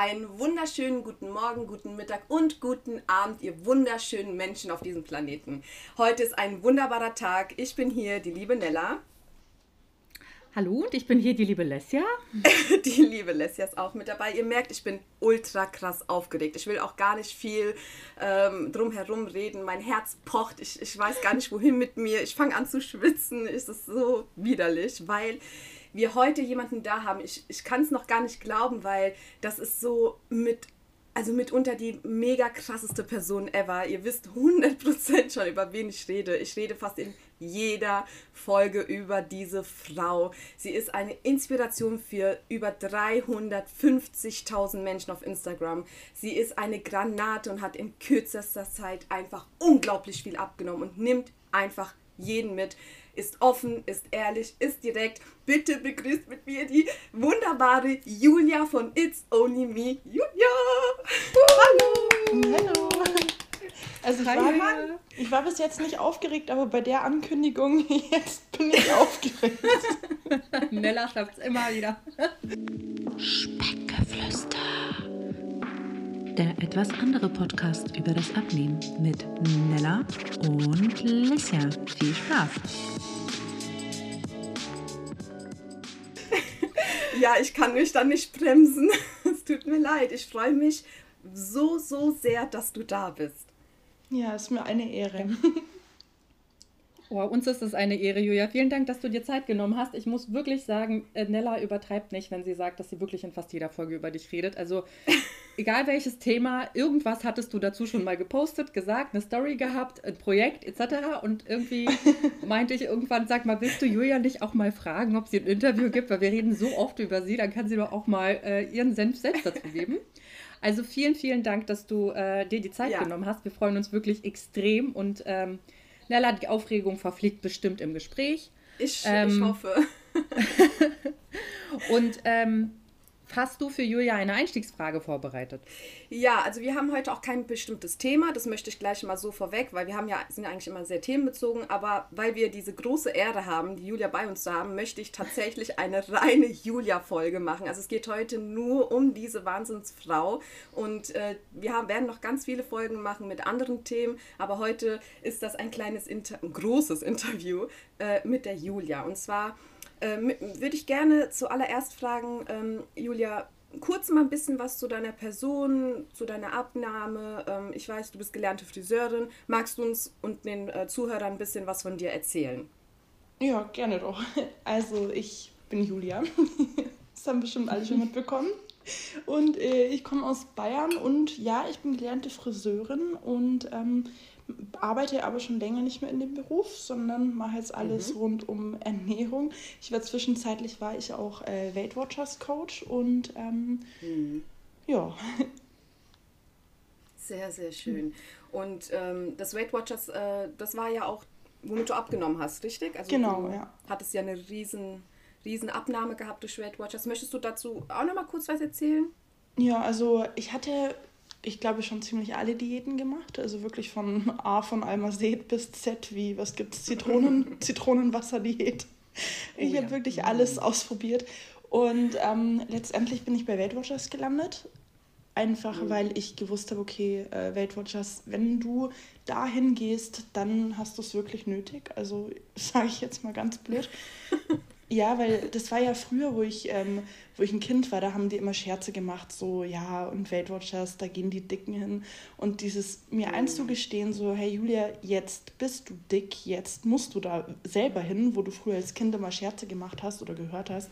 Einen wunderschönen guten Morgen, guten Mittag und guten Abend, ihr wunderschönen Menschen auf diesem Planeten. Heute ist ein wunderbarer Tag. Ich bin hier, die liebe Nella. Hallo und ich bin hier die liebe Lesja. die liebe Lesja ist auch mit dabei. Ihr merkt, ich bin ultra krass aufgeregt. Ich will auch gar nicht viel ähm, drumherum reden. Mein Herz pocht. Ich, ich weiß gar nicht, wohin mit mir. Ich fange an zu schwitzen. Es ist so widerlich, weil wir heute jemanden da haben. Ich, ich kann es noch gar nicht glauben, weil das ist so mit also mitunter die mega krasseste Person ever. Ihr wisst 100% schon, über wen ich rede. Ich rede fast in jeder Folge über diese Frau. Sie ist eine Inspiration für über 350.000 Menschen auf Instagram. Sie ist eine Granate und hat in kürzester Zeit einfach unglaublich viel abgenommen und nimmt einfach jeden mit ist offen, ist ehrlich, ist direkt. Bitte begrüßt mit mir die wunderbare Julia von It's Only Me. Julia! Hallo! Hallo! Also ich war, ich war bis jetzt nicht aufgeregt, aber bei der Ankündigung jetzt bin ich aufgeregt. Nella schafft es immer wieder. Speckgeflüster. Der etwas andere Podcast über das Abnehmen mit Nella und Lissia. Viel Spaß! ja, ich kann mich dann nicht bremsen. Es tut mir leid. Ich freue mich so, so sehr, dass du da bist. Ja, ist mir eine Ehre. Oh, uns ist es eine Ehre, Julia. Vielen Dank, dass du dir Zeit genommen hast. Ich muss wirklich sagen, äh, Nella übertreibt nicht, wenn sie sagt, dass sie wirklich in fast jeder Folge über dich redet. Also, egal welches Thema, irgendwas hattest du dazu schon mal gepostet, gesagt, eine Story gehabt, ein Projekt etc. Und irgendwie meinte ich irgendwann, sag mal, willst du Julia nicht auch mal fragen, ob sie ein Interview gibt? Weil wir reden so oft über sie, dann kann sie doch auch mal äh, ihren Senf selbst dazu geben. Also vielen, vielen Dank, dass du äh, dir die Zeit ja. genommen hast. Wir freuen uns wirklich extrem und ähm, Nella, die Aufregung verfliegt bestimmt im Gespräch. Ich, ähm, ich hoffe. und ähm, Hast du für Julia eine Einstiegsfrage vorbereitet? Ja, also wir haben heute auch kein bestimmtes Thema, das möchte ich gleich mal so vorweg, weil wir haben ja, sind ja eigentlich immer sehr themenbezogen, aber weil wir diese große Ehre haben, die Julia bei uns zu haben, möchte ich tatsächlich eine reine Julia-Folge machen. Also es geht heute nur um diese Wahnsinnsfrau. Und äh, wir haben, werden noch ganz viele Folgen machen mit anderen Themen, aber heute ist das ein kleines, Inter großes Interview äh, mit der Julia. Und zwar ähm, würde ich gerne zuallererst fragen, ähm, Julia, kurz mal ein bisschen was zu deiner Person, zu deiner Abnahme. Ähm, ich weiß, du bist gelernte Friseurin. Magst du uns und den äh, Zuhörern ein bisschen was von dir erzählen? Ja, gerne doch. Also ich bin Julia. das haben bestimmt alle schon mitbekommen. Und äh, ich komme aus Bayern und ja, ich bin gelernte Friseurin und ähm, arbeite aber schon länger nicht mehr in dem Beruf, sondern mache jetzt alles mhm. rund um Ernährung. Ich war zwischenzeitlich war ich auch äh, Weight Watchers Coach und ähm, mhm. ja. Sehr, sehr schön. Und ähm, das Weight Watchers, äh, das war ja auch, womit du abgenommen hast, richtig? Also genau, ja. Hattest ja eine riesen, riesen Abnahme gehabt durch Weight Watchers. Möchtest du dazu auch noch mal kurz was erzählen? Ja, also ich hatte ich glaube, schon ziemlich alle Diäten gemacht. Also wirklich von A von Almazet bis Z, wie was gibt es? Zitronen, Zitronenwasser-Diät. Ich oh, habe ja. wirklich alles ausprobiert. Und ähm, letztendlich bin ich bei Weight Watchers gelandet. Einfach mhm. weil ich gewusst habe, okay, äh, Weight Watchers, wenn du dahin gehst, dann hast du es wirklich nötig. Also sage ich jetzt mal ganz blöd. Ja, weil das war ja früher, wo ich, ähm, wo ich ein Kind war, da haben die immer Scherze gemacht, so, ja, und Weight Watchers, da gehen die Dicken hin. Und dieses mir einzugestehen, so, hey Julia, jetzt bist du dick, jetzt musst du da selber hin, wo du früher als Kind immer Scherze gemacht hast oder gehört hast.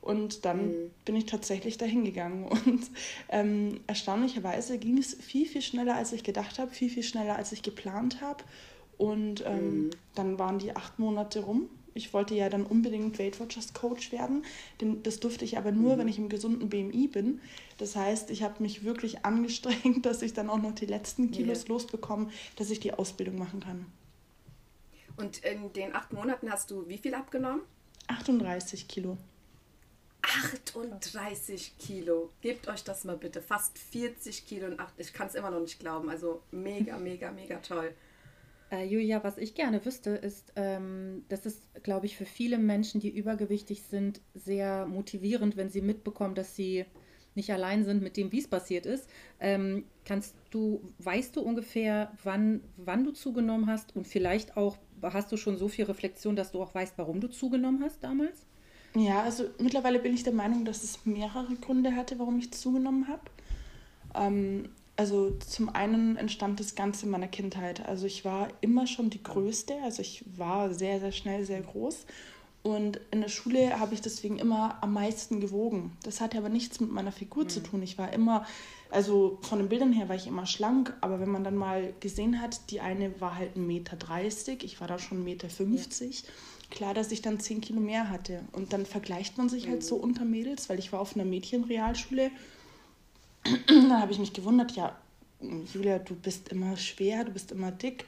Und dann mhm. bin ich tatsächlich dahin gegangen. Und ähm, erstaunlicherweise ging es viel, viel schneller, als ich gedacht habe, viel, viel schneller, als ich geplant habe. Und ähm, mhm. dann waren die acht Monate rum ich wollte ja dann unbedingt Weight Watchers Coach werden. Denn das durfte ich aber nur, mhm. wenn ich im gesunden BMI bin. Das heißt, ich habe mich wirklich angestrengt, dass ich dann auch noch die letzten Kilos yeah. losbekomme, dass ich die Ausbildung machen kann. Und in den acht Monaten hast du wie viel abgenommen? 38 Kilo. 38 Kilo. Gebt euch das mal bitte. Fast 40 Kilo und 8. Ich kann es immer noch nicht glauben. Also mega, mega, mega toll. Äh, Julia, was ich gerne wüsste, ist, ähm, das ist, glaube ich, für viele Menschen, die übergewichtig sind, sehr motivierend, wenn sie mitbekommen, dass sie nicht allein sind mit dem, wie es passiert ist. Ähm, kannst du, weißt du ungefähr, wann, wann du zugenommen hast und vielleicht auch, hast du schon so viel Reflexion, dass du auch weißt, warum du zugenommen hast damals? Ja, also mittlerweile bin ich der Meinung, dass es mehrere Gründe hatte, warum ich zugenommen habe. Ähm, also zum einen entstand das Ganze in meiner Kindheit. Also ich war immer schon die Größte, also ich war sehr, sehr schnell sehr groß. Und in der Schule habe ich deswegen immer am meisten gewogen. Das hatte aber nichts mit meiner Figur mhm. zu tun. Ich war immer, also von den Bildern her war ich immer schlank, aber wenn man dann mal gesehen hat, die eine war halt 1,30 Meter, ich war da schon 1,50 Meter. Ja. Klar, dass ich dann 10 Kilo mehr hatte. Und dann vergleicht man sich halt so unter Mädels, weil ich war auf einer Mädchenrealschule dann habe ich mich gewundert, ja, Julia, du bist immer schwer, du bist immer dick.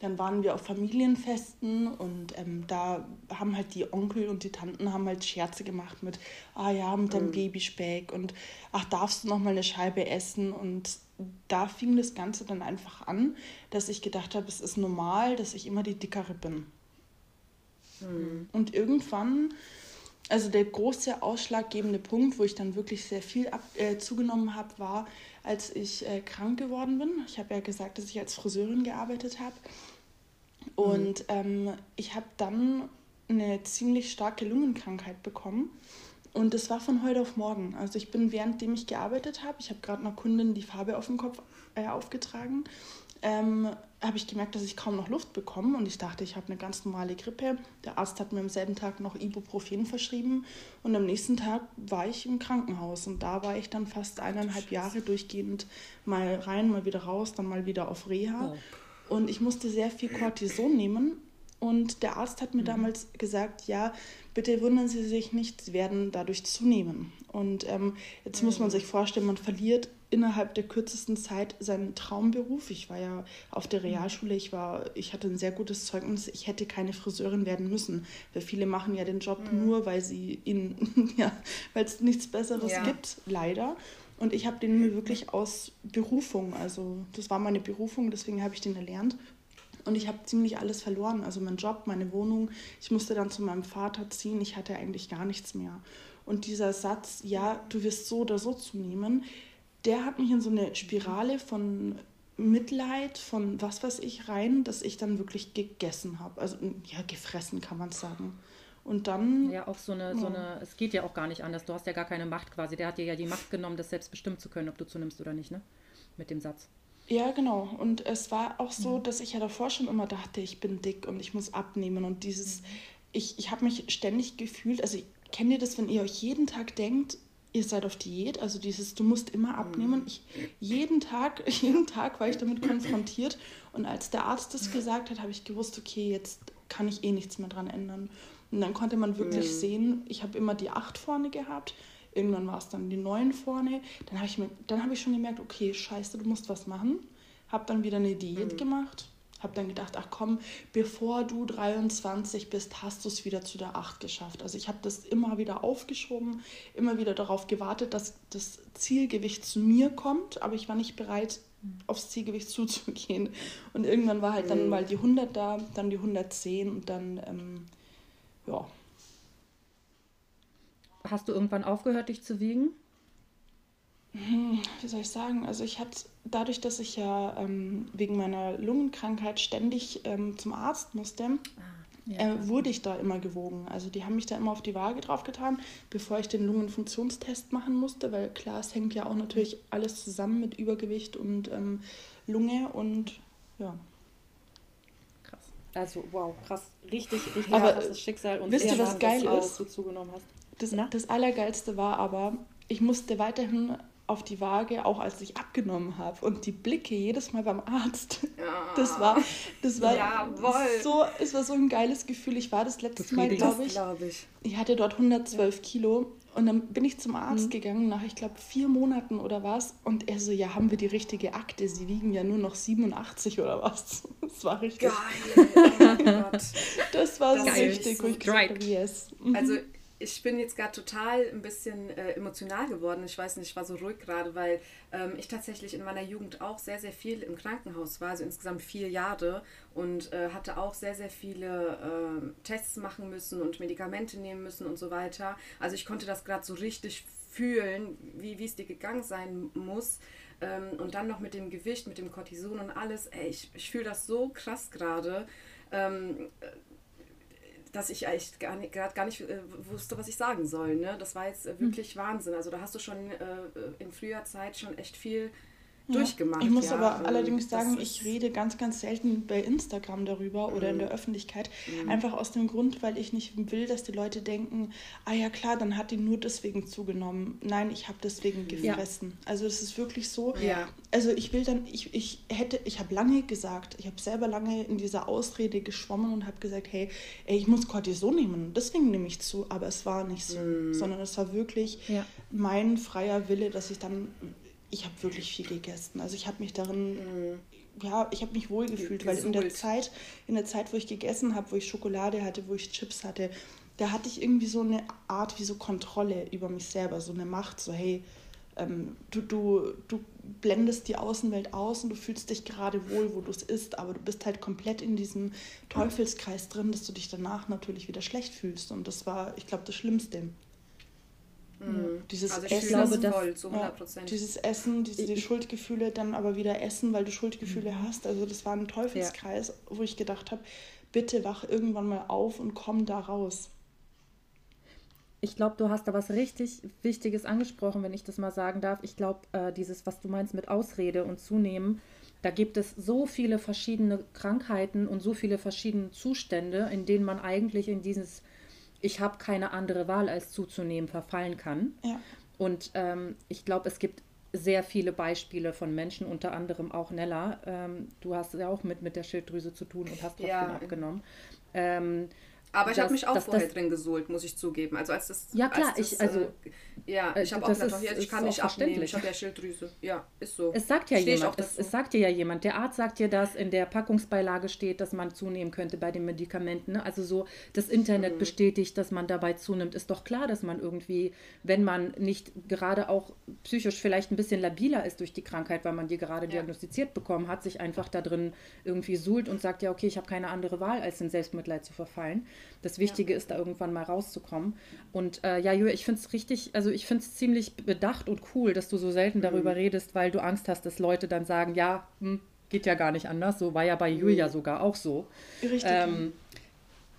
Dann waren wir auf Familienfesten und ähm, da haben halt die Onkel und die Tanten haben halt Scherze gemacht mit, ah ja, mit deinem mhm. Babyspeck und ach, darfst du noch mal eine Scheibe essen? Und da fing das Ganze dann einfach an, dass ich gedacht habe, es ist normal, dass ich immer die Dickere bin. Mhm. Und irgendwann also der große ausschlaggebende Punkt, wo ich dann wirklich sehr viel ab, äh, zugenommen habe, war, als ich äh, krank geworden bin. Ich habe ja gesagt, dass ich als Friseurin gearbeitet habe. Und mhm. ähm, ich habe dann eine ziemlich starke Lungenkrankheit bekommen. Und das war von heute auf morgen. Also ich bin währenddem ich gearbeitet habe, ich habe gerade einer Kundin die Farbe auf dem Kopf äh, aufgetragen ähm, habe ich gemerkt, dass ich kaum noch Luft bekomme und ich dachte, ich habe eine ganz normale Grippe. Der Arzt hat mir am selben Tag noch Ibuprofen verschrieben und am nächsten Tag war ich im Krankenhaus und da war ich dann fast eineinhalb Jahre durchgehend mal rein, mal wieder raus, dann mal wieder auf Reha oh. und ich musste sehr viel Cortison nehmen und der Arzt hat mir mhm. damals gesagt, ja, bitte wundern Sie sich nicht, Sie werden dadurch zunehmen. Und ähm, jetzt mhm. muss man mhm. sich vorstellen, man verliert innerhalb der kürzesten Zeit seinen Traumberuf. Ich war ja auf der Realschule, ich, war, ich hatte ein sehr gutes Zeugnis, ich hätte keine Friseurin werden müssen. Weil viele machen ja den Job mhm. nur, weil sie ihn, ja, weil es nichts Besseres ja. gibt, leider. Und ich habe den mir wirklich aus Berufung, also das war meine Berufung, deswegen habe ich den erlernt. Und ich habe ziemlich alles verloren, also mein Job, meine Wohnung. Ich musste dann zu meinem Vater ziehen, ich hatte eigentlich gar nichts mehr. Und dieser Satz, ja, du wirst so oder so zunehmen, der hat mich in so eine Spirale von Mitleid, von was weiß ich rein, dass ich dann wirklich gegessen habe. Also ja, gefressen kann man sagen. Und dann. Ja, auch so eine, so eine, es geht ja auch gar nicht anders. Du hast ja gar keine Macht quasi. Der hat dir ja die Macht genommen, das selbst bestimmen zu können, ob du zunimmst oder nicht, ne? Mit dem Satz. Ja, genau. Und es war auch so, mhm. dass ich ja davor schon immer dachte, ich bin dick und ich muss abnehmen. Und dieses, mhm. ich, ich habe mich ständig gefühlt, also kennt ihr das, wenn ihr euch jeden Tag denkt, ihr seid auf Diät, also dieses, du musst immer abnehmen. Ich, jeden Tag, jeden Tag war ich damit konfrontiert. Und als der Arzt das gesagt hat, habe ich gewusst, okay, jetzt kann ich eh nichts mehr dran ändern. Und dann konnte man wirklich mhm. sehen, ich habe immer die acht vorne gehabt. Irgendwann war es dann die neun vorne. Dann habe ich, hab ich schon gemerkt, okay, scheiße, du musst was machen. Habe dann wieder eine Diät mhm. gemacht habe dann gedacht, ach komm, bevor du 23 bist, hast du es wieder zu der 8 geschafft. Also ich habe das immer wieder aufgeschoben, immer wieder darauf gewartet, dass das Zielgewicht zu mir kommt, aber ich war nicht bereit, aufs Zielgewicht zuzugehen. Und irgendwann war halt dann mhm. mal die 100 da, dann die 110 und dann, ähm, ja. Hast du irgendwann aufgehört, dich zu wiegen? Wie soll ich sagen? Also ich hatte dadurch, dass ich ja ähm, wegen meiner Lungenkrankheit ständig ähm, zum Arzt musste, ah, ja. äh, wurde ich da immer gewogen. Also die haben mich da immer auf die Waage draufgetan, bevor ich den Lungenfunktionstest machen musste, weil klar, es hängt ja auch natürlich alles zusammen mit Übergewicht und ähm, Lunge und ja. Krass. Also wow, krass. Richtig, richtig aber, krasses Schicksal. Und wisst ihr, was geil ist? Du zugenommen hast. Das, das Allergeilste war aber, ich musste weiterhin auf die Waage, auch als ich abgenommen habe. Und die Blicke jedes Mal beim Arzt. Ja. Das war, das war so, es war so ein geiles Gefühl. Ich war das letzte Mal, glaube ich, glaub ich. Ich hatte dort 112 ja. Kilo. Und dann bin ich zum Arzt mhm. gegangen, nach, ich glaube, vier Monaten oder was. Und er so, ja, haben wir die richtige Akte? Sie wiegen ja nur noch 87 oder was. Das war richtig. Geil. Oh das war das so richtig. Gesagt habe, yes. Mhm. Also ich bin jetzt gerade total ein bisschen äh, emotional geworden. Ich weiß nicht, ich war so ruhig gerade, weil ähm, ich tatsächlich in meiner Jugend auch sehr, sehr viel im Krankenhaus war, also insgesamt vier Jahre und äh, hatte auch sehr, sehr viele äh, Tests machen müssen und Medikamente nehmen müssen und so weiter. Also ich konnte das gerade so richtig fühlen, wie es dir gegangen sein muss. Ähm, und dann noch mit dem Gewicht, mit dem Cortison und alles. Ey, ich, ich fühle das so krass gerade. Ähm, dass ich echt gar nicht, gerade gar nicht äh, wusste, was ich sagen soll. Ne? Das war jetzt äh, wirklich hm. Wahnsinn. Also da hast du schon äh, in früher Zeit schon echt viel durchgemacht. Ich muss ja. aber ähm, allerdings sagen, ich rede ganz, ganz selten bei Instagram darüber oder in der mhm. Öffentlichkeit. Mhm. Einfach aus dem Grund, weil ich nicht will, dass die Leute denken, ah ja klar, dann hat die nur deswegen zugenommen. Nein, ich habe deswegen gefressen. Ja. Also es ist wirklich so. Ja. Also ich will dann, ich, ich hätte, ich habe lange gesagt, ich habe selber lange in dieser Ausrede geschwommen und habe gesagt, hey, ey, ich muss Cortison nehmen, deswegen nehme ich zu. Aber es war nicht so, mhm. sondern es war wirklich mein freier Wille, dass ich dann ich habe wirklich viel gegessen. Also ich habe mich darin, mhm. ja, ich habe mich wohlgefühlt, weil in der Zeit, in der Zeit, wo ich gegessen habe, wo ich Schokolade hatte, wo ich Chips hatte, da hatte ich irgendwie so eine Art wie so Kontrolle über mich selber, so eine Macht, so hey, ähm, du, du, du blendest die Außenwelt aus und du fühlst dich gerade wohl, wo du es isst, aber du bist halt komplett in diesem Teufelskreis drin, dass du dich danach natürlich wieder schlecht fühlst. Und das war, ich glaube, das Schlimmste. Dieses also Essen, glaube, das voll, zu 100%. Ja, dieses Essen, diese die Schuldgefühle, dann aber wieder Essen, weil du Schuldgefühle mhm. hast. Also das war ein Teufelskreis, ja. wo ich gedacht habe, bitte wach irgendwann mal auf und komm da raus. Ich glaube, du hast da was richtig Wichtiges angesprochen, wenn ich das mal sagen darf. Ich glaube, äh, dieses, was du meinst mit Ausrede und Zunehmen, da gibt es so viele verschiedene Krankheiten und so viele verschiedene Zustände, in denen man eigentlich in dieses ich habe keine andere Wahl als zuzunehmen, verfallen kann. Ja. Und ähm, ich glaube, es gibt sehr viele Beispiele von Menschen, unter anderem auch Nella. Ähm, du hast ja auch mit, mit der Schilddrüse zu tun und hast trotzdem ja. abgenommen. Ähm, aber ich habe mich auch das, vorher das, drin gesuhlt, muss ich zugeben. Also als das. Ja klar, das, ich also. Äh, ja, ich habe auch gesagt, ist, ich kann nicht abnehmen, ich habe ja Schilddrüse. Ja, ist so. Es sagt ja Steh jemand, es, es, sagt dir ja jemand. Der Arzt sagt dir, dass in der Packungsbeilage steht, dass man zunehmen könnte bei den Medikamenten. Ne? Also so, das Internet mhm. bestätigt, dass man dabei zunimmt. Ist doch klar, dass man irgendwie, wenn man nicht gerade auch psychisch vielleicht ein bisschen labiler ist durch die Krankheit, weil man die gerade ja. diagnostiziert bekommen hat, sich einfach da drin irgendwie suhlt und sagt, ja, okay, ich habe keine andere Wahl, als in Selbstmitleid zu verfallen. Das Wichtige ja. ist, da irgendwann mal rauszukommen. Und äh, ja, Julia, ich finde es richtig, also ich finde es ziemlich bedacht und cool, dass du so selten darüber mhm. redest, weil du Angst hast, dass Leute dann sagen, ja, hm, geht ja gar nicht anders. So war ja bei Julia mhm. sogar auch so. Richtig. Ähm,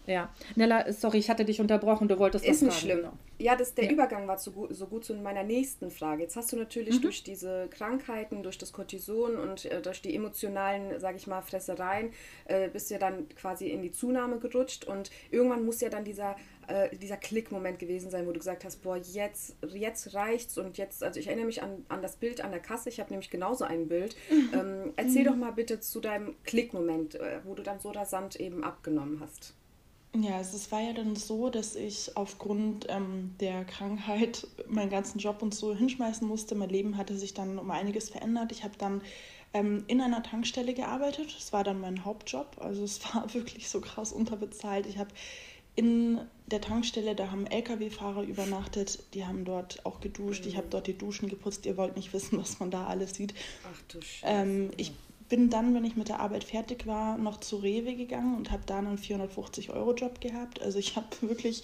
ja. Nella, sorry, ich hatte dich unterbrochen, du wolltest Ist nicht schlimm. Genau. Ja, das, der ja. Übergang war so gut, so gut zu meiner nächsten Frage. Jetzt hast du natürlich mhm. durch diese Krankheiten, durch das Cortison und äh, durch die emotionalen, sage ich mal, Fressereien, äh, bist du ja dann quasi in die Zunahme gerutscht und irgendwann muss ja dann dieser, äh, dieser Klickmoment gewesen sein, wo du gesagt hast, boah, jetzt, jetzt reicht's und jetzt, also ich erinnere mich an, an das Bild an der Kasse, ich habe nämlich genauso ein Bild. Mhm. Ähm, erzähl mhm. doch mal bitte zu deinem Klickmoment, äh, wo du dann so rasant eben abgenommen hast. Ja, also es war ja dann so, dass ich aufgrund ähm, der Krankheit meinen ganzen Job und so hinschmeißen musste. Mein Leben hatte sich dann um einiges verändert. Ich habe dann ähm, in einer Tankstelle gearbeitet. Das war dann mein Hauptjob. Also es war wirklich so krass unterbezahlt. Ich habe in der Tankstelle, da haben Lkw-Fahrer übernachtet, die haben dort auch geduscht. Mhm. Ich habe dort die Duschen geputzt. Ihr wollt nicht wissen, was man da alles sieht. Ach du Scheiße. Ähm, ich bin dann, wenn ich mit der Arbeit fertig war, noch zu Rewe gegangen und habe da einen 450-Euro-Job gehabt. Also ich habe wirklich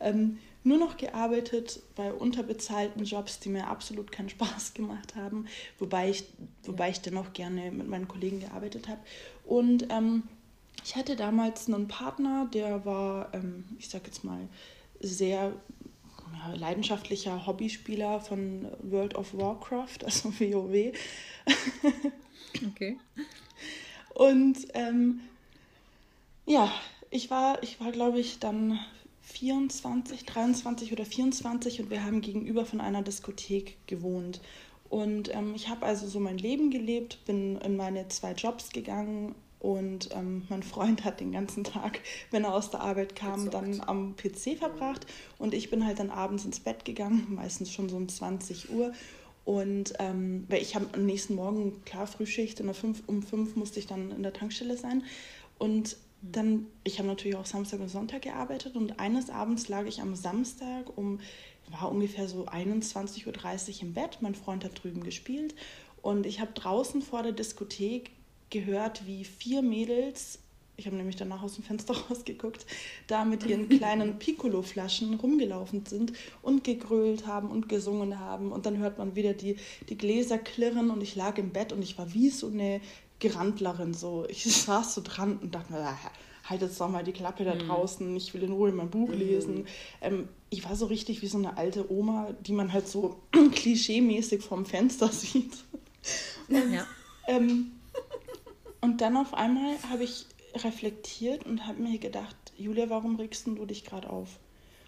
ähm, nur noch gearbeitet bei unterbezahlten Jobs, die mir absolut keinen Spaß gemacht haben, wobei ich, wobei ich dennoch gerne mit meinen Kollegen gearbeitet habe. Und ähm, ich hatte damals einen Partner, der war, ähm, ich sag jetzt mal, sehr ja, leidenschaftlicher Hobbyspieler von World of Warcraft, also WoW. Okay. Und ähm, ja, ich war, ich war, glaube ich, dann 24, 23 oder 24 und wir haben gegenüber von einer Diskothek gewohnt. Und ähm, ich habe also so mein Leben gelebt, bin in meine zwei Jobs gegangen und ähm, mein Freund hat den ganzen Tag, wenn er aus der Arbeit kam, dann am PC verbracht. Und ich bin halt dann abends ins Bett gegangen, meistens schon so um 20 Uhr. Und ähm, weil ich habe am nächsten Morgen, klar, Frühschicht, in der fünf, um fünf musste ich dann in der Tankstelle sein. Und dann, ich habe natürlich auch Samstag und Sonntag gearbeitet und eines Abends lag ich am Samstag um, war ungefähr so 21.30 Uhr im Bett. Mein Freund hat drüben gespielt und ich habe draußen vor der Diskothek gehört, wie vier Mädels ich habe nämlich danach aus dem Fenster rausgeguckt, da mit ihren kleinen Piccolo-Flaschen rumgelaufen sind und gegrölt haben und gesungen haben. Und dann hört man wieder die, die Gläser klirren und ich lag im Bett und ich war wie so eine Gerandlerin. So. Ich saß so dran und dachte mir, ah, halt jetzt doch mal die Klappe da mhm. draußen, ich will in Ruhe mein Buch mhm. lesen. Ähm, ich war so richtig wie so eine alte Oma, die man halt so klischee-mäßig vom Fenster sieht. Und, ja. ähm, und dann auf einmal habe ich reflektiert und habe mir gedacht, Julia, warum regst du dich gerade auf?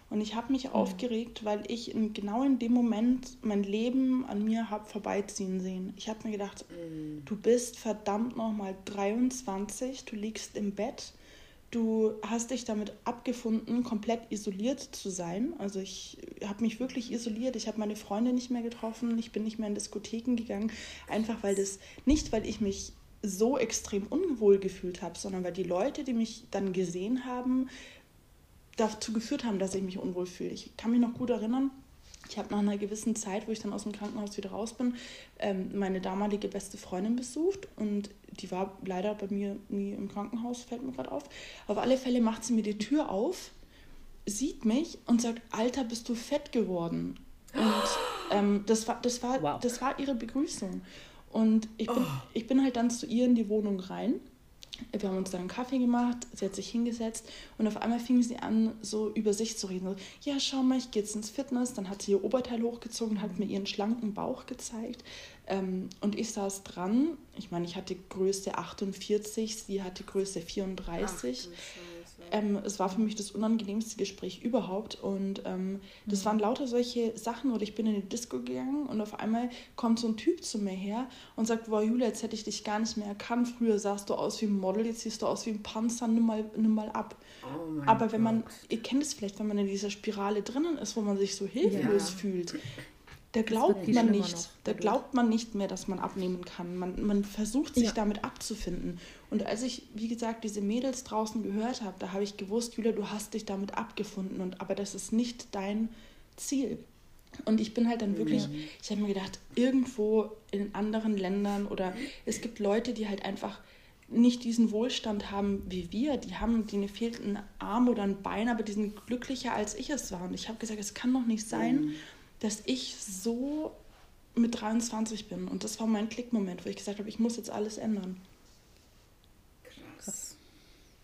Und ich habe mich mhm. aufgeregt, weil ich in, genau in dem Moment mein Leben an mir habe vorbeiziehen sehen. Ich habe mir gedacht, mhm. du bist verdammt nochmal 23, du liegst im Bett, du hast dich damit abgefunden, komplett isoliert zu sein. Also ich habe mich wirklich isoliert, ich habe meine Freunde nicht mehr getroffen, ich bin nicht mehr in Diskotheken gegangen, einfach weil das, nicht weil ich mich so extrem unwohl gefühlt habe, sondern weil die Leute, die mich dann gesehen haben, dazu geführt haben, dass ich mich unwohl fühle. Ich kann mich noch gut erinnern, ich habe nach einer gewissen Zeit, wo ich dann aus dem Krankenhaus wieder raus bin, ähm, meine damalige beste Freundin besucht und die war leider bei mir nie im Krankenhaus, fällt mir gerade auf. Auf alle Fälle macht sie mir die Tür auf, sieht mich und sagt, Alter, bist du fett geworden. Und ähm, das, war, das, war, wow. das war ihre Begrüßung. Und ich bin, oh. ich bin halt dann zu ihr in die Wohnung rein. Wir haben uns dann einen Kaffee gemacht, sie hat sich hingesetzt und auf einmal fing sie an, so über sich zu reden. So, ja, schau mal, ich gehe jetzt ins Fitness. Dann hat sie ihr Oberteil hochgezogen und hat mir ihren schlanken Bauch gezeigt. Ähm, und ich saß dran. Ich meine, ich hatte Größe 48, sie hatte Größe 34. Ach, ähm, es war für mich das unangenehmste Gespräch überhaupt. Und ähm, das mhm. waren lauter solche Sachen. Oder ich bin in die Disco gegangen und auf einmal kommt so ein Typ zu mir her und sagt: Wow, Julia, jetzt hätte ich dich gar nicht mehr erkannt. Früher sahst du aus wie ein Model, jetzt siehst du aus wie ein Panzer, nimm mal, nimm mal ab. Oh Aber wenn man, ihr kennt es vielleicht, wenn man in dieser Spirale drinnen ist, wo man sich so hilflos ja. fühlt, da glaubt man nicht, da glaubt man nicht mehr, dass man abnehmen kann. Man, man versucht sich ja. damit abzufinden. Und als ich, wie gesagt, diese Mädels draußen gehört habe, da habe ich gewusst, Julia, du hast dich damit abgefunden. Und, aber das ist nicht dein Ziel. Und ich bin halt dann wirklich, ja. ich habe mir gedacht, irgendwo in anderen Ländern oder es gibt Leute, die halt einfach nicht diesen Wohlstand haben wie wir. Die haben, denen fehlt ein Arm oder ein Bein, aber die sind glücklicher als ich es war. Und ich habe gesagt, es kann doch nicht sein, mhm dass ich so mit 23 bin. Und das war mein Klickmoment, wo ich gesagt habe, ich muss jetzt alles ändern. Krass.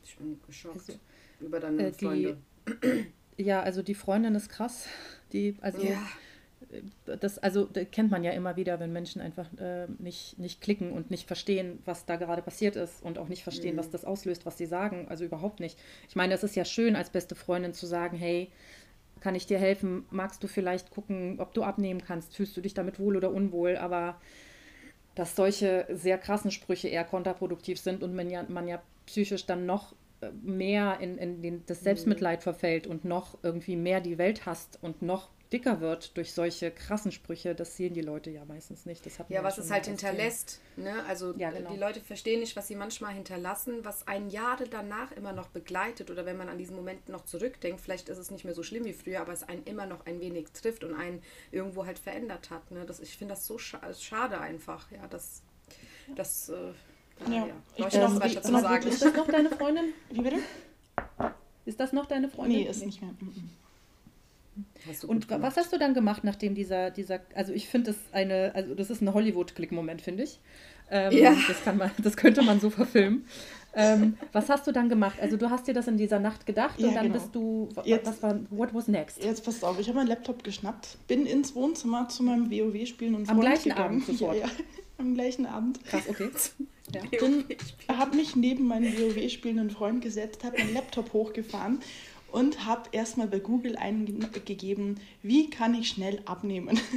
Ich bin geschockt also, über deine äh, Freunde. ja, also die Freundin ist krass. Die, also ja. Äh, das, also das kennt man ja immer wieder, wenn Menschen einfach äh, nicht, nicht klicken und nicht verstehen, was da gerade passiert ist und auch nicht verstehen, mhm. was das auslöst, was sie sagen. Also überhaupt nicht. Ich meine, es ist ja schön, als beste Freundin zu sagen, hey, kann ich dir helfen? Magst du vielleicht gucken, ob du abnehmen kannst? Fühlst du dich damit wohl oder unwohl? Aber dass solche sehr krassen Sprüche eher kontraproduktiv sind und man ja, man ja psychisch dann noch äh, mehr in, in den, das Selbstmitleid verfällt und noch irgendwie mehr die Welt hasst und noch dicker wird durch solche krassen Sprüche, das sehen die Leute ja meistens nicht. Das ja, was es halt hinterlässt. Ne? Also ja, genau. die Leute verstehen nicht, was sie manchmal hinterlassen, was ein Jahre danach immer noch begleitet oder wenn man an diesen Moment noch zurückdenkt, vielleicht ist es nicht mehr so schlimm wie früher, aber es einen immer noch ein wenig trifft und einen irgendwo halt verändert hat. Ne? Das, ich finde das so scha schade einfach, ja, dass das... Äh, ja, ja. Ich bin auch weiter zu sagen. Ist das noch deine Freundin? Wie bitte? Ist das noch deine Freundin? Nee, ist nicht mehr. Und was hast du dann gemacht, nachdem dieser, dieser, also ich finde das eine, also das ist ein Hollywood-Klick-Moment, finde ich. Ähm, ja. Das, kann man, das könnte man so verfilmen. Ähm, was hast du dann gemacht? Also du hast dir das in dieser Nacht gedacht ja, und dann genau. bist du, jetzt, was war, what was next? Jetzt passt auf, ich habe meinen Laptop geschnappt, bin ins Wohnzimmer zu meinem WoW-Spielen und Am gleichen gegangen. Abend sofort? Ja, ja, am gleichen Abend. Krass, okay. Ja. habe mich neben meinen WoW-spielenden Freund gesetzt, habe meinen Laptop hochgefahren und habe erstmal bei Google eingegeben, wie kann ich schnell abnehmen.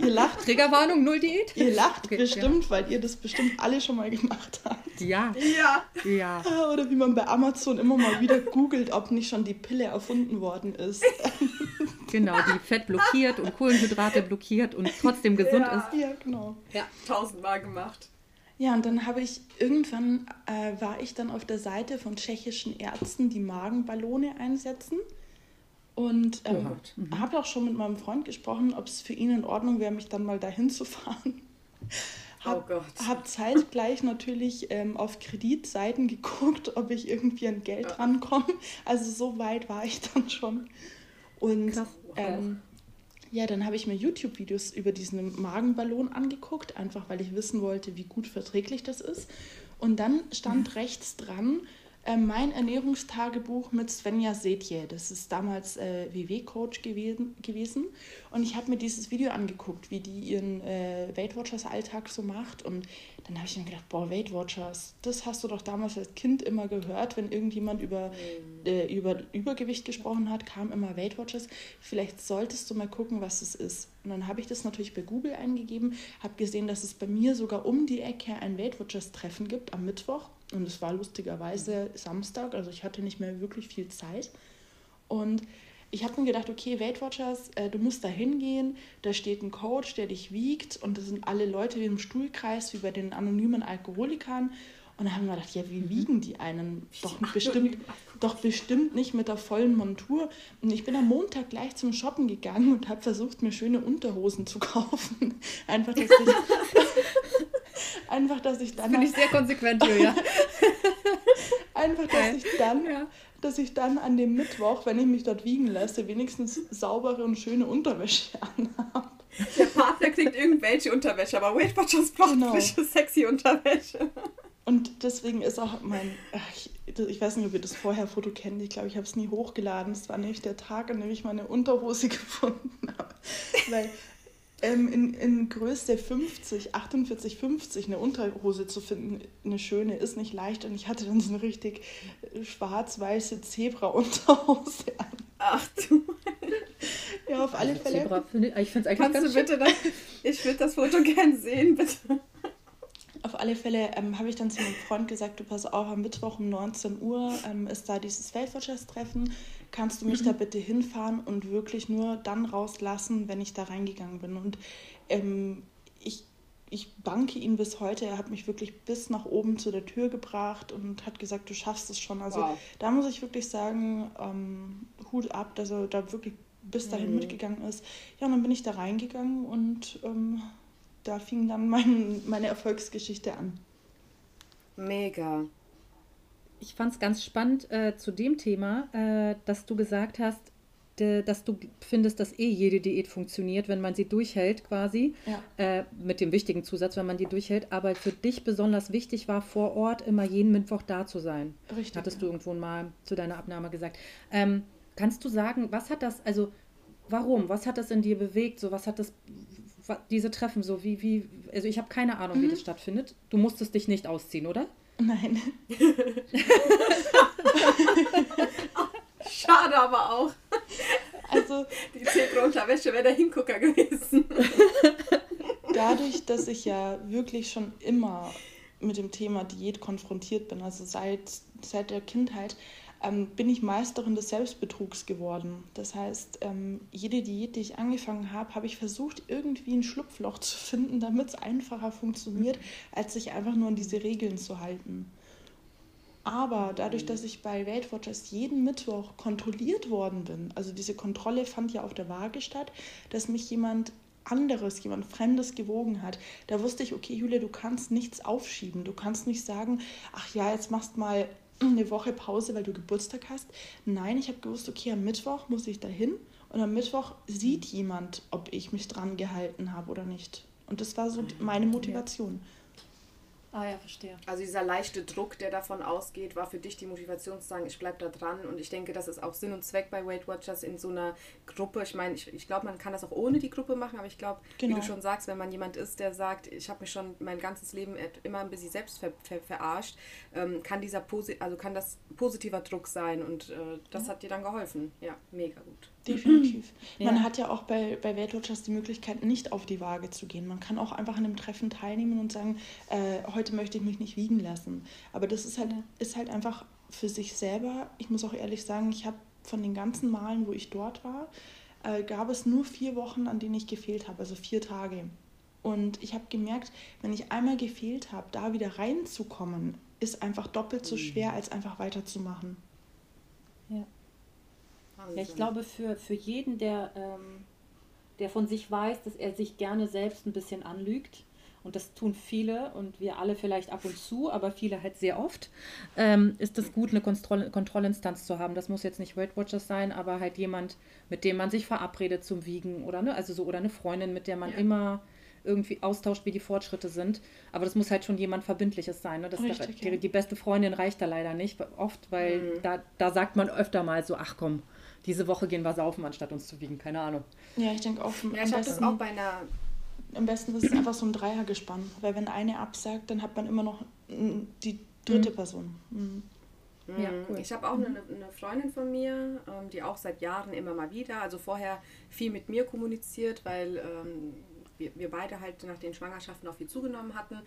ihr lacht. Triggerwarnung, null Diät? Ihr lacht okay, bestimmt, ja. weil ihr das bestimmt alle schon mal gemacht habt. Ja. Ja. ja. Oder wie man bei Amazon immer mal wieder googelt, ob nicht schon die Pille erfunden worden ist. Genau, die Fett blockiert und Kohlenhydrate blockiert und trotzdem gesund ja. ist. Ja, genau. Ja, tausendmal gemacht. Ja, und dann habe ich irgendwann äh, war ich dann auf der Seite von tschechischen Ärzten, die Magenballone einsetzen. Und ähm, mhm. habe auch schon mit meinem Freund gesprochen, ob es für ihn in Ordnung wäre, mich dann mal dahin zu fahren. Habe oh hab zeitgleich natürlich ähm, auf Kreditseiten geguckt, ob ich irgendwie an Geld rankomme. Also so weit war ich dann schon. Und ähm, ja, dann habe ich mir YouTube-Videos über diesen Magenballon angeguckt, einfach weil ich wissen wollte, wie gut verträglich das ist. Und dann stand rechts dran, äh, mein Ernährungstagebuch mit Svenja Setje. Das ist damals äh, WW-Coach gewesen, gewesen. Und ich habe mir dieses Video angeguckt, wie die ihren äh, Weight Watchers Alltag so macht. Und dann habe ich mir gedacht, boah, Weight Watchers, das hast du doch damals als Kind immer gehört, wenn irgendjemand über, mhm. äh, über Übergewicht gesprochen hat, kam immer Weight Watchers. Vielleicht solltest du mal gucken, was es ist. Und dann habe ich das natürlich bei Google eingegeben, habe gesehen, dass es bei mir sogar um die Ecke ein Weight Watchers Treffen gibt am Mittwoch. Und es war lustigerweise Samstag, also ich hatte nicht mehr wirklich viel Zeit. Und ich habe mir gedacht, okay, Weight Watchers, äh, du musst da hingehen, da steht ein Coach, der dich wiegt und das sind alle Leute wie im Stuhlkreis, wie bei den anonymen Alkoholikern. Und dann haben wir gedacht, ja, wie mhm. wiegen die einen? Doch bestimmt, doch bestimmt nicht mit der vollen Montur. Und ich bin am Montag gleich zum Shoppen gegangen und habe versucht, mir schöne Unterhosen zu kaufen. Einfach, dass ich, einfach, dass ich dann... Finde ich sehr konsequent, Julia. einfach, dass ich dann... Ja dass ich dann an dem Mittwoch, wenn ich mich dort wiegen lasse, wenigstens saubere und schöne Unterwäsche anhabe. Der Partner kriegt irgendwelche Unterwäsche, aber Weight Watchers braucht genau. frische, sexy Unterwäsche. Und deswegen ist auch mein, ich, ich weiß nicht, ob ihr das vorher Foto kennt, ich glaube, ich habe es nie hochgeladen. Es war nämlich der Tag, an dem ich meine Unterhose gefunden habe. Weil ähm, in, in Größe 50, 48, 50 eine Unterhose zu finden, eine schöne, ist nicht leicht. Und ich hatte dann so eine richtig schwarz-weiße Zebra-Unterhose an. Ach du. Ja, auf alle Fälle. Zebra, ich finde es eigentlich Kannst ganz du bitte das, Ich würde das Foto gern sehen, bitte. Auf alle Fälle ähm, habe ich dann zu meinem Freund gesagt, du pass auf, am Mittwoch um 19 Uhr ähm, ist da dieses Weltwirtschaftstreffen. Kannst du mich mhm. da bitte hinfahren und wirklich nur dann rauslassen, wenn ich da reingegangen bin? Und ähm, ich, ich danke ihm bis heute. Er hat mich wirklich bis nach oben zu der Tür gebracht und hat gesagt, du schaffst es schon. Also wow. da muss ich wirklich sagen, ähm, Hut ab, dass er da wirklich bis dahin mhm. mitgegangen ist. Ja, und dann bin ich da reingegangen und ähm, da fing dann mein, meine Erfolgsgeschichte an. Mega. Ich fand es ganz spannend äh, zu dem Thema, äh, dass du gesagt hast, de, dass du findest, dass eh jede Diät funktioniert, wenn man sie durchhält quasi. Ja. Äh, mit dem wichtigen Zusatz, wenn man die durchhält. Aber für dich besonders wichtig war, vor Ort immer jeden Mittwoch da zu sein. Richtig. Hattest ja. du irgendwo mal zu deiner Abnahme gesagt. Ähm, kannst du sagen, was hat das, also warum? Was hat das in dir bewegt? So, was hat das, diese Treffen so, wie, wie, also ich habe keine Ahnung, mhm. wie das stattfindet. Du musstest dich nicht ausziehen, oder? Nein. Schade aber auch. Also, die Zebra-Unterwäsche wäre der Hingucker gewesen. Dadurch, dass ich ja wirklich schon immer mit dem Thema Diät konfrontiert bin, also seit, seit der Kindheit, ähm, bin ich Meisterin des Selbstbetrugs geworden. Das heißt, ähm, jede Diät, die ich angefangen habe, habe ich versucht, irgendwie ein Schlupfloch zu finden, damit es einfacher funktioniert, als sich einfach nur an diese Regeln zu halten. Aber dadurch, dass ich bei Weight Watchers jeden Mittwoch kontrolliert worden bin, also diese Kontrolle fand ja auf der Waage statt, dass mich jemand anderes, jemand Fremdes gewogen hat, da wusste ich, okay, Julia, du kannst nichts aufschieben. Du kannst nicht sagen, ach ja, jetzt machst mal eine Woche Pause, weil du Geburtstag hast. Nein, ich habe gewusst, okay, am Mittwoch muss ich dahin und am Mittwoch sieht jemand, ob ich mich dran gehalten habe oder nicht. Und das war so meine Motivation. Ja. Ah ja, verstehe. Also dieser leichte Druck, der davon ausgeht, war für dich die Motivation zu sagen, ich bleibe da dran. Und ich denke, das ist auch Sinn und Zweck bei Weight Watchers in so einer Gruppe. Ich meine, ich, ich glaube, man kann das auch ohne die Gruppe machen, aber ich glaube, genau. wie du genau. schon sagst, wenn man jemand ist, der sagt, ich habe mich schon mein ganzes Leben immer ein bisschen selbst ver, ver, verarscht, ähm, kann dieser Posi also kann das positiver Druck sein. Und äh, das ja. hat dir dann geholfen. Ja, mega gut. Definitiv. Ja. Man hat ja auch bei, bei Weltwirtschaft die Möglichkeit, nicht auf die Waage zu gehen. Man kann auch einfach an dem Treffen teilnehmen und sagen, äh, heute möchte ich mich nicht wiegen lassen. Aber das ist halt, ist halt einfach für sich selber. Ich muss auch ehrlich sagen, ich habe von den ganzen Malen, wo ich dort war, äh, gab es nur vier Wochen, an denen ich gefehlt habe, also vier Tage. Und ich habe gemerkt, wenn ich einmal gefehlt habe, da wieder reinzukommen, ist einfach doppelt so mhm. schwer, als einfach weiterzumachen. Ja. Ja, ich glaube, für, für jeden, der, ähm, der von sich weiß, dass er sich gerne selbst ein bisschen anlügt und das tun viele und wir alle vielleicht ab und zu, aber viele halt sehr oft, ähm, ist es gut, eine Kontroll Kontrollinstanz zu haben. Das muss jetzt nicht Weight Watchers sein, aber halt jemand, mit dem man sich verabredet zum Wiegen oder ne, also so oder eine Freundin, mit der man ja. immer irgendwie austauscht, wie die Fortschritte sind. Aber das muss halt schon jemand Verbindliches sein. Ne? Das Richtig, da, die, die, beste Freundin reicht da leider nicht, oft, weil mhm. da, da sagt man öfter mal so, ach komm, diese Woche gehen wir saufen, anstatt uns zu wiegen. Keine Ahnung. Ja, ich denke auch. Ja, ich habe das auch bei einer am besten ist es einfach so ein Dreiergespann, weil wenn eine absagt, dann hat man immer noch die dritte mhm. Person. Mhm. Ja, cool. Ich habe auch eine, eine, Freundin von mir, ähm, die auch seit Jahren immer mal wieder, also vorher viel mit mir kommuniziert, weil ähm, wir, wir beide halt nach den Schwangerschaften auch viel zugenommen hatten.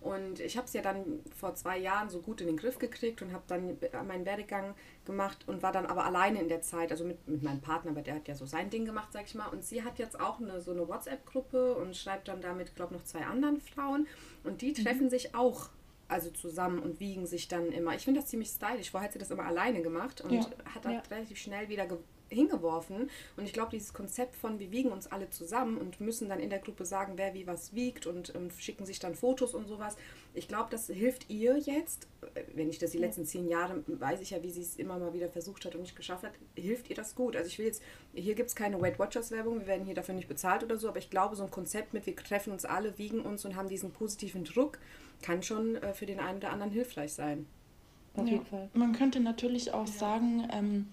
Und ich habe es ja dann vor zwei Jahren so gut in den Griff gekriegt und habe dann meinen Werdegang gemacht und war dann aber alleine in der Zeit, also mit, mit meinem Partner, weil der hat ja so sein Ding gemacht, sag ich mal. Und sie hat jetzt auch eine, so eine WhatsApp-Gruppe und schreibt dann damit, glaube ich, noch zwei anderen Frauen. Und die mhm. treffen mhm. sich auch also zusammen und wiegen sich dann immer. Ich finde das ziemlich stylisch. Vorher hat sie das immer alleine gemacht und ja. hat dann ja. relativ schnell wieder hingeworfen. Und ich glaube, dieses Konzept von, wir wiegen uns alle zusammen und müssen dann in der Gruppe sagen, wer wie was wiegt und ähm, schicken sich dann Fotos und sowas. Ich glaube, das hilft ihr jetzt, wenn ich das die letzten zehn Jahre, weiß ich ja, wie sie es immer mal wieder versucht hat und nicht geschafft hat, hilft ihr das gut. Also ich will jetzt, hier gibt es keine Weight Watchers Werbung, wir werden hier dafür nicht bezahlt oder so, aber ich glaube, so ein Konzept mit, wir treffen uns alle, wiegen uns und haben diesen positiven Druck, kann schon äh, für den einen oder anderen hilfreich sein. Auf jeden Fall. Man könnte natürlich auch ja. sagen, ähm,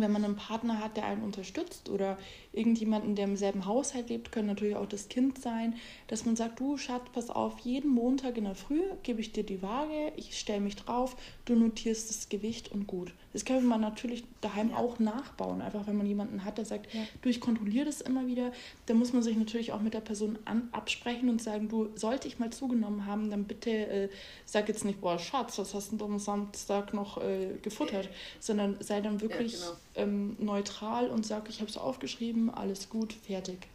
wenn man einen Partner hat, der einen unterstützt oder irgendjemanden, der im selben Haushalt lebt, können natürlich auch das Kind sein, dass man sagt, du Schatz, pass auf, jeden Montag in der Früh gebe ich dir die Waage, ich stelle mich drauf, du notierst das Gewicht und gut. Das kann man natürlich daheim ja. auch nachbauen, einfach wenn man jemanden hat, der sagt, ja. du, ich kontrolliere das immer wieder, dann muss man sich natürlich auch mit der Person an, absprechen und sagen, du, sollte ich mal zugenommen haben, dann bitte äh, sag jetzt nicht, boah, Schatz, was hast du am Samstag noch äh, gefuttert, sondern sei dann wirklich ja, genau. ähm, neutral und sag, ich habe es aufgeschrieben, alles gut, fertig.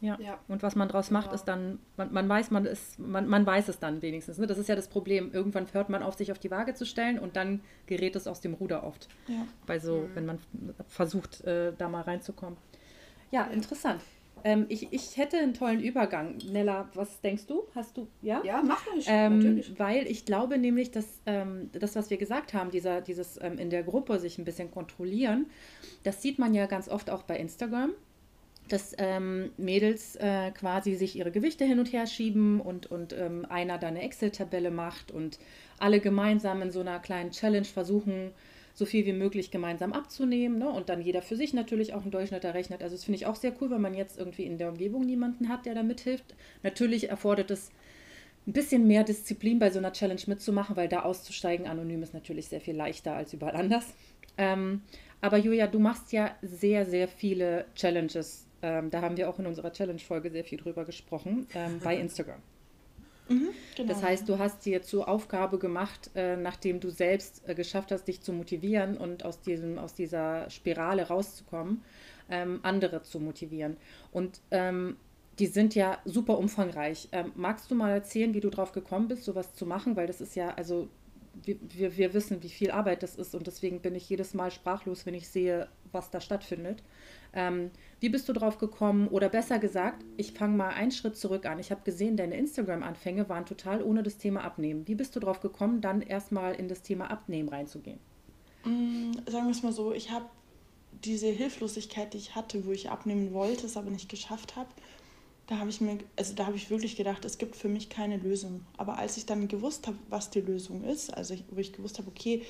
Ja. ja. Und was man daraus macht, genau. ist dann, man, man weiß, man ist, man, man weiß es dann wenigstens. Ne? Das ist ja das Problem. Irgendwann hört man auf, sich auf die Waage zu stellen und dann gerät es aus dem Ruder oft. Ja. Bei so, mhm. wenn man versucht, äh, da mal reinzukommen. Ja, ja. interessant. Ähm, ich, ich hätte einen tollen Übergang. Nella, was denkst du? Hast du, ja? Ja, mach ich, ähm, natürlich. Weil ich glaube nämlich, dass ähm, das, was wir gesagt haben, dieser, dieses ähm, in der Gruppe sich ein bisschen kontrollieren, das sieht man ja ganz oft auch bei Instagram dass ähm, Mädels äh, quasi sich ihre Gewichte hin und her schieben und, und ähm, einer da eine Excel-Tabelle macht und alle gemeinsam in so einer kleinen Challenge versuchen, so viel wie möglich gemeinsam abzunehmen ne? und dann jeder für sich natürlich auch einen Durchschnitt errechnet. Also das finde ich auch sehr cool, wenn man jetzt irgendwie in der Umgebung niemanden hat, der da mithilft. Natürlich erfordert es ein bisschen mehr Disziplin bei so einer Challenge mitzumachen, weil da auszusteigen anonym ist natürlich sehr viel leichter als überall anders. Ähm, aber Julia, du machst ja sehr, sehr viele Challenges ähm, da haben wir auch in unserer Challenge-Folge sehr viel drüber gesprochen, ähm, bei Instagram. Mhm, genau. Das heißt, du hast dir zur Aufgabe gemacht, äh, nachdem du selbst äh, geschafft hast, dich zu motivieren und aus, diesem, aus dieser Spirale rauszukommen, ähm, andere zu motivieren. Und ähm, die sind ja super umfangreich. Ähm, magst du mal erzählen, wie du drauf gekommen bist, sowas zu machen? Weil das ist ja, also wir, wir, wir wissen, wie viel Arbeit das ist und deswegen bin ich jedes Mal sprachlos, wenn ich sehe, was da stattfindet. Ähm, wie bist du drauf gekommen? Oder besser gesagt, ich fange mal einen Schritt zurück an. Ich habe gesehen, deine Instagram-Anfänge waren total ohne das Thema Abnehmen. Wie bist du drauf gekommen, dann erstmal in das Thema Abnehmen reinzugehen? Mm, sagen wir es mal so, ich habe diese Hilflosigkeit, die ich hatte, wo ich abnehmen wollte, es aber nicht geschafft habe, da habe ich mir, also da habe ich wirklich gedacht, es gibt für mich keine Lösung. Aber als ich dann gewusst habe, was die Lösung ist, also ich, wo ich gewusst habe, okay,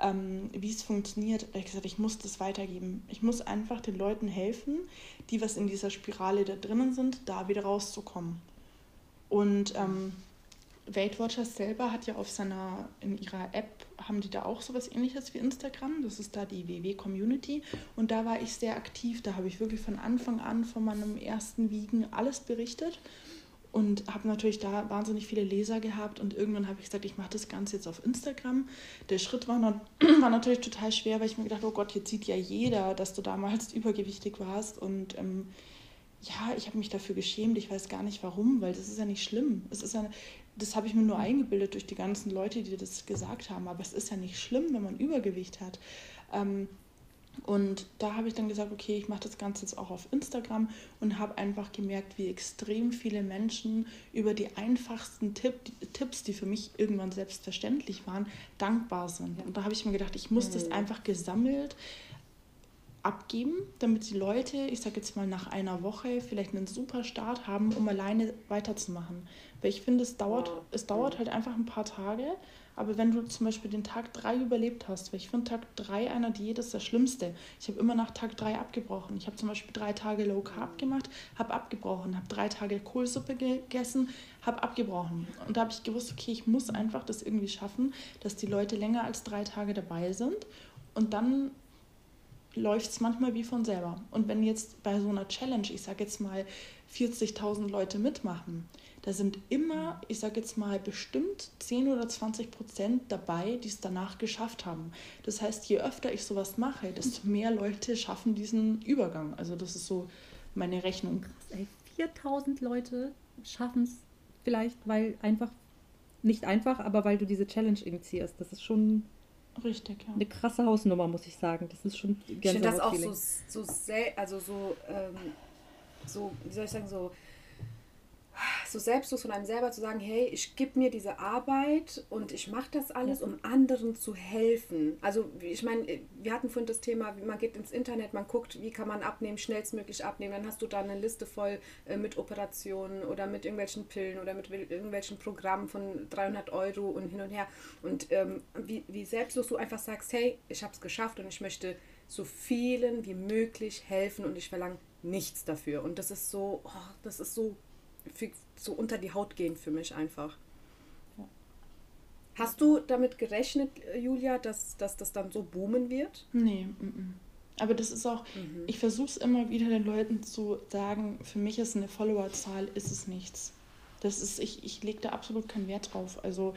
ähm, wie es funktioniert, habe ich gesagt, ich muss das weitergeben. Ich muss einfach den Leuten helfen, die was in dieser Spirale da drinnen sind, da wieder rauszukommen. Und ähm, Weight Watchers selber hat ja auf seiner, in ihrer App, haben die da auch sowas ähnliches wie Instagram. Das ist da die WW Community. Und da war ich sehr aktiv. Da habe ich wirklich von Anfang an von meinem ersten Wiegen alles berichtet und habe natürlich da wahnsinnig viele Leser gehabt und irgendwann habe ich gesagt, ich mache das Ganze jetzt auf Instagram. Der Schritt war, noch, war natürlich total schwer, weil ich mir gedacht, oh Gott, jetzt sieht ja jeder, dass du damals übergewichtig warst und ähm, ja, ich habe mich dafür geschämt. Ich weiß gar nicht warum, weil das ist ja nicht schlimm. Es ist ja, das habe ich mir nur eingebildet durch die ganzen Leute, die das gesagt haben. Aber es ist ja nicht schlimm, wenn man Übergewicht hat. Ähm, Und da habe ich dann gesagt, okay, ich mache das Ganze jetzt auch auf Instagram und habe einfach gemerkt, wie extrem viele Menschen über die einfachsten Tipp, Tipps, die für mich irgendwann selbstverständlich waren, dankbar sind. Und da habe ich mir gedacht, ich muss mhm. das einfach gesammelt abgeben, damit die Leute, ich sage jetzt mal nach einer Woche, vielleicht einen super Start haben, um alleine weiterzumachen. Weil ich finde, es dauert, es dauert halt einfach ein paar Tage, aber wenn du zum Beispiel den Tag 3 überlebt hast, weil ich finde Tag 3 einer Diät ist das Schlimmste. Ich habe immer nach Tag 3 abgebrochen. Ich habe zum Beispiel drei Tage Low Carb gemacht, habe abgebrochen, habe drei Tage Kohlsuppe gegessen, habe abgebrochen. Und da habe ich gewusst, okay, ich muss einfach das irgendwie schaffen, dass die Leute länger als drei Tage dabei sind. Und dann läuft es manchmal wie von selber. Und wenn jetzt bei so einer Challenge, ich sage jetzt mal, 40.000 Leute mitmachen, da sind immer, ich sage jetzt mal, bestimmt 10 oder 20 Prozent dabei, die es danach geschafft haben. Das heißt, je öfter ich sowas mache, desto mehr Leute schaffen diesen Übergang. Also das ist so meine Rechnung. Krass, ey, 4000 Leute schaffen es vielleicht, weil einfach, nicht einfach, aber weil du diese Challenge initiierst. Das ist schon Richtig, ja. Eine krasse Hausnummer, muss ich sagen. Das ist schon Ich finde das auch so, so, sehr, also so, ähm, so, wie soll ich sagen, so so selbstlos von einem selber zu sagen, hey, ich gebe mir diese Arbeit und ich mache das alles, um anderen zu helfen. Also ich meine, wir hatten vorhin das Thema, man geht ins Internet, man guckt, wie kann man abnehmen, schnellstmöglich abnehmen. Dann hast du da eine Liste voll äh, mit Operationen oder mit irgendwelchen Pillen oder mit irgendwelchen Programmen von 300 Euro und hin und her. Und ähm, wie, wie selbstlos du einfach sagst, hey, ich habe es geschafft und ich möchte so vielen wie möglich helfen und ich verlange nichts dafür. Und das ist so, oh, das ist so so unter die Haut gehen für mich einfach. Hast du damit gerechnet, Julia, dass, dass das dann so boomen wird? Nee. M -m. Aber das ist auch, mhm. ich versuche es immer wieder den Leuten zu sagen, für mich ist eine Followerzahl, ist es nichts. Das ist, ich, ich lege da absolut keinen Wert drauf. Also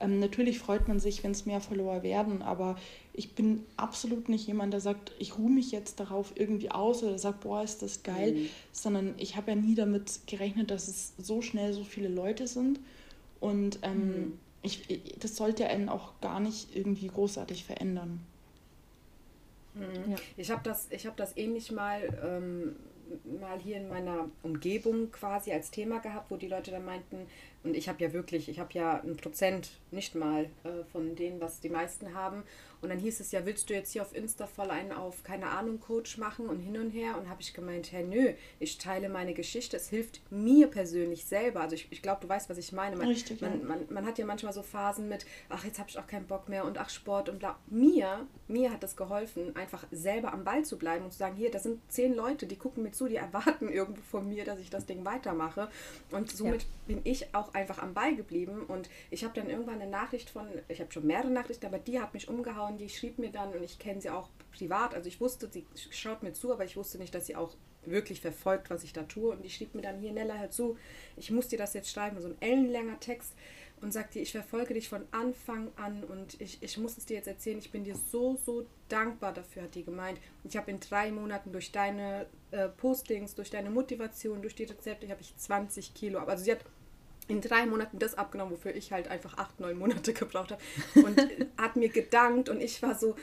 ähm, natürlich freut man sich, wenn es mehr Follower werden, aber ich bin absolut nicht jemand, der sagt, ich ruhe mich jetzt darauf irgendwie aus oder sagt, boah, ist das geil, mhm. sondern ich habe ja nie damit gerechnet, dass es so schnell so viele Leute sind. Und ähm, mhm. ich, das sollte einen auch gar nicht irgendwie großartig verändern. Mhm. Ja. Ich habe das, hab das ähnlich mal ähm, mal hier in meiner Umgebung quasi als Thema gehabt, wo die Leute dann meinten, und ich habe ja wirklich, ich habe ja ein Prozent nicht mal äh, von denen, was die meisten haben. Und dann hieß es ja, willst du jetzt hier auf Insta voll einen auf, keine Ahnung, Coach machen und hin und her? Und habe ich gemeint, hey, nö, ich teile meine Geschichte. Es hilft mir persönlich selber. Also ich, ich glaube, du weißt, was ich meine. Man, Richtig, man, ja. man, man, hat ja manchmal so Phasen mit, ach, jetzt habe ich auch keinen Bock mehr und ach, Sport und bla. Mir, mir hat das geholfen, einfach selber am Ball zu bleiben und zu sagen, hier, da sind zehn Leute, die gucken mir zu, die erwarten irgendwo von mir, dass ich das Ding weitermache. Und somit ja. bin ich auch einfach am Ball geblieben. Und ich habe dann irgendwann eine Nachricht von, ich habe schon mehrere Nachrichten, aber die hat mich umgehauen die schrieb mir dann, und ich kenne sie auch privat, also ich wusste, sie schaut mir zu, aber ich wusste nicht, dass sie auch wirklich verfolgt, was ich da tue. Und die schrieb mir dann, hier Nella, hör zu, ich muss dir das jetzt schreiben, so ein ellenlanger Text und sagt dir, ich verfolge dich von Anfang an und ich, ich muss es dir jetzt erzählen, ich bin dir so, so dankbar dafür, hat die gemeint. Ich habe in drei Monaten durch deine äh, Postings, durch deine Motivation, durch die Rezepte, habe ich 20 Kilo, also sie hat in drei Monaten das abgenommen, wofür ich halt einfach acht, neun Monate gebraucht habe. Und hat mir gedankt und ich war so,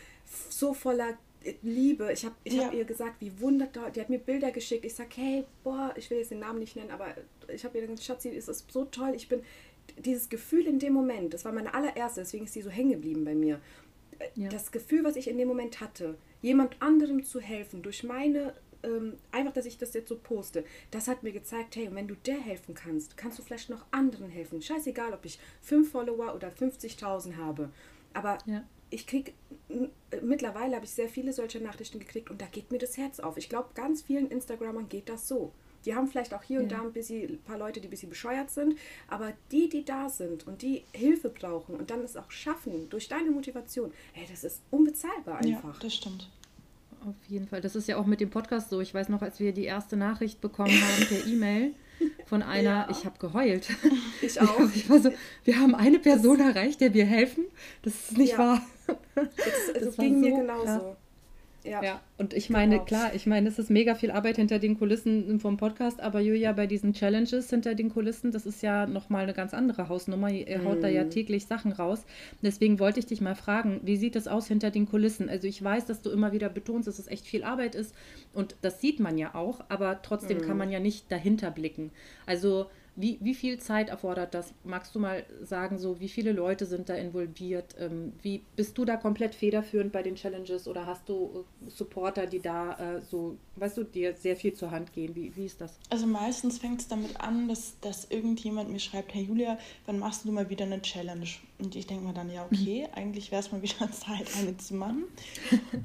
so voller Liebe. Ich habe ich ja. hab ihr gesagt, wie wunderbar. Die hat mir Bilder geschickt. Ich sage, hey, boah, ich will jetzt den Namen nicht nennen, aber ich habe ihr gesagt, Schatzi, es ist so toll. Ich bin dieses Gefühl in dem Moment, das war meine allererste, deswegen ist sie so hängen geblieben bei mir. Ja. Das Gefühl, was ich in dem Moment hatte, jemand anderem zu helfen durch meine ähm, einfach, dass ich das jetzt so poste, das hat mir gezeigt, hey, wenn du der helfen kannst, kannst du vielleicht noch anderen helfen. Scheißegal, ob ich fünf Follower oder 50.000 habe. Aber ja. ich kriege, mittlerweile habe ich sehr viele solche Nachrichten gekriegt und da geht mir das Herz auf. Ich glaube, ganz vielen Instagramern geht das so. Die haben vielleicht auch hier und ja. da ein, bisschen, paar Leute, die ein bisschen bescheuert sind, aber die, die da sind und die Hilfe brauchen und dann es auch schaffen durch deine Motivation, hey, das ist unbezahlbar einfach. Ja, das stimmt. Auf jeden Fall. Das ist ja auch mit dem Podcast so. Ich weiß noch, als wir die erste Nachricht bekommen haben per E-Mail von einer, ja. ich habe geheult. Ich auch. Ich war so, wir haben eine Person das erreicht, der wir helfen. Das ist nicht ja. wahr. Es, es ging so, mir genauso. Ja. Ja. ja. Und ich meine, genau. klar, ich meine, es ist mega viel Arbeit hinter den Kulissen vom Podcast, aber Julia, bei diesen Challenges hinter den Kulissen, das ist ja nochmal eine ganz andere Hausnummer. Ihr haut mm. da ja mhm. täglich Sachen raus. Deswegen wollte ich dich mal fragen, wie sieht es aus hinter den Kulissen? Also ich weiß, dass du immer wieder betonst, dass es echt viel Arbeit ist und das sieht man ja auch, aber trotzdem mm. kann mhm. man ja nicht dahinter blicken. Also wie, wie viel Zeit erfordert das? Magst du mal sagen, so wie viele Leute sind da involviert? Ähm, wie bist du da komplett federführend bei den Challenges oder hast du äh, Supporter, die da äh, so, weißt du, dir sehr viel zur Hand gehen? Wie, wie ist das? Also meistens fängt es damit an, dass, dass irgendjemand mir schreibt, hey Julia, wann machst du mal wieder eine Challenge? Und ich denke mir dann, ja, okay, eigentlich wäre es mal wieder Zeit, eine zu machen.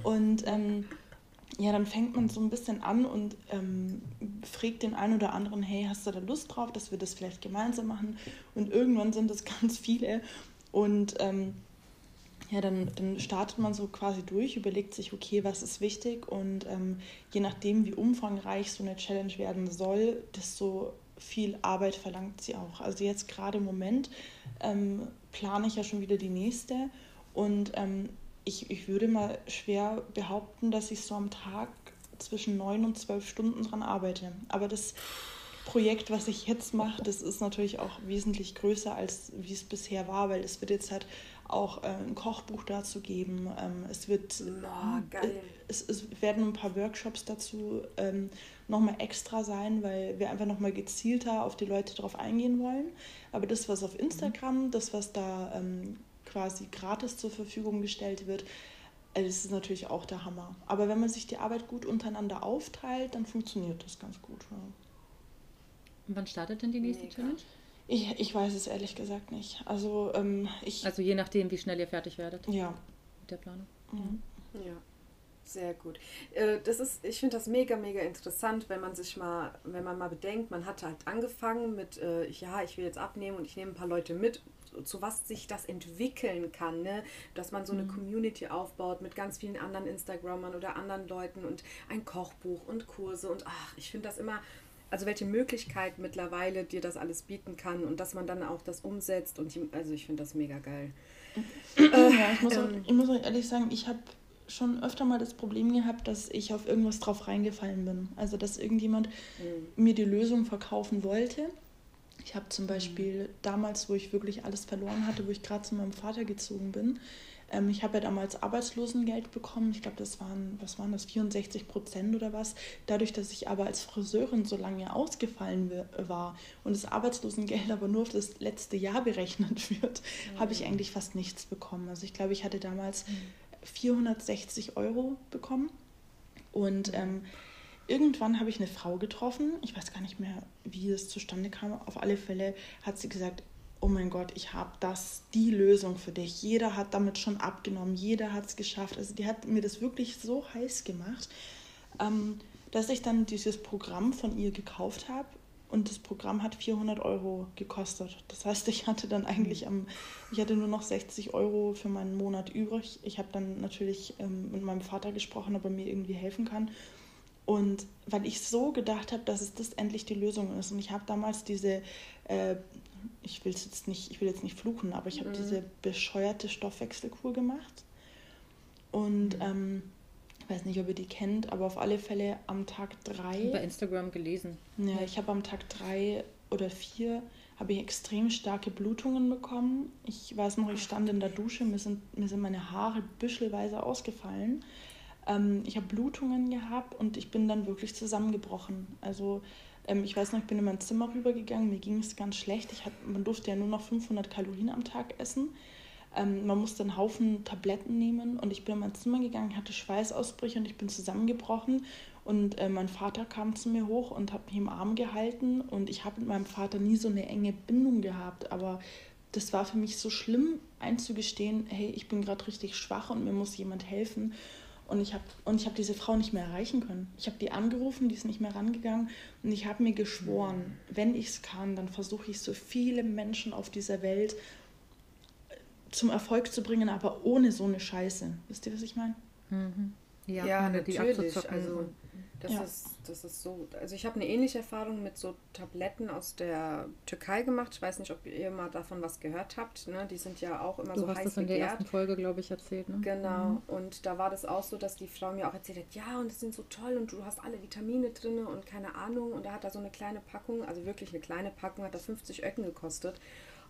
Und ähm, ja, dann fängt man so ein bisschen an und ähm, fragt den einen oder anderen, hey, hast du da Lust drauf, dass wir das vielleicht gemeinsam machen? Und irgendwann sind es ganz viele. Und ähm, ja, dann, dann startet man so quasi durch, überlegt sich, okay, was ist wichtig und ähm, je nachdem, wie umfangreich so eine Challenge werden soll, desto viel Arbeit verlangt sie auch. Also jetzt gerade im Moment ähm, plane ich ja schon wieder die nächste und ähm, ich, ich würde mal schwer behaupten, dass ich so am Tag zwischen neun und zwölf Stunden dran arbeite. Aber das Projekt, was ich jetzt mache, das ist natürlich auch wesentlich größer, als wie es bisher war, weil es wird jetzt halt auch äh, ein Kochbuch dazu geben. Ähm, es wird oh, es, es, werden ein paar Workshops dazu ähm, nochmal extra sein, weil wir einfach nochmal gezielter auf die Leute drauf eingehen wollen. Aber das, was auf Instagram, das, was da ähm, quasi gratis zur Verfügung gestellt wird, äh, das ist natürlich auch der Hammer. Aber wenn man sich die Arbeit gut untereinander aufteilt, dann funktioniert das ganz gut. Ja. Und wann startet denn die nächste Mega. Challenge? Ich, ich weiß es ehrlich gesagt nicht. Also, ähm, ich, also je nachdem, wie schnell ihr fertig werdet. Ja. Mit der Planung. Mhm. Ja. Sehr gut. Äh, das ist, ich finde das mega, mega interessant, wenn man sich mal, wenn man mal bedenkt, man hat halt angefangen mit, äh, ja, ich will jetzt abnehmen und ich nehme ein paar Leute mit zu was sich das entwickeln kann, ne? dass man so eine mhm. Community aufbaut mit ganz vielen anderen Instagrammern oder anderen Leuten und ein Kochbuch und Kurse und ach, ich finde das immer, also welche Möglichkeit mittlerweile dir das alles bieten kann und dass man dann auch das umsetzt und die, also ich finde das mega geil. Ja, ich muss, auch, ähm. ich muss auch ehrlich sagen, ich habe schon öfter mal das Problem gehabt, dass ich auf irgendwas drauf reingefallen bin. Also dass irgendjemand mhm. mir die Lösung verkaufen wollte ich habe zum Beispiel damals, wo ich wirklich alles verloren hatte, wo ich gerade zu meinem Vater gezogen bin, ähm, ich habe ja damals Arbeitslosengeld bekommen. Ich glaube, das waren, was waren das, 64 Prozent oder was. Dadurch, dass ich aber als Friseurin so lange ausgefallen war und das Arbeitslosengeld aber nur auf das letzte Jahr berechnet wird, mhm. habe ich eigentlich fast nichts bekommen. Also ich glaube, ich hatte damals mhm. 460 Euro bekommen. Und mhm. ähm, irgendwann habe ich eine Frau getroffen, ich weiß gar nicht mehr, wie es zustande kam. Auf alle Fälle hat sie gesagt, oh mein Gott, ich habe das, die Lösung für dich. Jeder hat damit schon abgenommen, jeder hat es geschafft. Also die hat mir das wirklich so heiß gemacht, ähm, dass ich dann dieses Programm von ihr gekauft habe. Und das Programm hat 400 Euro gekostet. Das heißt, ich hatte dann eigentlich am, ich hatte nur noch 60 Euro für meinen Monat übrig. Ich habe dann natürlich ähm, mit meinem Vater gesprochen, ob er mir irgendwie helfen kann. Und weil ich so gedacht habe, dass es das endlich die Lösung ist. Und ich habe damals diese, äh, ich will jetzt nicht, ich will jetzt nicht fluchen, aber ich habe mhm. diese bescheuerte Stoffwechselkur gemacht. Und mhm. ähm, ich weiß nicht, ob ihr die kennt, aber auf alle Fälle am Tag drei. Ich bei Instagram gelesen. Ja, ich habe am Tag drei oder vier habe ich extrem starke Blutungen bekommen. Ich weiß noch, ich stand in der Dusche, mir sind, mir sind meine Haare büschelweise ausgefallen. Ähm, ich habe Blutungen gehabt und ich bin dann wirklich zusammengebrochen. Also ähm, ich weiß noch, ich bin in mein Zimmer rübergegangen, mir ging es ganz schlecht. Ich hat, man durfte ja nur noch 500 Kalorien am Tag essen. Ähm, man musste einen Haufen Tabletten nehmen und ich bin in mein Zimmer gegangen, hatte Schweißausbrüche und ich bin zusammengebrochen. Und äh, mein Vater kam zu mir hoch und hat mich im Arm gehalten und ich habe mit meinem Vater nie so eine enge Bindung gehabt, aber das war für mich so schlimm einzugestehen, hey, ich bin gerade richtig schwach und mir muss jemand helfen. Und ich habe hab diese Frau nicht mehr erreichen können. Ich habe die angerufen, die ist nicht mehr rangegangen. Und ich habe mir geschworen, mhm. wenn ich es kann, dann versuche ich so viele Menschen auf dieser Welt äh, zum Erfolg zu bringen, aber ohne so eine Scheiße. Wisst ihr, was ich meine? Mhm. Ja, ja natürlich. Also Das, Ja. ist, das ist so. Also ich habe eine ähnliche Erfahrung mit so Tabletten aus der Türkei gemacht. Ich weiß nicht, ob ihr mal davon was gehört habt. Ne? Die sind ja auch immer Du so hast heiß das in der ersten Folge, glaube ich, erzählt, ne? Genau, und da war das auch so, dass die Frau mir auch erzählt hat, ja, und das sind so toll und du hast alle Vitamine drin und keine Ahnung. Und da hat er so eine kleine Packung, also wirklich eine kleine Packung, hat da 50 Öcken gekostet.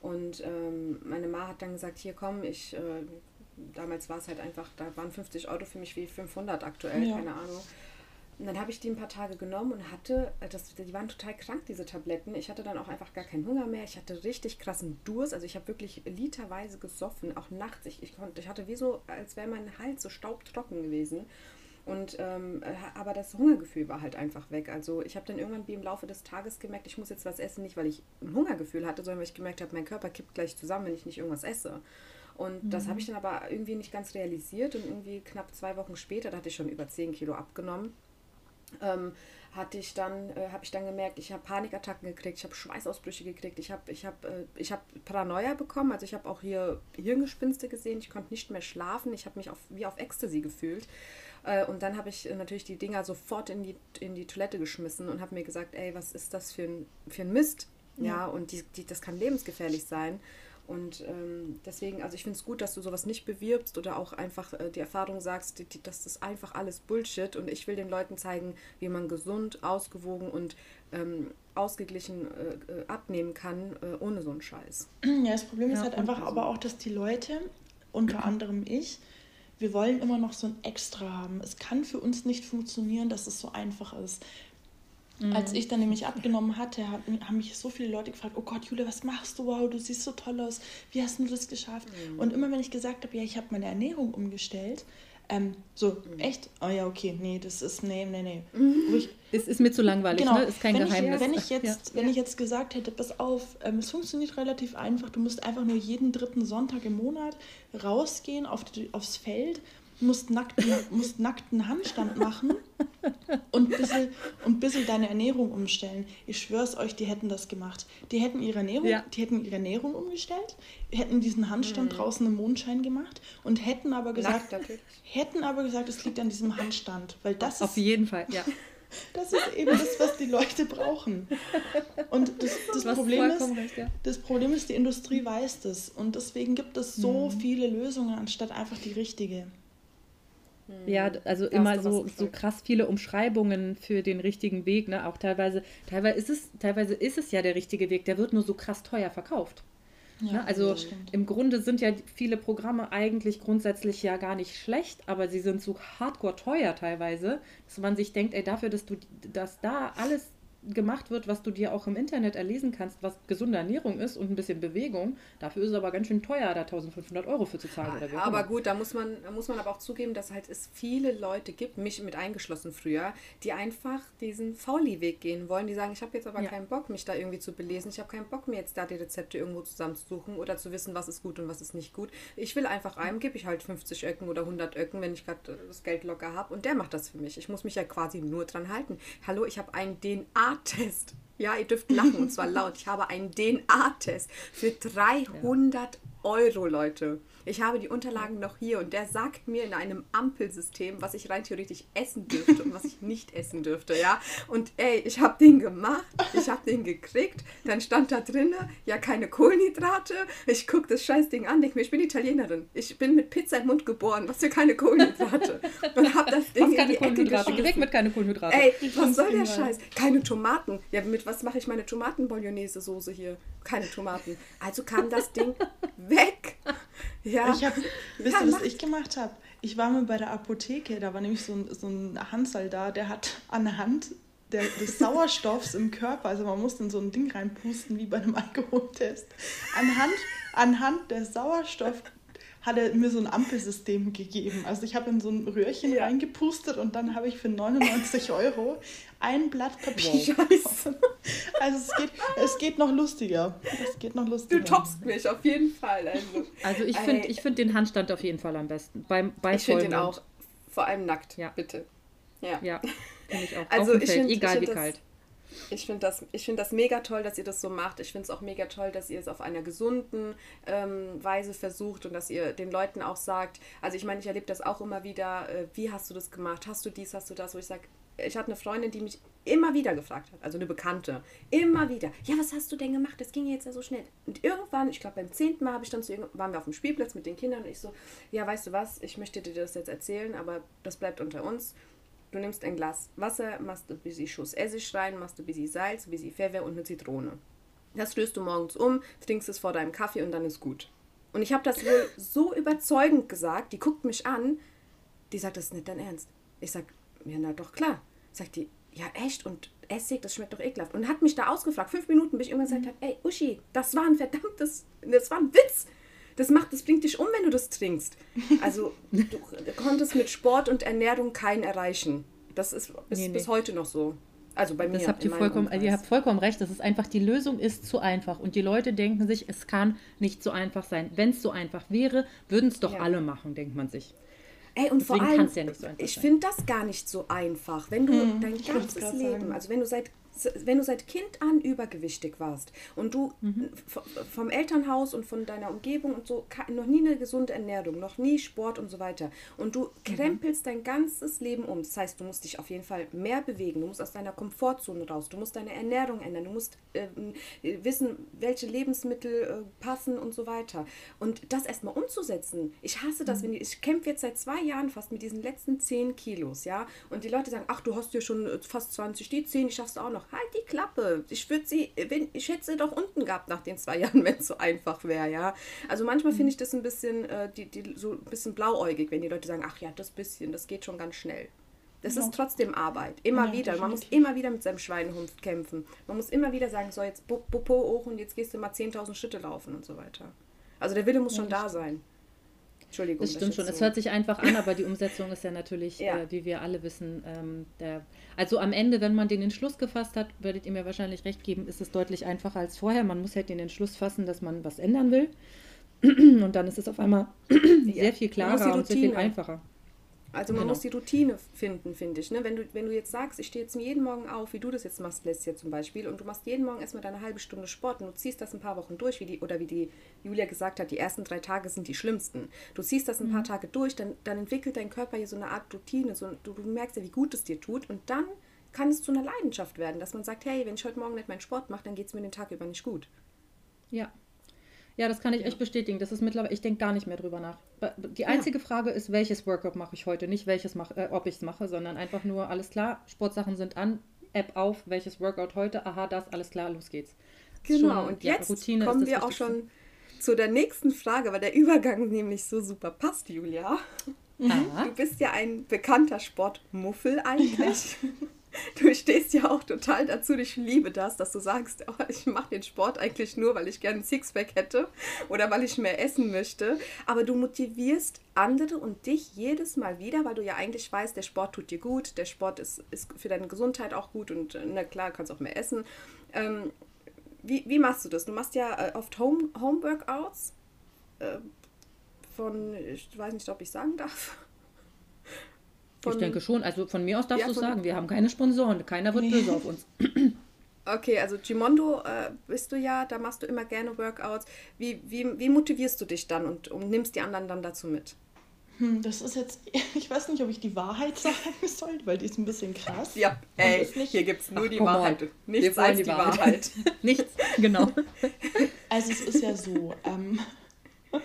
Und ähm, meine Ma hat dann gesagt, hier komm, ich, äh, damals war es halt einfach, da waren 50 Euro für mich wie 500 aktuell, Ja. keine Ahnung. Und dann habe ich die ein paar Tage genommen und hatte, äh, das, die waren total krank, diese Tabletten. Ich hatte dann auch einfach gar keinen Hunger mehr. Ich hatte richtig krassen Durst. Also ich habe wirklich literweise gesoffen, auch nachts. Ich, ich, konnte, ich hatte wie so, als wäre mein Hals so staubtrocken gewesen. Und ähm, äh, aber das Hungergefühl war halt einfach weg. Also ich habe dann irgendwann wie im Laufe des Tages gemerkt, ich muss jetzt was essen, nicht weil ich ein Hungergefühl hatte, sondern weil ich gemerkt habe, mein Körper kippt gleich zusammen, wenn ich nicht irgendwas esse. Und das habe ich dann aber irgendwie nicht ganz realisiert und irgendwie knapp zwei Wochen später, da hatte ich schon über 10 Kilo abgenommen, ähm, hatte ich dann, äh, habe ich dann gemerkt, ich habe Panikattacken gekriegt, ich habe Schweißausbrüche gekriegt, ich habe ich hab, äh, ich hab Paranoia bekommen, also ich habe auch hier Hirngespinste gesehen, ich konnte nicht mehr schlafen, ich habe mich auf, wie auf Ecstasy gefühlt. Äh, und dann habe ich äh, natürlich die Dinger sofort in die, in die Toilette geschmissen und habe mir gesagt, ey, was ist das für ein, für ein Mist? Ja, und die, die, das kann lebensgefährlich sein. Und ähm, deswegen, also ich finde es gut, dass du sowas nicht bewirbst oder auch einfach äh, die Erfahrung sagst, die, die, das ist einfach alles Bullshit. Und ich will den Leuten zeigen, wie man gesund, ausgewogen und ähm, ausgeglichen äh, äh, abnehmen kann, äh, ohne so einen Scheiß. Ja, das Problem ist Ja, halt und einfach aber auch, dass die Leute, unter anderem ich, wir wollen immer noch so ein Extra haben. Es kann für uns nicht funktionieren, dass es so einfach ist. Als ich dann nämlich abgenommen hatte, hat- haben mich so viele Leute gefragt, oh Gott, Julia, was machst du? Wow, du siehst so toll aus. Wie hast du das geschafft? Und immer wenn ich gesagt habe, ja, ich habe meine Ernährung umgestellt, ähm, so, echt? Oh ja, okay, nee, das ist, nee, nee, nee. Wo ich, Es ist mir zu langweilig, Genau. ne? Ist kein wenn Geheimnis. Ich, wenn ich jetzt, Ja. wenn ich jetzt gesagt hätte, pass auf, ähm, es funktioniert relativ einfach. Du musst einfach nur jeden dritten Sonntag im Monat rausgehen auf die, aufs Feld, musst nackten, musst nackten Handstand machen und ein bisschen, und bisschen deine Ernährung umstellen. Ich schwör's euch, die hätten das gemacht. Die hätten ihre Ernährung, Ja. die hätten ihre Ernährung umgestellt, hätten diesen Handstand draußen im Mondschein gemacht und hätten aber gesagt, Nackt hätten aber gesagt, es liegt an diesem Handstand, weil das Auf ist jeden Fall, ja. das ist eben das, was die Leute brauchen. Und das, das, Problem ist, recht, ja. das Problem ist, die Industrie weiß das. Und deswegen gibt es so viele Lösungen, anstatt einfach die richtige. Ja, d- also Da immer so, so krass viele Umschreibungen für den richtigen Weg, ne? Auch teilweise, teilweise ist es, teilweise ist es ja der richtige Weg, der wird nur so krass teuer verkauft. ne? Also das stimmt. im Grunde sind ja viele Programme eigentlich grundsätzlich ja gar nicht schlecht, aber sie sind so hardcore teuer teilweise, dass man sich denkt, ey, dafür, dass du, dass da alles gemacht wird, was du dir auch im Internet erlesen kannst, was gesunde Ernährung ist und ein bisschen Bewegung, dafür ist es aber ganz schön teuer, da 1500 Euro für zu zahlen. Oder wie Aber gut, da muss man, da muss man aber auch zugeben, dass halt es viele Leute gibt, mich mit eingeschlossen früher, die einfach diesen Fauli-Weg gehen wollen. Die sagen, ich habe jetzt aber Ja. keinen Bock, mich da irgendwie zu belesen. Ich habe keinen Bock, mir jetzt da die Rezepte irgendwo zusammenzusuchen oder zu wissen, was ist gut und was ist nicht gut. Ich will einfach einem, gebe ich halt 50 Öcken oder 100 Öcken, wenn ich gerade das Geld locker habe und der macht das für mich. Ich muss mich ja quasi nur dran halten. Hallo, ich habe einen DNA-Test. Ja, ihr dürft lachen und zwar laut. Ich habe einen DNA-Test für 300 Euro, Leute. Ich habe die Unterlagen noch hier und der sagt mir in einem Ampelsystem, was ich rein theoretisch essen dürfte und was ich nicht essen dürfte, ja. Und ey, ich habe den gemacht, ich habe den gekriegt, dann stand da drin, ja, keine Kohlenhydrate. Ich gucke das Scheißding an, denke mir, ich bin Italienerin. Ich bin mit Pizza im Mund geboren, was für keine Kohlenhydrate. Und habe das Ding Was in die Ecke Kohlenhydrate, geschmissen. mit keine Kohlenhydrate. Ey, was soll der. Scheiß? Keine Tomaten. Ja, mit was mache ich meine Tomaten-Bolognese-Soße hier? Keine Tomaten. Also kam das Ding weg. Ja. Ich habe, wisst Ja, ihr, was ich gemacht habe? Ich war mal bei der Apotheke, da war nämlich so ein, so ein Hansal da, der hat anhand der, des Sauerstoffs im Körper, also man muss in so ein Ding reinpusten wie bei einem Alkoholtest, anhand, anhand der Sauerstoff hat er mir so ein Ampelsystem gegeben. Also ich habe in so ein Röhrchen reingepustet und dann habe ich für 99 Euro ein Blatt Papier. Scheiße. Also es geht, es geht noch lustiger. Es geht noch lustiger. Du toppst mich auf jeden Fall. Also, Also ich finde ich find den Handstand auf jeden Fall am besten. Beim, bei ich finde den auch. Vor allem nackt, Ja. bitte. Ja. Ja, finde ich auch. Also Auf dem ich Feld, find- ich egal find wie das- kalt. Ich finde das, find das mega toll, dass ihr das so macht. Ich finde es auch mega toll, dass ihr es auf einer gesunden ähm, Weise versucht und dass ihr den Leuten auch sagt, also ich meine, ich erlebe das auch immer wieder, äh, wie hast du das gemacht? Hast du dies, hast du das? Wo ich sage, ich hatte eine Freundin, die mich immer wieder gefragt hat, also eine Bekannte, immer wieder, ja, was hast du denn gemacht? Das ging jetzt ja so schnell. Und irgendwann, ich glaube beim zehnten Mal ich dann zu waren wir auf dem Spielplatz mit den Kindern und ich so, ja, weißt du was, ich möchte dir das jetzt erzählen, aber das bleibt unter uns. Du nimmst ein Glas Wasser, machst ein bisschen Schuss Essig rein, machst ein bisschen Salz, ein bisschen Pfeffer und eine Zitrone. Das rührst du morgens um, trinkst es vor deinem Kaffee und dann ist gut. Und ich habe das wohl so überzeugend gesagt, die guckt mich an, die sagt, das ist nicht dein Ernst. Ich sag, ja, na doch, klar. Sagt die, ja, echt? Und Essig, das schmeckt doch ekelhaft. Und hat mich da ausgefragt, fünf Minuten, bis ich irgendwann gesagt habe, ey, Uschi, das war ein verdammtes, das war ein Witz. Das macht, das bringt dich um, wenn du das trinkst. Also, du, konntest mit Sport und Ernährung keinen erreichen. Das ist, ist nee, nee. bis heute noch so. Also bei mir. Das habt ihr, vollkommen, ihr habt vollkommen recht. Das ist einfach, die Lösung ist zu einfach. Und die Leute denken sich, es kann nicht so einfach sein. Wenn es so einfach wäre, würden es doch ja. alle machen, denkt man sich. Ey, und Deswegen vor allem, ja so ich finde das gar nicht so einfach. Wenn du hm, dein ganzes Leben, sagen. also wenn du seit wenn du seit Kind an übergewichtig warst und du mhm. vom Elternhaus und von deiner Umgebung und so noch nie eine gesunde Ernährung, noch nie Sport und so weiter und du mhm. krempelst dein ganzes Leben um, das heißt, du musst dich auf jeden Fall mehr bewegen, du musst aus deiner Komfortzone raus, du musst deine Ernährung ändern, du musst äh, wissen, welche Lebensmittel äh, passen und so weiter und das erstmal umzusetzen. Ich hasse das, mhm. wenn ich, ich kämpfe jetzt seit zwei Jahren fast mit diesen letzten 10 Kilos, ja, und die Leute sagen, ach, du hast ja schon fast 20, die 10, ich schaff's auch noch halt die Klappe. Ich würde sie, ich hätte sie doch unten gehabt nach den zwei Jahren, wenn es so einfach wäre, ja. Also manchmal finde ich das ein bisschen, äh, die, die, so ein bisschen blauäugig, wenn die Leute sagen, ach ja, das bisschen, das geht schon ganz schnell. Das ja. ist trotzdem Arbeit. Immer ja, wieder. Man muss immer wieder mit seinem Schweinehund kämpfen. Man muss immer wieder sagen, so jetzt Popo hoch und jetzt gehst du mal 10.000 Schritte laufen und so weiter. Also der Wille muss ja, schon da sein. Entschuldigung. Das stimmt schon. Es hört sich einfach an, aber die Umsetzung ist ja natürlich, ja. Äh, wie wir alle wissen, ähm, der, also am Ende, wenn man den Entschluss gefasst hat, werdet ihr mir wahrscheinlich recht geben, ist es deutlich einfacher als vorher. Man muss halt den Entschluss fassen, dass man was ändern will. Und dann ist es auf einmal sehr viel klarer und sehr viel einfacher. Also man genau. muss die Routine finden, finde ich. Ne? Wenn, du, wenn du jetzt sagst, ich stehe jetzt jeden Morgen auf, wie du das jetzt machst, Leslie zum Beispiel, und du machst jeden Morgen erstmal deine halbe Stunde Sport und du ziehst das ein paar Wochen durch, wie die, oder wie die Julia gesagt hat, die ersten drei Tage sind die schlimmsten. Du ziehst das ein mhm. paar Tage durch, dann, dann entwickelt dein Körper hier so eine Art Routine, so, du, du merkst ja, wie gut es dir tut und dann kann es zu einer Leidenschaft werden, dass man sagt, hey, wenn ich heute Morgen nicht meinen Sport mache, dann geht es mir den Tag über nicht gut. Ja, ja, das kann ich echt bestätigen. Das ist mittlerweile, ich denke gar nicht mehr drüber nach. Die einzige ja. Frage ist, welches Workout mache ich heute? Nicht welches mach, äh, ob ich es mache, sondern einfach nur, alles klar, Sportsachen sind an, App auf, welches Workout heute, aha, das, alles klar, los geht's. Genau, schon, und ja, jetzt Routine kommen wir auch schon zu der nächsten Frage, weil der Übergang nämlich so super passt, Julia. Mhm. Du bist ja ein bekannter Sportmuffel eigentlich. Ja. Du stehst ja auch total dazu. Ich liebe das, dass du sagst, oh, ich mache den Sport eigentlich nur, weil ich gerne ein Sixpack hätte oder weil ich mehr essen möchte. Aber du motivierst andere und dich jedes Mal wieder, weil du ja eigentlich weißt, der Sport tut dir gut, der Sport ist, ist für deine Gesundheit auch gut und na klar, kannst auch mehr essen. Ähm, wie, wie machst du das? Du machst ja äh, oft Home, Home äh, von, ich weiß nicht, ob ich sagen darf. Von, ich denke schon. Also von mir aus darfst ja, du sagen, wir haben keine Sponsoren, keiner wird nee. böse auf uns. Okay, also Gimondo äh, bist du ja, da machst du immer gerne Workouts. Wie, wie, wie motivierst du dich dann und, und nimmst die anderen dann dazu mit? Hm, das ist jetzt, ich weiß nicht, ob ich die Wahrheit sagen soll, weil die ist ein bisschen krass. Ja, ey, nicht, hier gibt es nur Ach, die Wahrheit. On. Nichts als die, die Wahrheit. Wahrheit. Nichts, genau. Also es ist ja so, ähm,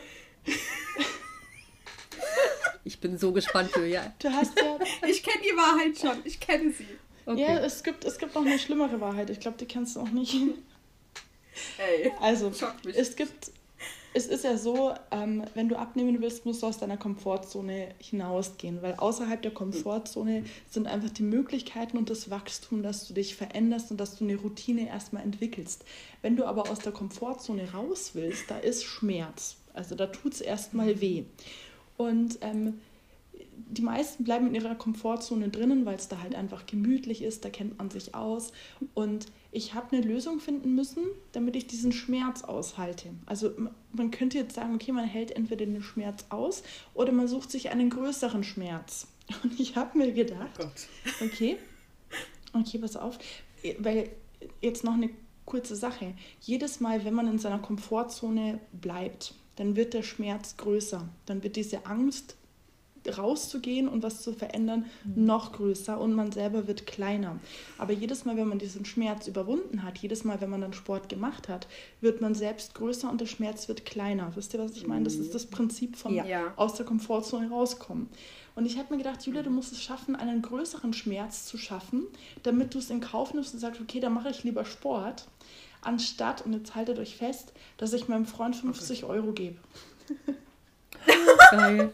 Ich bin so gespannt, Julia. Du hast ja. ich kenne die Wahrheit schon. Ich kenne sie. Okay. Ja, es gibt, es gibt noch eine schlimmere Wahrheit. Ich glaube, die kennst du auch nicht. Ey, also, es gibt. Es ist ja so, ähm, wenn du abnehmen willst, musst du aus deiner Komfortzone hinausgehen, weil außerhalb der Komfortzone sind einfach die Möglichkeiten und das Wachstum, dass du dich veränderst und dass du eine Routine erstmal entwickelst. Wenn du aber aus der Komfortzone raus willst, da ist Schmerz. Also da tut es erstmal weh. Und ähm, die meisten bleiben in ihrer Komfortzone drinnen, weil es da halt einfach gemütlich ist, da kennt man sich aus. Und ich habe eine Lösung finden müssen, damit ich diesen Schmerz aushalte. Also man könnte jetzt sagen, okay, man hält entweder den Schmerz aus oder man sucht sich einen größeren Schmerz. Und ich habe mir gedacht, oh okay, okay, pass auf, weil jetzt noch eine kurze Sache. Jedes Mal, wenn man in seiner Komfortzone bleibt, dann wird der Schmerz größer. Dann wird diese Angst rauszugehen und was zu verändern, mhm. noch größer und man selber wird kleiner. Aber jedes Mal, wenn man diesen Schmerz überwunden hat, jedes Mal, wenn man dann Sport gemacht hat, wird man selbst größer und der Schmerz wird kleiner. Wisst ihr, was ich meine? Das ist das Prinzip von ja. aus der Komfortzone rauskommen. Und ich habe mir gedacht, Julia, du musst es schaffen, einen größeren Schmerz zu schaffen, damit du es in Kauf nimmst und sagst, okay, dann mache ich lieber Sport, anstatt, und jetzt haltet euch fest, dass ich meinem Freund 50 Euro gebe. Geil.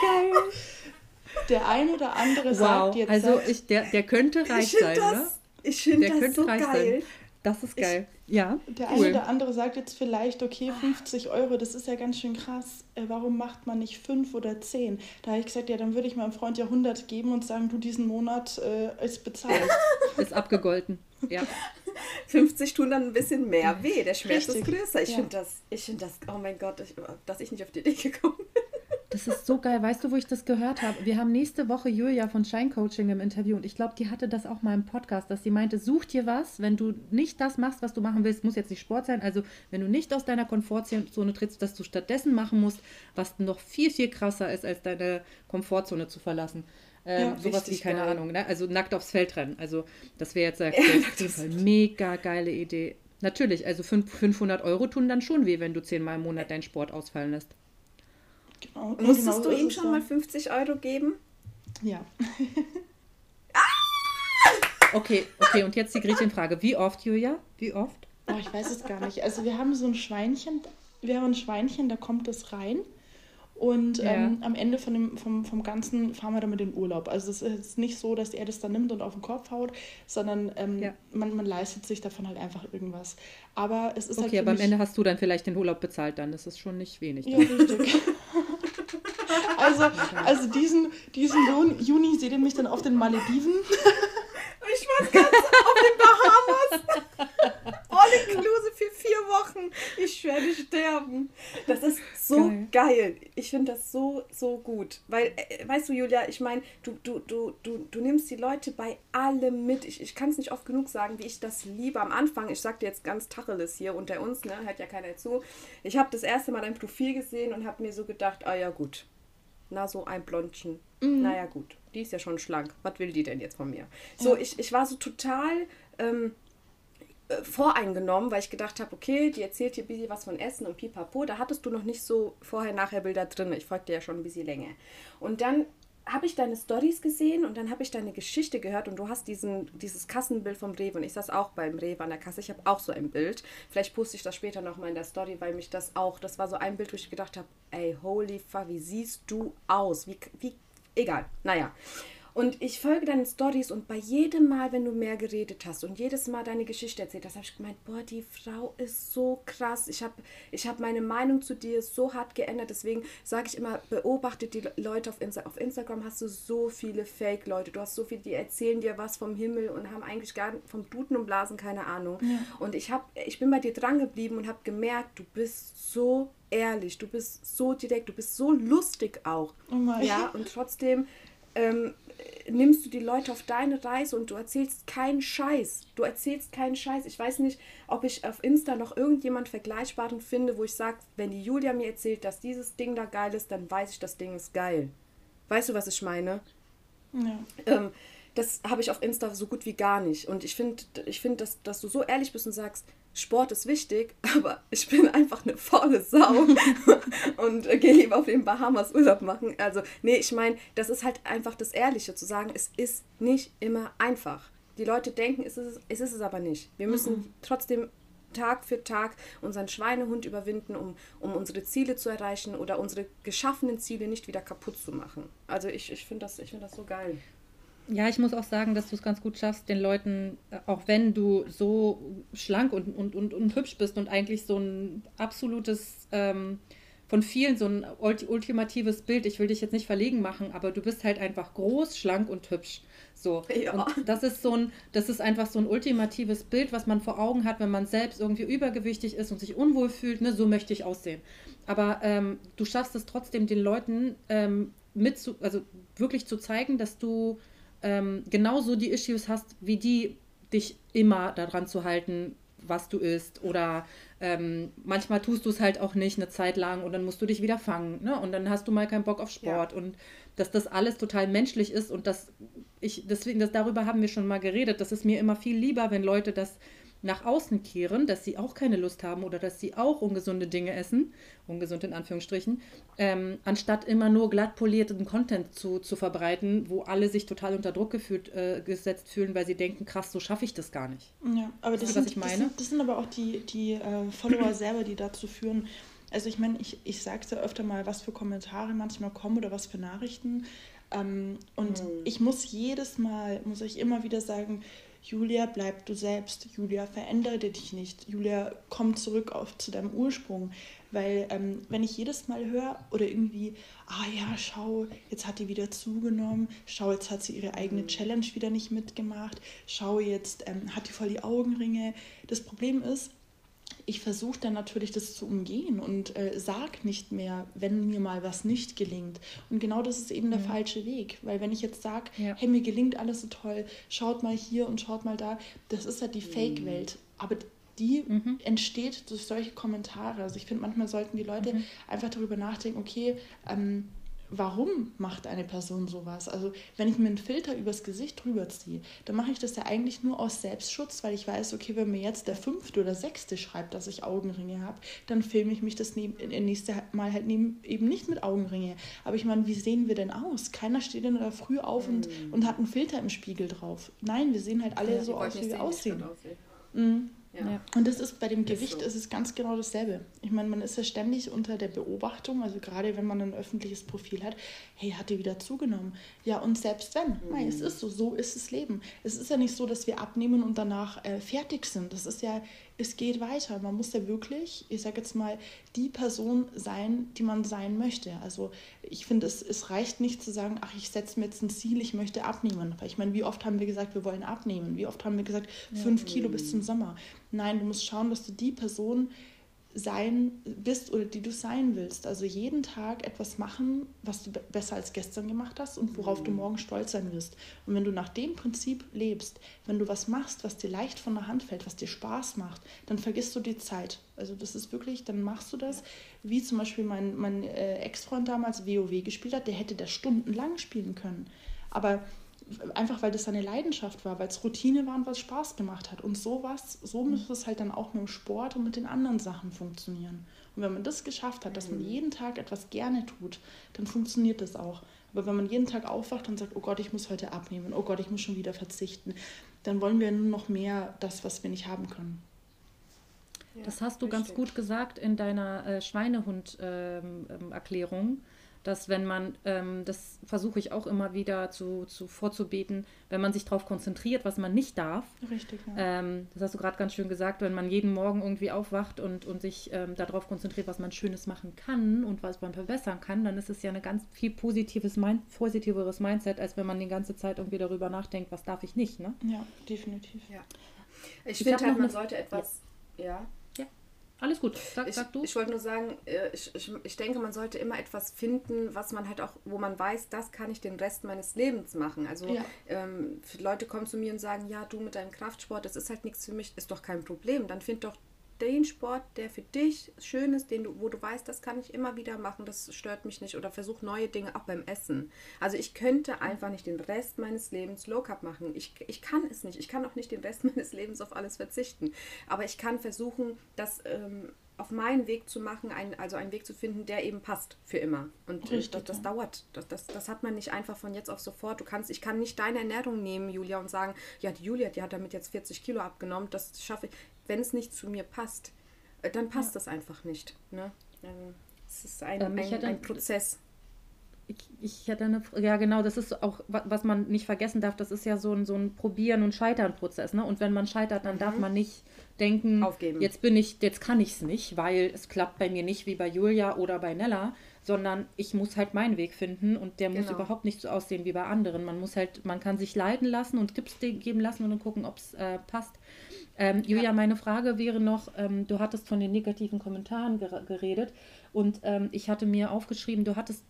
Geil. Der eine oder andere wow. sagt jetzt. Also ich, der, der könnte reich sein, das, ne? Ich finde das so geil. Sein. Das ist geil. Ich, ja. Der cool. eine oder andere sagt jetzt vielleicht, okay, 50 Euro, das ist ja ganz schön krass. Äh, warum macht man nicht 5 oder 10? Da habe ich gesagt, ja, dann würde ich meinem Freund ja 100 geben und sagen, du diesen Monat äh, ist bezahlt. ist abgegolten. Ja. 50 tun dann ein bisschen mehr weh. Der Schmerz Richtig. ist größer. Ich ja. finde das, ich finde das, oh mein Gott, ich, dass ich nicht auf die Idee gekommen bin. Das ist so geil. Weißt du, wo ich das gehört habe? Wir haben nächste Woche Julia von Shine Coaching im Interview und ich glaube, die hatte das auch mal im Podcast, dass sie meinte, such dir was, wenn du nicht das machst, was du machen willst, muss jetzt nicht Sport sein. Also, wenn du nicht aus deiner Komfortzone trittst, dass du stattdessen machen musst, was noch viel, viel krasser ist, als deine Komfortzone zu verlassen. Ähm, ja, sowas wie, keine geil. Ahnung, ne? also nackt aufs Feld rennen. Also, das wäre jetzt ja, eine mega geile Idee. Natürlich, also 500 Euro tun dann schon weh, wenn du zehnmal im Monat deinen Sport ausfallen lässt. Genau. Musstest genau du ihm schon mal 50 Euro geben? Ja. okay, okay, und jetzt die Gretchenfrage. Wie oft, Julia? Wie oft? Oh, ich weiß es gar nicht. Also wir haben so ein Schweinchen, wir haben ein Schweinchen, da kommt es rein. Und ja. ähm, am Ende von dem, vom, vom Ganzen fahren wir damit in Urlaub. Also es ist nicht so, dass er das dann nimmt und auf den Kopf haut, sondern ähm, ja. man, man leistet sich davon halt einfach irgendwas. Aber es ist okay, halt. Okay, aber am Ende hast du dann vielleicht den Urlaub bezahlt dann. Das ist schon nicht wenig. Ja, richtig. also, also diesen, diesen Juni seht ihr mich dann auf den Malediven. Ich war ganz auf den Bahamas. All inclusive für vier Wochen. Ich werde sterben. Das ist so geil. geil. Ich finde das so, so gut. Weil, äh, weißt du, Julia, ich meine, du, du, du, du, du nimmst die Leute bei allem mit. Ich, ich kann es nicht oft genug sagen, wie ich das liebe. Am Anfang, ich sag dir jetzt ganz Tacheles hier unter uns, ne, hört ja keiner zu. Ich habe das erste Mal dein Profil gesehen und habe mir so gedacht, ah ja gut, na so ein Blondchen. Mhm. Naja gut, die ist ja schon schlank. Was will die denn jetzt von mir? So, ich, ich war so total ähm, äh, voreingenommen, weil ich gedacht habe, okay, die erzählt hier ein bisschen was von Essen und pipapo. Da hattest du noch nicht so Vorher-Nachher-Bilder drin. Ich folgte ja schon ein bisschen länger. Und dann habe ich deine Stories gesehen und dann habe ich deine Geschichte gehört und du hast diesen, dieses Kassenbild vom Rewe und ich saß auch beim Rewe an der Kasse. Ich habe auch so ein Bild. Vielleicht poste ich das später nochmal in der Story, weil mich das auch, das war so ein Bild, wo ich gedacht habe, ey, holy fuck, wie siehst du aus? Wie, wie, egal, naja. Und ich folge deinen Stories und bei jedem Mal, wenn du mehr geredet hast und jedes Mal deine Geschichte erzählt hast, habe ich gemeint, boah, die Frau ist so krass. Ich habe ich hab meine Meinung zu dir so hart geändert. Deswegen sage ich immer, beobachte die Leute auf, Insta auf Instagram. Hast du so viele Fake-Leute. Du hast so viele, die erzählen dir was vom Himmel und haben eigentlich gar vom Duden und Blasen keine Ahnung. Ja. Und ich, hab, ich bin bei dir dran geblieben und habe gemerkt, du bist so ehrlich, du bist so direkt, du bist so lustig auch. Oh ja, und trotzdem ähm, nimmst du die Leute auf deine Reise und du erzählst keinen Scheiß. Du erzählst keinen Scheiß. Ich weiß nicht, ob ich auf Insta noch irgendjemand Vergleichbaren finde, wo ich sage, wenn die Julia mir erzählt, dass dieses Ding da geil ist, dann weiß ich, das Ding ist geil. Weißt du, was ich meine? Ja. Ähm, das habe ich auf Insta so gut wie gar nicht. Und ich finde, ich find, dass, dass du so ehrlich bist und sagst, Sport ist wichtig, aber ich bin einfach eine faule Sau und äh, gehe lieber auf den Bahamas Urlaub machen. Also, nee, ich meine, das ist halt einfach das Ehrliche zu sagen, es ist nicht immer einfach. Die Leute denken, es ist es, ist es aber nicht. Wir müssen mhm. trotzdem Tag für Tag unseren Schweinehund überwinden, um, um unsere Ziele zu erreichen oder unsere geschaffenen Ziele nicht wieder kaputt zu machen. Also ich, ich finde das, find das so geil. Ja, ich muss auch sagen, dass du es ganz gut schaffst, den Leuten, äh, auch wenn du so schlank und, und, und, und hübsch bist und eigentlich so ein absolutes, ähm, von vielen so ein ultimatives Bild, ich will dich jetzt nicht verlegen machen, aber du bist halt einfach groß, schlank und hübsch. So. Ja. Und das ist so ein, das ist einfach so ein ultimatives Bild, was man vor Augen hat, wenn man selbst irgendwie übergewichtig ist und sich unwohl fühlt, ne, so möchte ich aussehen. Aber ähm, du schaffst es trotzdem, den Leuten ähm, mit zu, also wirklich zu zeigen, dass du ähm, genauso die Issues hast, wie die dich immer daran zu halten, was du isst. Oder ähm, manchmal tust du es halt auch nicht eine Zeit lang und dann musst du dich wieder fangen. Ne? Und dann hast du mal keinen Bock auf Sport. Ja. Und dass das alles total menschlich ist und dass ich, deswegen, das, darüber haben wir schon mal geredet, das ist mir immer viel lieber, wenn Leute das nach außen kehren, dass sie auch keine Lust haben oder dass sie auch ungesunde Dinge essen, ungesund in Anführungsstrichen, ähm, anstatt immer nur glatt polierten Content zu, zu verbreiten, wo alle sich total unter Druck gefühlt, äh, gesetzt fühlen, weil sie denken, krass, so schaffe ich das gar nicht. Ja, aber das, sind, was ich meine? Das sind, das sind aber auch die, die äh, Follower selber, die dazu führen. Also ich meine, ich, ich sage es ja öfter mal, was für Kommentare manchmal kommen oder was für Nachrichten. Ähm, und mhm. ich muss jedes Mal, muss ich immer wieder sagen, Julia, bleib du selbst. Julia, verändere dich nicht. Julia, komm zurück auf, zu deinem Ursprung. Weil ähm, wenn ich jedes Mal höre oder irgendwie, ah ja, schau, jetzt hat die wieder zugenommen, schau, jetzt hat sie ihre eigene Challenge wieder nicht mitgemacht, schau, jetzt ähm, hat die voll die Augenringe. Das Problem ist, ich versuche dann natürlich das zu umgehen und äh, sag nicht mehr, wenn mir mal was nicht gelingt. Und genau das ist eben der mhm. falsche Weg, weil wenn ich jetzt sage, ja. hey, mir gelingt alles so toll, schaut mal hier und schaut mal da, das ist ja die Fake-Welt. Aber die mhm. entsteht durch solche Kommentare. Also ich finde, manchmal sollten die Leute mhm. einfach darüber nachdenken, okay, ähm, warum macht eine Person sowas? Also wenn ich mir einen Filter übers Gesicht drüber ziehe, dann mache ich das ja eigentlich nur aus Selbstschutz, weil ich weiß, okay, wenn mir jetzt der fünfte oder sechste schreibt, dass ich Augenringe habe, dann filme ich mich das neben, nächste Mal halt neben, eben nicht mit Augenringe. Aber ich meine, wie sehen wir denn aus? Keiner steht dann da früh auf und, mm. und hat einen Filter im Spiegel drauf. Nein, wir sehen halt alle ja, so aus, wie wir aussehen. Mhm. Ja. Und das ist bei dem Gewicht ist, so. ist es ganz genau dasselbe. Ich meine, man ist ja ständig unter der Beobachtung, also gerade wenn man ein öffentliches Profil hat, hey, hat die wieder zugenommen? Ja, und selbst wenn, mhm. nein, es ist so, so ist das Leben. Es ist ja nicht so, dass wir abnehmen und danach äh, fertig sind. Das ist ja, es geht weiter. Man muss ja wirklich, ich sage jetzt mal, die Person sein, die man sein möchte. Also ich finde, es, es reicht nicht zu sagen, ach, ich setze mir jetzt ein Ziel, ich möchte abnehmen. Weil ich meine, wie oft haben wir gesagt, wir wollen abnehmen? Wie oft haben wir gesagt, fünf ja. Kilo bis zum Sommer? Nein, du musst schauen, dass du die Person sein bist oder die du sein willst. Also jeden Tag etwas machen, was du besser als gestern gemacht hast und worauf mhm. du morgen stolz sein wirst. Und wenn du nach dem Prinzip lebst, wenn du was machst, was dir leicht von der Hand fällt, was dir Spaß macht, dann vergisst du die Zeit. Also das ist wirklich, dann machst du das, wie zum Beispiel mein, mein äh, Ex-Freund damals WoW gespielt hat, der hätte das stundenlang spielen können. Aber einfach weil das seine Leidenschaft war, weil es Routine war und was Spaß gemacht hat. Und sowas, so müsste es halt dann auch mit dem Sport und mit den anderen Sachen funktionieren. Und wenn man das geschafft hat, dass man mhm. jeden Tag etwas gerne tut, dann funktioniert das auch. Aber wenn man jeden Tag aufwacht und sagt, oh Gott, ich muss heute abnehmen, oh Gott, ich muss schon wieder verzichten, dann wollen wir nur noch mehr das, was wir nicht haben können. das hast du ganz gut gesagt in deiner äh, Schweinehund-Erklärung. Ähm, ähm, dass wenn man, ähm, das versuche ich auch immer wieder zu, zu vorzubeten, wenn man sich darauf konzentriert, was man nicht darf. Richtig, ja. Ähm, das hast du gerade ganz schön gesagt, wenn man jeden Morgen irgendwie aufwacht und, und sich ähm, darauf konzentriert, was man Schönes machen kann und was man verbessern kann, dann ist es ja ein ganz viel positives Mind, positiveres Mindset, als wenn man die ganze Zeit irgendwie darüber nachdenkt, was darf ich nicht. Ne? Ja, definitiv. Ja. Ich, ich finde halt, man sollte etwas, ja. ja alles gut, sag, ich, sag du. Ich wollte nur sagen, äh, ich, ich, ich denke, man sollte immer etwas finden, was man halt auch, wo man weiß, das kann ich den Rest meines Lebens machen. Also ja. ähm, Leute kommen zu mir und sagen, ja, du mit deinem Kraftsport, das ist halt nichts für mich, ist doch kein Problem. Dann find doch den Sport, der für dich schön ist, den du, wo du weißt, das kann ich immer wieder machen, das stört mich nicht oder versuch neue Dinge auch beim Essen. Also ich könnte einfach nicht den Rest meines Lebens Low Carb machen. Ich, ich kann es nicht. Ich kann auch nicht den Rest meines Lebens auf alles verzichten. Aber ich kann versuchen, das ähm, auf meinen Weg zu machen, ein, also einen Weg zu finden, der eben passt für immer. Und Richtig, das, das ja. dauert. Das, das, das hat man nicht einfach von jetzt auf sofort. Du kannst, ich kann nicht deine Ernährung nehmen, Julia, und sagen, ja, die Julia, die hat damit jetzt 40 Kilo abgenommen, das schaffe ich wenn es nicht zu mir passt, äh, dann passt ja. das einfach nicht. Ne? Ähm, es ist ein, ähm, ein, ein Prozess. Ich, ich hätte eine, ja genau, das ist auch, was man nicht vergessen darf, das ist ja so ein, so ein Probieren- und Scheitern-Prozess. Ne? Und wenn man scheitert, dann mhm. darf man nicht denken, Aufgeben. jetzt bin ich, jetzt kann ich es nicht, weil es klappt bei mir nicht wie bei Julia oder bei Nella, sondern ich muss halt meinen Weg finden und der genau. muss überhaupt nicht so aussehen wie bei anderen. Man muss halt, man kann sich leiten lassen und Tipps geben lassen und dann gucken, ob es äh, passt. Ähm, Julia, ja. meine Frage wäre noch, ähm, du hattest von den negativen Kommentaren ger geredet und ähm, ich hatte mir aufgeschrieben, du hattest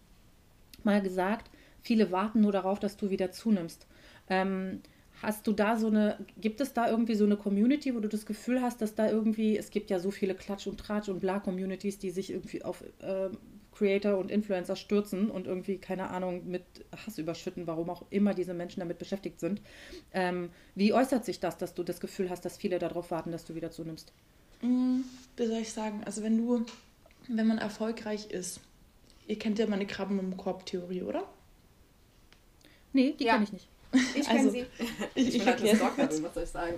mal gesagt, viele warten nur darauf, dass du wieder zunimmst. Ähm, Hast du da so eine, gibt es da irgendwie so eine Community, wo du das Gefühl hast, dass da irgendwie, es gibt ja so viele Klatsch- und Tratsch- und Bla-Communities, die sich irgendwie auf äh, Creator und Influencer stürzen und irgendwie, keine Ahnung, mit Hass überschütten, warum auch immer diese Menschen damit beschäftigt sind. Ähm, wie äußert sich das, dass du das Gefühl hast, dass viele darauf warten, dass du wieder zunimmst? Mm, wie soll ich sagen? Also wenn du, wenn man erfolgreich ist, ihr kennt ja meine Krabben im Korb-Theorie, oder? Nee, die ja. kenne ich nicht. Ich kenne also, sie. Ich, ich, ich halt erkläre es was soll ich sagen?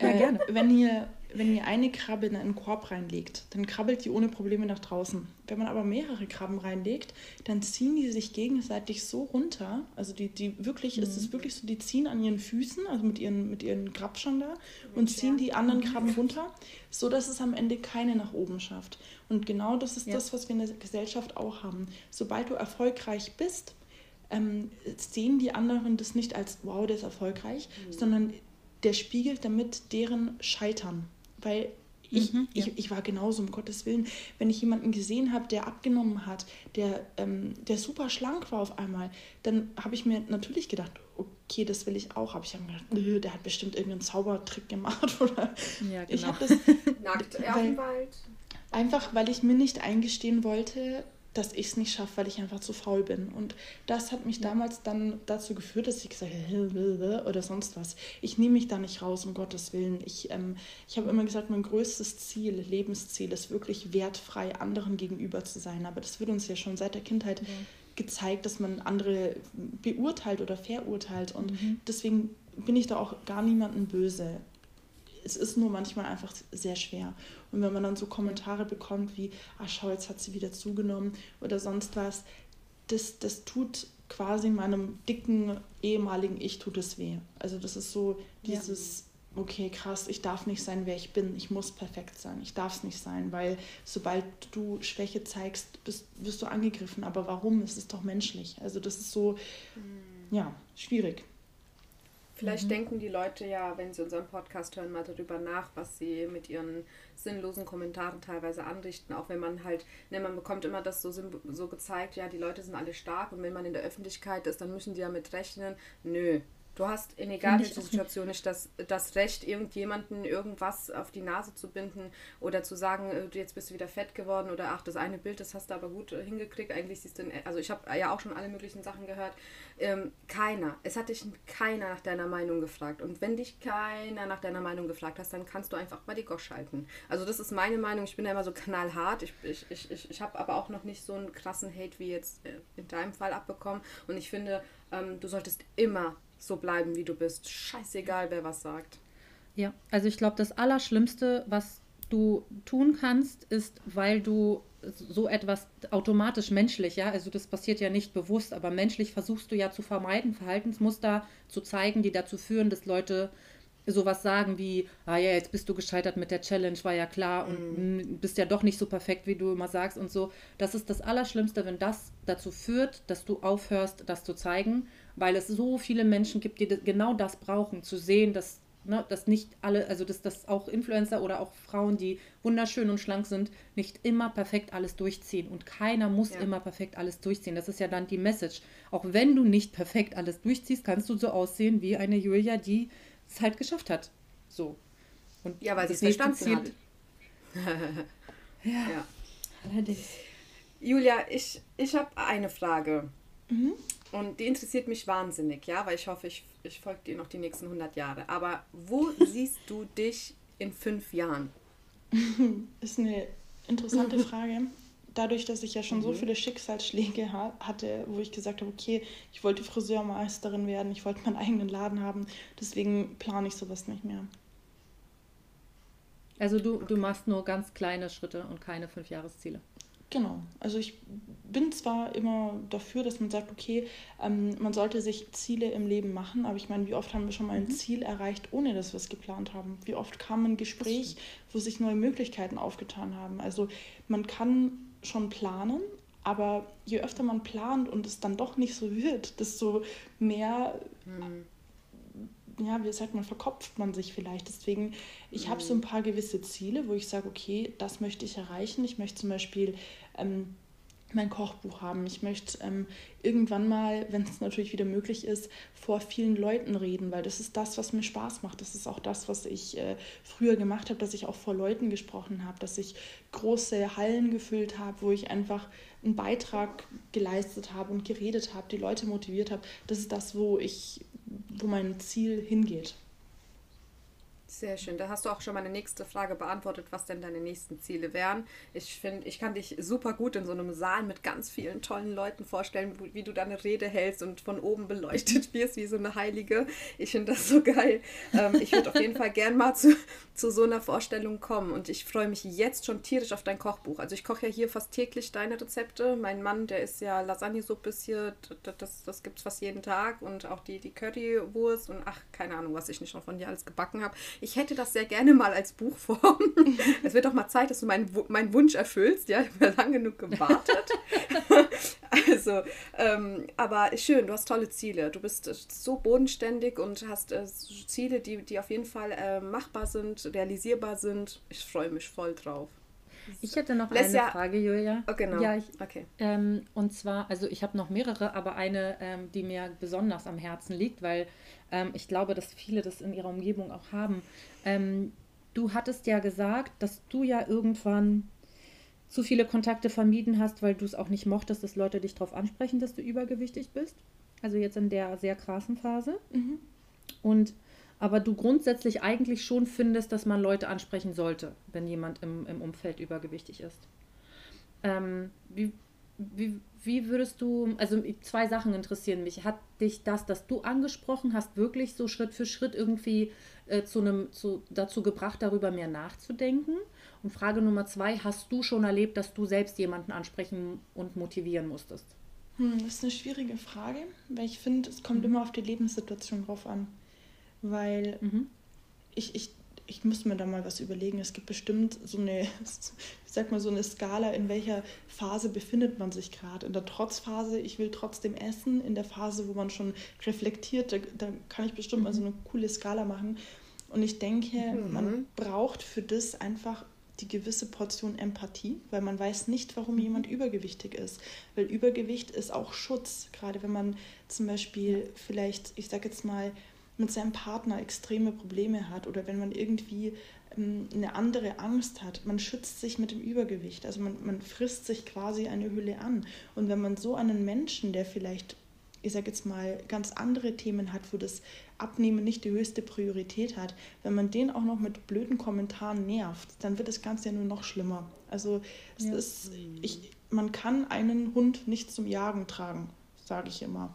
Ja, äh, gerne. Wenn ihr, wenn ihr eine Krabbe in einen Korb reinlegt, dann krabbelt die ohne Probleme nach draußen. Wenn man aber mehrere Krabben reinlegt, dann ziehen die sich gegenseitig so runter. Also die, die wirklich, mhm. ist es wirklich so, die ziehen an ihren Füßen, also mit ihren, mit ihren Grabschern da, und ziehen die anderen Krabben runter, so dass es am Ende keine nach oben schafft. Und genau das ist ja. das, was wir in der Gesellschaft auch haben. Sobald du erfolgreich bist, ähm, sehen die anderen das nicht als, wow, der ist erfolgreich, mhm. sondern der spiegelt damit deren Scheitern. Weil ich, mhm, ja. ich, ich war genauso, um Gottes Willen. Wenn ich jemanden gesehen habe, der abgenommen hat, der, ähm, der super schlank war auf einmal, dann habe ich mir natürlich gedacht, okay, das will ich auch. Aber ich habe mir gedacht, nö, der hat bestimmt irgendeinen Zaubertrick gemacht. Oder ja, genau. ich habe das. Nackt weil, Einfach, weil ich mir nicht eingestehen wollte, dass ich es nicht schaffe, weil ich einfach zu faul bin. Und das hat mich damals dann dazu geführt, dass ich gesagt habe, oder sonst was. Ich nehme mich da nicht raus, um Gottes Willen. Ich, ähm, ich habe immer gesagt, mein größtes Ziel, Lebensziel ist wirklich wertfrei anderen gegenüber zu sein. Aber das wird uns ja schon seit der Kindheit ja. gezeigt, dass man andere beurteilt oder verurteilt. Und mhm. deswegen bin ich da auch gar niemandem böse es ist nur manchmal einfach sehr schwer. Und wenn man dann so Kommentare bekommt wie, ach schau, jetzt hat sie wieder zugenommen oder sonst was, das, das tut quasi meinem dicken ehemaligen Ich tut es weh. Also das ist so dieses, ja. okay, krass, ich darf nicht sein, wer ich bin, ich muss perfekt sein, ich darf es nicht sein, weil sobald du Schwäche zeigst, bist, wirst du angegriffen. Aber warum? Es ist doch menschlich. Also das ist so, mhm. ja, schwierig. Vielleicht mhm. denken die Leute ja, wenn sie unseren Podcast hören, mal darüber nach, was sie mit ihren sinnlosen Kommentaren teilweise anrichten. Auch wenn man halt, ne, man bekommt immer das so, so gezeigt, ja, die Leute sind alle stark und wenn man in der Öffentlichkeit ist, dann müssen die damit rechnen. Nö, Du hast in egal welcher Situation nicht das, das Recht, irgendjemanden irgendwas auf die Nase zu binden oder zu sagen, äh, jetzt bist du wieder fett geworden oder ach, das eine Bild, das hast du aber gut äh, hingekriegt. Eigentlich siehst du, also ich habe ja auch schon alle möglichen Sachen gehört. Ähm, keiner, es hat dich keiner nach deiner Meinung gefragt. Und wenn dich keiner nach deiner Meinung gefragt hast, dann kannst du einfach mal die Gosch halten. Also das ist meine Meinung. Ich bin ja immer so knallhart. Ich, ich, ich, ich, ich habe aber auch noch nicht so einen krassen Hate wie jetzt äh, in deinem Fall abbekommen. Und ich finde, ähm, du solltest immer so bleiben, wie du bist. Scheißegal, wer was sagt. Ja, also ich glaube, das Allerschlimmste, was du tun kannst, ist, weil du so etwas automatisch menschlich, ja, also das passiert ja nicht bewusst, aber menschlich versuchst du ja zu vermeiden, Verhaltensmuster zu zeigen, die dazu führen, dass Leute sowas sagen wie, ah ja, jetzt bist du gescheitert mit der Challenge, war ja klar und mhm. bist ja doch nicht so perfekt, wie du immer sagst und so. Das ist das Allerschlimmste, wenn das dazu führt, dass du aufhörst, das zu zeigen weil es so viele Menschen gibt, die genau das brauchen, zu sehen, dass, ne, dass nicht alle, also dass, dass auch Influencer oder auch Frauen, die wunderschön und schlank sind, nicht immer perfekt alles durchziehen. Und keiner muss ja. immer perfekt alles durchziehen. Das ist ja dann die Message. Auch wenn du nicht perfekt alles durchziehst, kannst du so aussehen wie eine Julia, die es halt geschafft hat. So. Und ja, weil sie es verstanden Ziel, hat. ja. ja. Allerdings. Julia, ich, ich habe eine Frage. Mhm. Und die interessiert mich wahnsinnig, ja, weil ich hoffe, ich, ich folge dir noch die nächsten 100 Jahre. Aber wo siehst du dich in fünf Jahren? Ist eine interessante Frage. Dadurch, dass ich ja schon mhm. so viele Schicksalsschläge hatte, wo ich gesagt habe, okay, ich wollte Friseurmeisterin werden, ich wollte meinen eigenen Laden haben, deswegen plane ich sowas nicht mehr. Also du, du machst nur ganz kleine Schritte und keine Fünfjahresziele. Genau. Also ich bin zwar immer dafür, dass man sagt, okay, ähm, man sollte sich Ziele im Leben machen, aber ich meine, wie oft haben wir schon mal ein mhm. Ziel erreicht, ohne dass wir es geplant haben? Wie oft kam ein Gespräch, wo sich neue Möglichkeiten aufgetan haben? Also man kann schon planen, aber je öfter man plant und es dann doch nicht so wird, desto mehr mhm ja, wie sagt man, verkopft man sich vielleicht. Deswegen, ich mhm. habe so ein paar gewisse Ziele, wo ich sage, okay, das möchte ich erreichen. Ich möchte zum Beispiel ähm, mein Kochbuch haben. Ich möchte ähm, irgendwann mal, wenn es natürlich wieder möglich ist, vor vielen Leuten reden, weil das ist das, was mir Spaß macht. Das ist auch das, was ich äh, früher gemacht habe, dass ich auch vor Leuten gesprochen habe, dass ich große Hallen gefüllt habe, wo ich einfach einen Beitrag geleistet habe und geredet habe, die Leute motiviert habe. Das ist das, wo ich, wo mein Ziel hingeht. Sehr schön. Da hast du auch schon meine nächste Frage beantwortet, was denn deine nächsten Ziele wären. Ich finde, ich kann dich super gut in so einem Saal mit ganz vielen tollen Leuten vorstellen, wie du deine Rede hältst und von oben beleuchtet wirst wie so eine Heilige. Ich finde das so geil. Ähm, ich würde auf jeden Fall gern mal zu, zu so einer Vorstellung kommen und ich freue mich jetzt schon tierisch auf dein Kochbuch. Also ich koche ja hier fast täglich deine Rezepte. Mein Mann, der ist ja Lasagnesuppe hier, das, das, das gibt es fast jeden Tag und auch die, die Currywurst und ach, keine Ahnung, was ich nicht noch von dir alles gebacken habe ich hätte das sehr gerne mal als Buchform. es wird doch mal Zeit, dass du meinen, meinen Wunsch erfüllst. Ja, ich habe lange genug gewartet. also, ähm, aber schön, du hast tolle Ziele. Du bist so bodenständig und hast äh, Ziele, die, die auf jeden Fall äh, machbar sind, realisierbar sind. Ich freue mich voll drauf. Ich hätte noch Lässt eine Frage, Julia. Oh, genau. Ja, ich, okay. Ähm, und zwar, also ich habe noch mehrere, aber eine, ähm, die mir besonders am Herzen liegt, weil ähm, ich glaube, dass viele das in ihrer Umgebung auch haben. Ähm, du hattest ja gesagt, dass du ja irgendwann zu viele Kontakte vermieden hast, weil du es auch nicht mochtest, dass Leute dich darauf ansprechen, dass du übergewichtig bist. Also jetzt in der sehr krassen Phase. Mhm. Und aber du grundsätzlich eigentlich schon findest, dass man Leute ansprechen sollte, wenn jemand im, im Umfeld übergewichtig ist. Ähm, wie, wie, wie würdest du, also zwei Sachen interessieren mich. Hat dich das, das du angesprochen hast, wirklich so Schritt für Schritt irgendwie äh, zu einem, zu, dazu gebracht, darüber mehr nachzudenken? Und Frage Nummer zwei, hast du schon erlebt, dass du selbst jemanden ansprechen und motivieren musstest? Hm, das ist eine schwierige Frage, weil ich finde, es kommt mhm. immer auf die Lebenssituation drauf an. Weil mhm. ich, ich ich muss mir da mal was überlegen. Es gibt bestimmt so eine, ich sag mal, so eine Skala, in welcher Phase befindet man sich gerade. In der Trotzphase, ich will trotzdem essen. In der Phase, wo man schon reflektiert, da, da kann ich bestimmt mhm. mal so eine coole Skala machen. Und ich denke, mhm. man braucht für das einfach die gewisse Portion Empathie, weil man weiß nicht, warum jemand übergewichtig ist. Weil Übergewicht ist auch Schutz, gerade wenn man zum Beispiel vielleicht, ich sag jetzt mal, mit seinem Partner extreme Probleme hat oder wenn man irgendwie ähm, eine andere Angst hat. Man schützt sich mit dem Übergewicht, also man, man frisst sich quasi eine Hülle an. Und wenn man so einen Menschen, der vielleicht, ich sage jetzt mal, ganz andere Themen hat, wo das Abnehmen nicht die höchste Priorität hat, wenn man den auch noch mit blöden Kommentaren nervt, dann wird das Ganze ja nur noch schlimmer. Also es ja. ist, ich, man kann einen Hund nicht zum Jagen tragen, sage ich immer.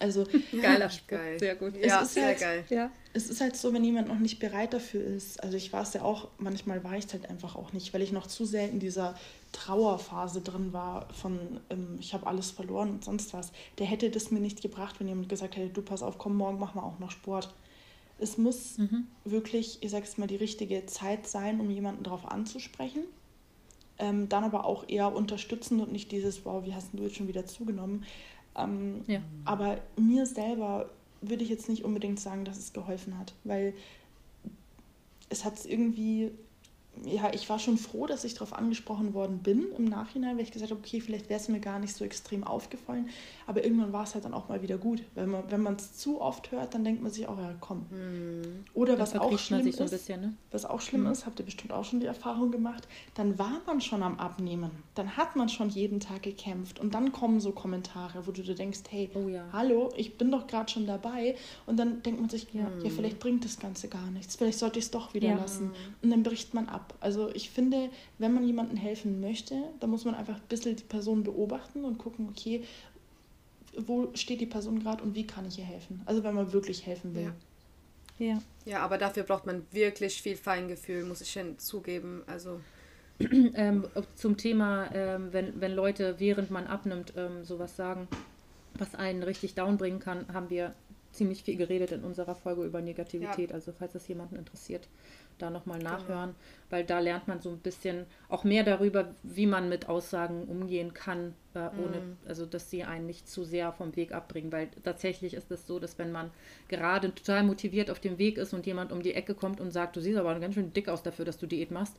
Also geiler Spruch, geil. sehr gut. Es ja, sehr halt, geil. Ja. Es ist halt so, wenn jemand noch nicht bereit dafür ist. Also ich war es ja auch, manchmal war ich es halt einfach auch nicht, weil ich noch zu sehr in dieser Trauerphase drin war von ähm, ich habe alles verloren und sonst was. Der hätte das mir nicht gebracht, wenn jemand gesagt hätte, du pass auf, komm, morgen machen wir auch noch Sport. Es muss mhm. wirklich, ich sag's mal, die richtige Zeit sein, um jemanden darauf anzusprechen. Ähm, dann aber auch eher unterstützend und nicht dieses, wow, wie hast du jetzt schon wieder zugenommen? Ähm, ja. Aber mir selber würde ich jetzt nicht unbedingt sagen, dass es geholfen hat, weil es hat irgendwie ja, ich war schon froh, dass ich darauf angesprochen worden bin im Nachhinein, weil ich gesagt habe, okay, vielleicht wäre es mir gar nicht so extrem aufgefallen, aber irgendwann war es halt dann auch mal wieder gut. Wenn man wenn es zu oft hört, dann denkt man sich auch, ja, komm. Hm. Oder was auch schlimm ist, so bisschen, ne? was auch schlimm hm. ist, habt ihr bestimmt auch schon die Erfahrung gemacht, dann war man schon am Abnehmen, dann hat man schon jeden Tag gekämpft und dann kommen so Kommentare, wo du dir denkst, hey, oh, ja. hallo, ich bin doch gerade schon dabei und dann denkt man sich, ja, hm. ja, vielleicht bringt das Ganze gar nichts, vielleicht sollte ich es doch wieder ja. lassen und dann bricht man ab. Also ich finde, wenn man jemandem helfen möchte, dann muss man einfach ein bisschen die Person beobachten und gucken, okay, wo steht die Person gerade und wie kann ich ihr helfen? Also wenn man wirklich helfen will. Ja. ja. Ja, aber dafür braucht man wirklich viel Feingefühl, muss ich zugeben. Also ähm, zum Thema, ähm, wenn, wenn Leute, während man abnimmt, ähm, sowas sagen, was einen richtig downbringen kann, haben wir ziemlich viel geredet in unserer Folge über Negativität. Ja. Also falls das jemanden interessiert, da nochmal genau. nachhören, genau. weil da lernt man so ein bisschen auch mehr darüber, wie man mit Aussagen umgehen kann, äh, ohne, Mhm. also dass sie einen nicht zu sehr vom Weg abbringen, weil tatsächlich ist es so, dass wenn man gerade total motiviert auf dem Weg ist und jemand um die Ecke kommt und sagt, du siehst aber ganz schön dick aus dafür, dass du Diät machst,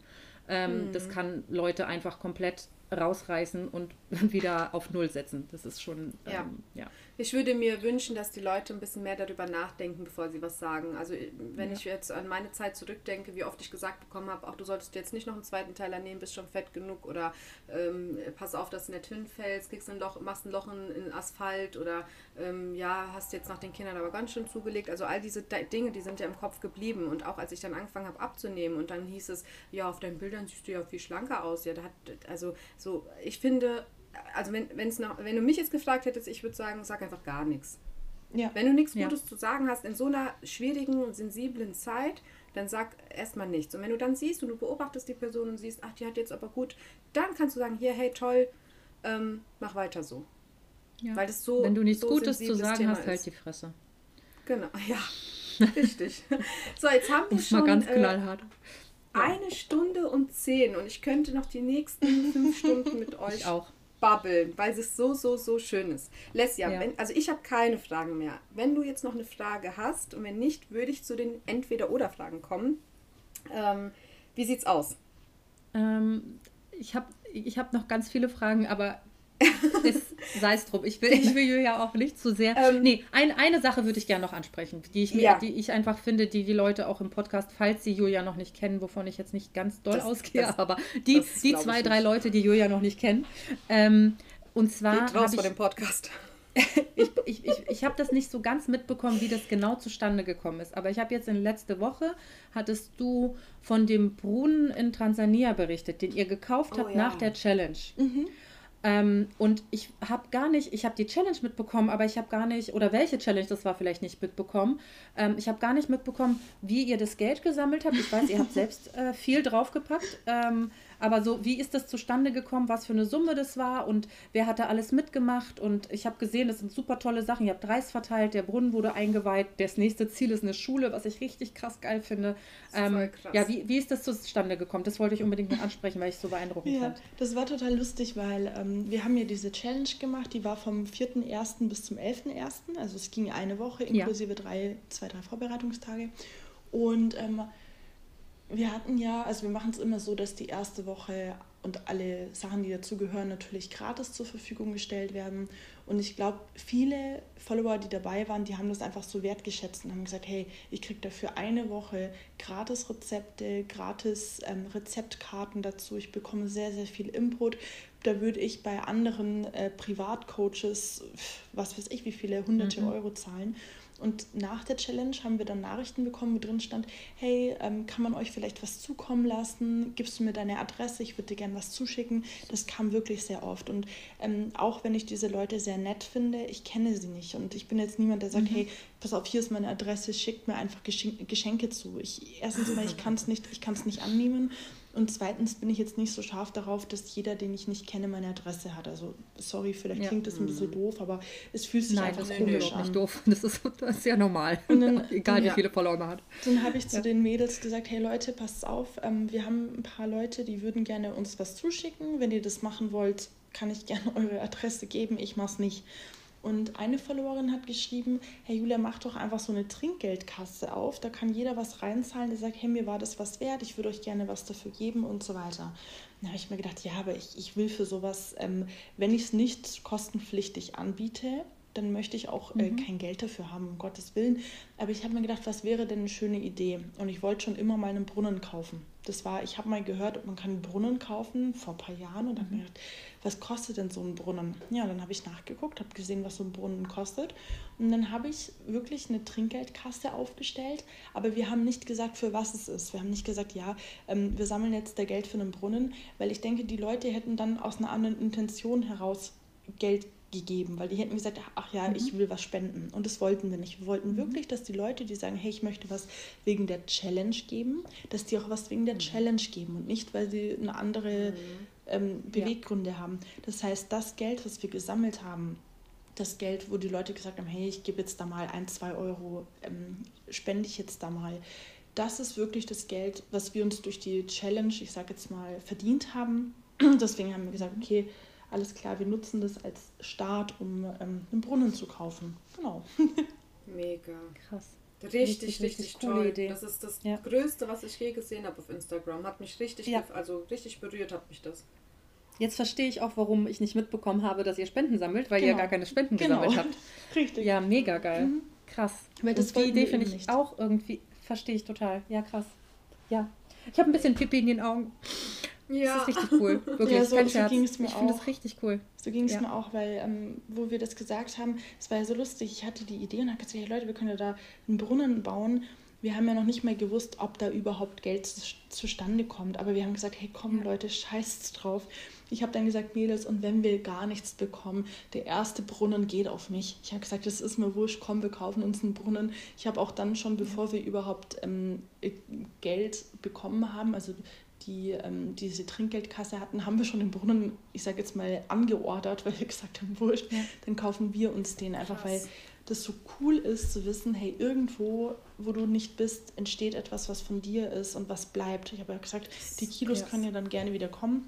ähm, Mhm. das kann Leute einfach komplett rausreißen und wieder auf Null setzen. Das ist schon, ähm, Ja. ja. Ich würde mir wünschen, dass die Leute ein bisschen mehr darüber nachdenken, bevor sie was sagen. Also wenn Ja. ich jetzt an meine Zeit zurückdenke, wie oft ich gesagt bekommen habe, auch du solltest jetzt nicht noch einen zweiten Teil nehmen, bist schon fett genug oder ähm, pass auf, dass du nicht hinfällst, kriegst ein Loch, machst ein Loch in, in Asphalt oder ähm, ja, hast jetzt nach den Kindern aber ganz schön zugelegt. Also all diese Dinge, die sind ja im Kopf geblieben. Und auch als ich dann angefangen habe abzunehmen und dann hieß es, ja, auf deinen Bildern siehst du ja viel schlanker aus. Ja, da hat, also so, ich finde, also wenn, wenn's noch, wenn du mich jetzt gefragt hättest, ich würde sagen, sag einfach gar nichts. Ja. Wenn du nichts Ja. Gutes zu sagen hast in so einer schwierigen und sensiblen Zeit, dann sag erstmal nichts. Und wenn du dann siehst und du beobachtest die Person und siehst, ach, die hat jetzt aber gut, dann kannst du sagen, hier, hey, toll, ähm, mach weiter so. Ja. Weil das so Wenn du nichts so Gutes zu sagen Thema hast, halt die Fresse. Genau, ja, richtig. so, jetzt haben wir ist mal schon ganz äh, knallhart. eine Stunde und zehn und ich könnte noch die nächsten fünf Stunden mit euch auch. babbeln, weil es so, so, so schön ist. Lesja, Ja. wenn, also ich habe keine Fragen mehr. Wenn du jetzt noch eine Frage hast und wenn nicht, würde ich zu den Entweder-Oder-Fragen kommen. Ähm, wie sieht's aus? Ähm, ich habe ich hab noch ganz viele Fragen, aber sei es drum. Ich will, ich will ja auch nicht zu sehr. Ähm, nee, ein, eine Sache würde ich gerne noch ansprechen, die ich, mir, Ja. die ich einfach finde, die die Leute auch im Podcast, falls sie Julia noch nicht kennen, wovon ich jetzt nicht ganz doll Das- ausgehe, das- aber die, das die zwei, drei. Leute, die Julia noch nicht kennen. Ähm, und zwar. Geht raus ich, dem Podcast. ich, ich, ich, ich habe das nicht so ganz mitbekommen, wie das genau zustande gekommen ist. Aber ich habe jetzt in letzte Woche, hattest du von dem Brunnen in Tansania berichtet, den ihr gekauft Oh habt ja. nach der Challenge. Ähm, und ich habe gar nicht, ich habe die Challenge mitbekommen, aber ich habe gar nicht, oder welche Challenge das war, vielleicht nicht mitbekommen. Ähm, ich habe gar nicht mitbekommen, wie ihr das Geld gesammelt habt. Ich weiß, ihr habt selbst äh, viel draufgepackt. Ähm, aber so, wie ist das zustande gekommen, was für eine Summe das war und wer hat da alles mitgemacht? Und ich habe gesehen, das sind super tolle Sachen. Ihr habt Reis verteilt, der Brunnen wurde eingeweiht, das nächste Ziel ist eine Schule, was ich richtig krass geil finde. Ist voll Ähm, krass. ja, wie, wie ist das zustande gekommen? Das wollte ich unbedingt noch ansprechen, weil ich es so beeindruckend Ja, fand. das war total lustig, weil ähm, wir haben ja diese Challenge gemacht, die war vom 4.1. bis zum 11.1. Also es ging eine Woche Ja. inklusive drei, zwei, drei Vorbereitungstage. Und ähm, wir hatten ja, also wir machen es immer so, dass die erste Woche und alle Sachen, die dazugehören, natürlich gratis zur Verfügung gestellt werden. Und ich glaube, viele Follower, die dabei waren, die haben das einfach so wertgeschätzt und haben gesagt, hey, ich kriege dafür eine Woche gratis Rezepte, gratis ähm, Rezeptkarten dazu. Ich bekomme sehr, sehr viel Input. Da würde ich bei anderen äh, Privatcoaches, was weiß ich, wie viele hunderte Mhm. Euro zahlen. Und nach der Challenge haben wir dann Nachrichten bekommen, wo drin stand, hey, ähm, kann man euch vielleicht was zukommen lassen? Gibst du mir deine Adresse? Ich würde dir gerne was zuschicken. Das kam wirklich sehr oft. Und ähm, auch wenn ich diese Leute sehr nett finde, ich kenne sie nicht. Und ich bin jetzt niemand, der sagt, hey, pass auf, hier ist meine Adresse, schickt mir einfach Geschenk Geschenke zu. Ich, erstens mal, ich kann es nicht, ich kann's nicht annehmen. Und zweitens bin ich jetzt nicht so scharf darauf, dass jeder, den ich nicht kenne, meine Adresse hat. Also, sorry, vielleicht Ja. klingt das ein bisschen doof, aber es fühlt sich Nein, einfach das komisch überhaupt an. nicht doof. Das ist, das ist ja normal. Und dann- Egal, wie ja. viele Follower man hat. Dann habe ich zu Ja. den Mädels gesagt, hey Leute, passt auf, ähm, wir haben ein paar Leute, die würden gerne uns was zuschicken. Wenn ihr das machen wollt, kann ich gerne eure Adresse geben, ich mach's nicht. Und eine Followerin hat geschrieben, hey Julia, mach doch einfach so eine Trinkgeldkasse auf, da kann jeder was reinzahlen, der sagt, hey, mir war das was wert, ich würde euch gerne was dafür geben und so weiter. Dann habe ich mir gedacht, ja, aber ich, ich will für sowas, ähm, wenn ich es nicht kostenpflichtig anbiete, dann möchte ich auch äh, kein Geld dafür haben, um Gottes Willen. Aber ich habe mir gedacht, was wäre denn eine schöne Idee? Und ich wollte schon immer mal einen Brunnen kaufen. Das war, ich habe mal gehört, man kann einen Brunnen kaufen vor ein paar Jahren und habe mir gedacht, was kostet denn so ein Brunnen? Ja, dann habe ich nachgeguckt, habe gesehen, was so ein Brunnen kostet. Und dann habe ich wirklich eine Trinkgeldkasse aufgestellt, aber wir haben nicht gesagt, für was es ist. Wir haben nicht gesagt, ja, ähm, wir sammeln jetzt da Geld für einen Brunnen, weil ich denke, die Leute hätten dann aus einer anderen Intention heraus Geld gegeben, weil die hätten gesagt, ach ja, ich will was spenden. Und das wollten wir nicht. Wir wollten wirklich, dass die Leute, die sagen, hey, ich möchte was wegen der Challenge geben, dass die auch was wegen der Challenge geben und nicht, weil sie eine andere ähm, Beweggründe haben. Das heißt, das Geld, was wir gesammelt haben, das Geld, wo die Leute gesagt haben, hey, ich gebe jetzt da mal ein, zwei Euro, ähm, spende ich jetzt da mal. Das ist wirklich das Geld, was wir uns durch die Challenge, ich sage jetzt mal, verdient haben. Deswegen haben wir gesagt, okay, alles klar, wir nutzen das als Start, um ähm, einen Brunnen zu kaufen. Genau. Mega. Krass. Richtig, richtig, Richtig, richtig toll. Idee. Das ist das Ja. Größte, was ich je gesehen habe auf Instagram. Hat mich richtig, Ja. also richtig berührt hat mich das. Jetzt verstehe ich auch, warum ich nicht mitbekommen habe, dass ihr Spenden sammelt, weil ihr Genau. gar keine Spenden Genau. gesammelt habt. Richtig. Ja, mega geil. Mhm. Krass. Weil das die Idee finde ich nicht. auch irgendwie, verstehe ich total. Ja, krass. Ja. Ich habe ein bisschen Pipi in den Augen. Das ist richtig cool. Wirklich, Ja, so- kein so Scherz. ging's mir ich finde das richtig cool. So ging es Ja. mir auch, weil, ähm, wo wir das gesagt haben, es war ja so lustig. Ich hatte die Idee und habe gesagt, hey Leute, wir können ja da einen Brunnen bauen. Wir haben ja noch nicht mal gewusst, ob da überhaupt Geld zu- zustande kommt. Aber wir haben gesagt, hey komm Leute, scheißt drauf. Ich habe dann gesagt, Mädels, und wenn wir gar nichts bekommen, der erste Brunnen geht auf mich. Ich habe gesagt, das ist mir wurscht, komm, wir kaufen uns einen Brunnen. Ich habe auch dann schon, bevor wir überhaupt ähm, äh, Geld bekommen haben, also die ähm, diese Trinkgeldkasse hatten, haben wir schon den Brunnen, ich sage jetzt mal, angeordert, weil wir gesagt haben, wurscht, dann kaufen wir uns den einfach, weil Krass. das so cool ist zu wissen, hey, irgendwo, wo du nicht bist, entsteht etwas, was von dir ist und was bleibt. Ich habe ja gesagt, die Kilos Yes. können ja dann gerne wieder kommen,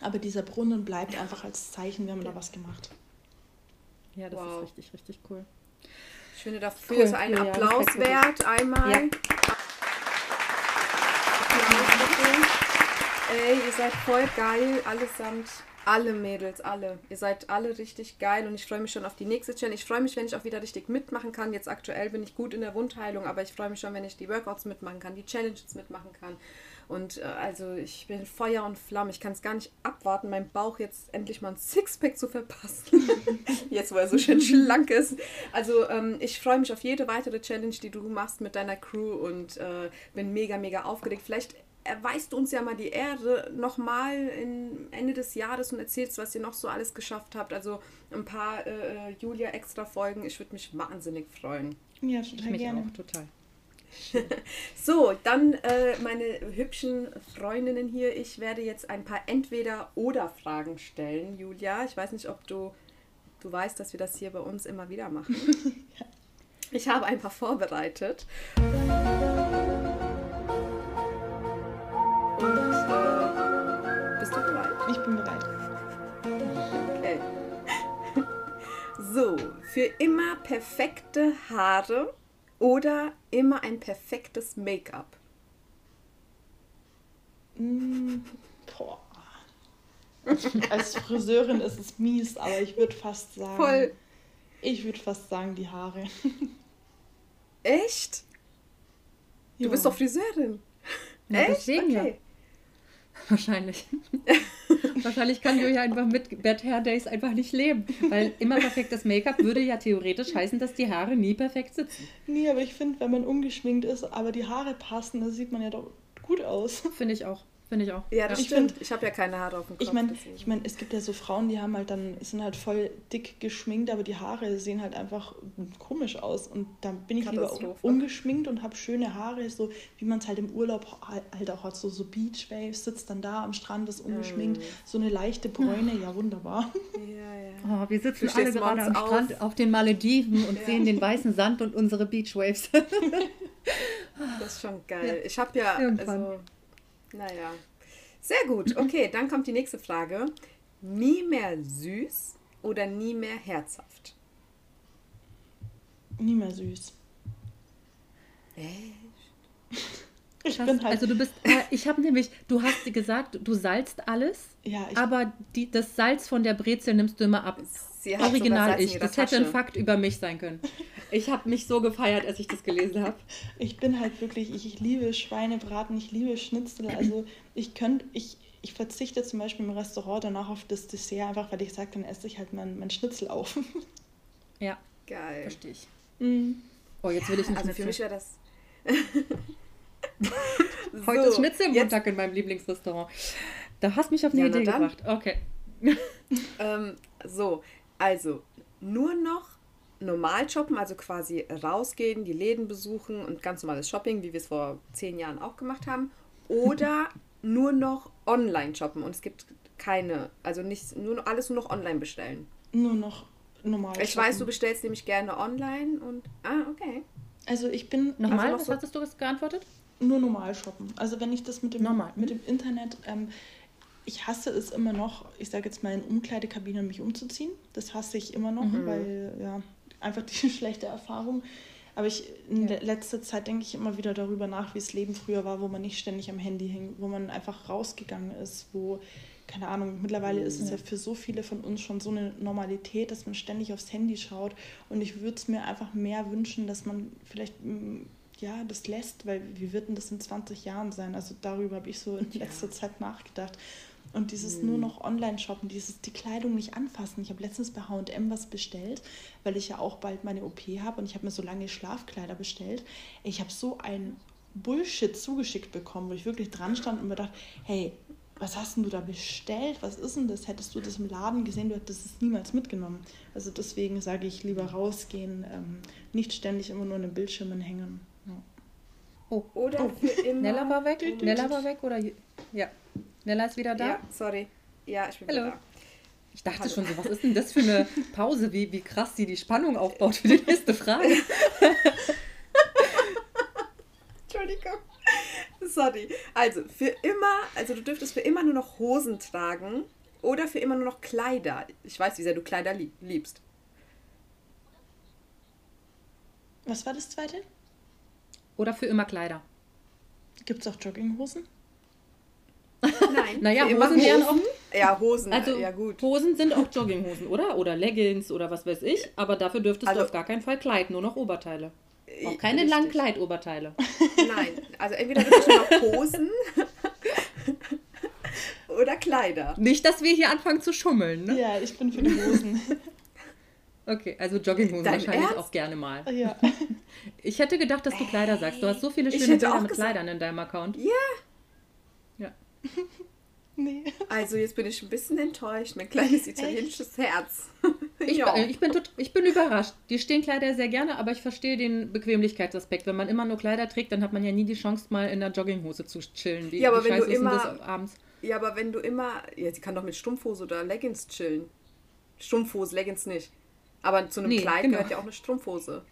aber dieser Brunnen bleibt einfach als Zeichen, wir haben da was gemacht. Ja, das Wow. ist richtig, richtig cool. Ich finde dafür Cool, ist ein Applaus wirklich. wert. Einmal. Ja. Applaus bitte. Ey, ihr seid voll geil, allesamt. Alle Mädels, alle. Ihr seid alle richtig geil und ich freue mich schon auf die nächste Challenge. Ich freue mich, wenn ich auch wieder richtig mitmachen kann. Jetzt aktuell bin ich gut in der Wundheilung, aber ich freue mich schon, wenn ich die Workouts mitmachen kann, die Challenges mitmachen kann. Und äh, also ich bin Feuer und Flamme. Ich kann es gar nicht abwarten, meinem Bauch jetzt endlich mal ein Sixpack zu verpassen. jetzt, wo er so schön schlank ist. Also ähm, ich freue mich auf jede weitere Challenge, die du machst mit deiner Crew und äh, bin mega, mega aufgeregt. Vielleicht erweist du uns ja mal die Ehre nochmal Ende des Jahres und erzählst, was ihr noch so alles geschafft habt. Also ein paar äh, Julia-Extra-Folgen. Ich würde mich wahnsinnig freuen. Ja, Ich total mich gerne. auch total. So, dann äh, meine hübschen Freundinnen hier. Ich werde jetzt ein paar Entweder-Oder-Fragen stellen, Julia. Ich weiß nicht, ob du, du weißt, dass wir das hier bei uns immer wieder machen. Ich habe ein paar vorbereitet. So, für immer perfekte Haare oder immer ein perfektes Make-up? Mm, boah. Als Friseurin ist es mies, aber ich würde fast sagen. Voll. Ich würde fast sagen, die Haare. Echt? Du Ja. bist doch Friseurin. Ja, Echt? deswegen ja. okay. Wahrscheinlich. Wahrscheinlich kann Julia einfach mit Bad Hair Days einfach nicht leben. Weil immer perfektes Make-up würde ja theoretisch heißen, dass die Haare nie perfekt sitzen. Nee, aber ich finde, wenn man ungeschminkt ist, aber die Haare passen, dann sieht man ja doch gut aus. Finde ich auch. Finde ich auch. Ja, das Ich stimmt. find- ich habe ja keine Haare auf dem Kopf. Ich meine, ich mein, es gibt ja so Frauen, die haben halt dann, sind halt voll dick geschminkt, aber die Haare sehen halt einfach komisch aus. Und dann bin ich lieber ungeschminkt und habe schöne Haare, so wie man es halt im Urlaub halt auch hat, so, so Beachwaves, sitzt dann da am Strand, ist ungeschminkt, Mm. so eine leichte Bräune, ja wunderbar. ja, ja. Oh, wir sitzen Du alle gerade am Strand auf. auf den Malediven und Ja. sehen den weißen Sand und unsere Beachwaves. Das ist schon geil. Ich habe ja, Irgendwann. also, naja. Sehr gut. Okay, dann kommt die nächste Frage. Nie mehr süß oder nie mehr herzhaft? Nie mehr süß. Ich Krass. bin halt, Also du bist, äh, ich habe nämlich, du hast gesagt, du salzt alles, ja, ich, aber die, das Salz von der Brezel nimmst du immer ab. Sie hat Original ich. Das hätte ein. Fakt über mich sein können. Ich habe mich so gefeiert, als ich das gelesen habe. ich bin halt wirklich, ich, ich liebe Schweinebraten, ich liebe Schnitzel, also ich könnte, ich, ich verzichte zum Beispiel im Restaurant danach auf das Dessert, einfach weil ich sage, dann esse ich halt mein, mein Schnitzel auf. Ja, Geil. verstehe ich. Mm. Oh, jetzt will ich einen Also für mich wäre das. Heute So, ist Schnitzel jetzt, Montag in meinem Lieblingsrestaurant. Da hast mich auf eine Ja, Idee gebracht. Okay. ähm, So, also nur noch normal shoppen, also quasi rausgehen, die Läden besuchen und ganz normales Shopping, wie wir es vor zehn Jahren auch gemacht haben. Oder nur noch online shoppen und es gibt keine, also nicht, nur alles nur noch online bestellen. Nur noch normal. Ich weiß, du shoppen. bestellst nämlich gerne online und. Ah, okay. Also ich bin Nochmal, noch was so- hattest du geantwortet? nur normal shoppen. Also wenn ich das mit dem, Normal, mit dem Internet, ähm, ich hasse es immer noch, ich sage jetzt mal in Umkleidekabinen mich umzuziehen. Das hasse ich immer noch, mhm. weil ja, einfach die schlechte Erfahrung. Aber ich, in ja. letzter Zeit denke ich immer wieder darüber nach, wie das Leben früher war, wo man nicht ständig am Handy hing, wo man einfach rausgegangen ist, wo, keine Ahnung, mittlerweile ist es ja für so viele von uns schon so eine Normalität, dass man ständig aufs Handy schaut. Und ich würde es mir einfach mehr wünschen, dass man vielleicht ja, das lässt, weil wie wird denn das in 20 Jahren sein? Also darüber habe ich so in letzter ja. Zeit nachgedacht. Und dieses mhm. nur noch Online-Shoppen, dieses die Kleidung nicht anfassen. Ich habe letztens bei HM was bestellt, weil ich ja auch bald meine OP habe und ich habe mir so lange Schlafkleider bestellt. Ich habe so ein Bullshit zugeschickt bekommen, wo ich wirklich dran stand und mir dachte, hey, was hast denn du da bestellt? Was ist denn das? Hättest du das im Laden gesehen, du hättest es niemals mitgenommen. Also deswegen sage ich lieber rausgehen, ähm, nicht ständig immer nur an den Bildschirmen hängen. Ja. Oh. Oder oh. für immer. Nella war weg? Nella war weg oder? Ja. Nella ist wieder da? Ja, sorry. Ja, ich bin Hallo. wieder da. Ich dachte Hallo. schon so, was ist denn das für eine Pause, wie, wie krass sie die Spannung aufbaut für die nächste Frage. Entschuldigung. Sorry. Also, für immer, also du dürftest für immer nur noch Hosen tragen oder für immer nur noch Kleider. Ich weiß, wie sehr du Kleider liebst. Was war das zweite? Oder für immer Kleider. Gibt es auch Jogginghosen? Nein. naja, Hosen wären auch. Ja, Hosen, also, ja gut. Hosen sind auch Jogginghosen, oder? Oder Leggings oder was weiß ich. Aber dafür dürftest also, du auf gar keinen Fall Kleid, nur noch Oberteile. Auch keine richtig. langen Kleidoberteile. Nein, also entweder wirklich nur noch Hosen oder Kleider. Nicht, dass wir hier anfangen zu schummeln, ne? Ja, ich bin für die Hosen. Okay, also Jogginghosen Dein wahrscheinlich Ernst? auch gerne mal. Ja. Ich hätte gedacht, dass du Kleider sagst. Du hast so viele schöne Bilder mit Kleidern in deinem Account. Ja. Nee. Also jetzt bin ich ein bisschen enttäuscht, mein kleines italienisches Echt? Herz. Ich, ja. ich, bin tot, ich bin überrascht. Die stehen Kleider sehr gerne, aber ich verstehe den Bequemlichkeitsaspekt. Wenn man immer nur Kleider trägt, dann hat man ja nie die Chance, mal in der Jogginghose zu chillen. Wie, ja, aber wenn du immer, abends? Ja, aber wenn du immer... Ja, sie kann doch mit Strumpfhose oder Leggings chillen. Strumpfhose, Leggings nicht. Aber zu einem nee, Kleid genau. gehört ja auch eine Strumpfhose.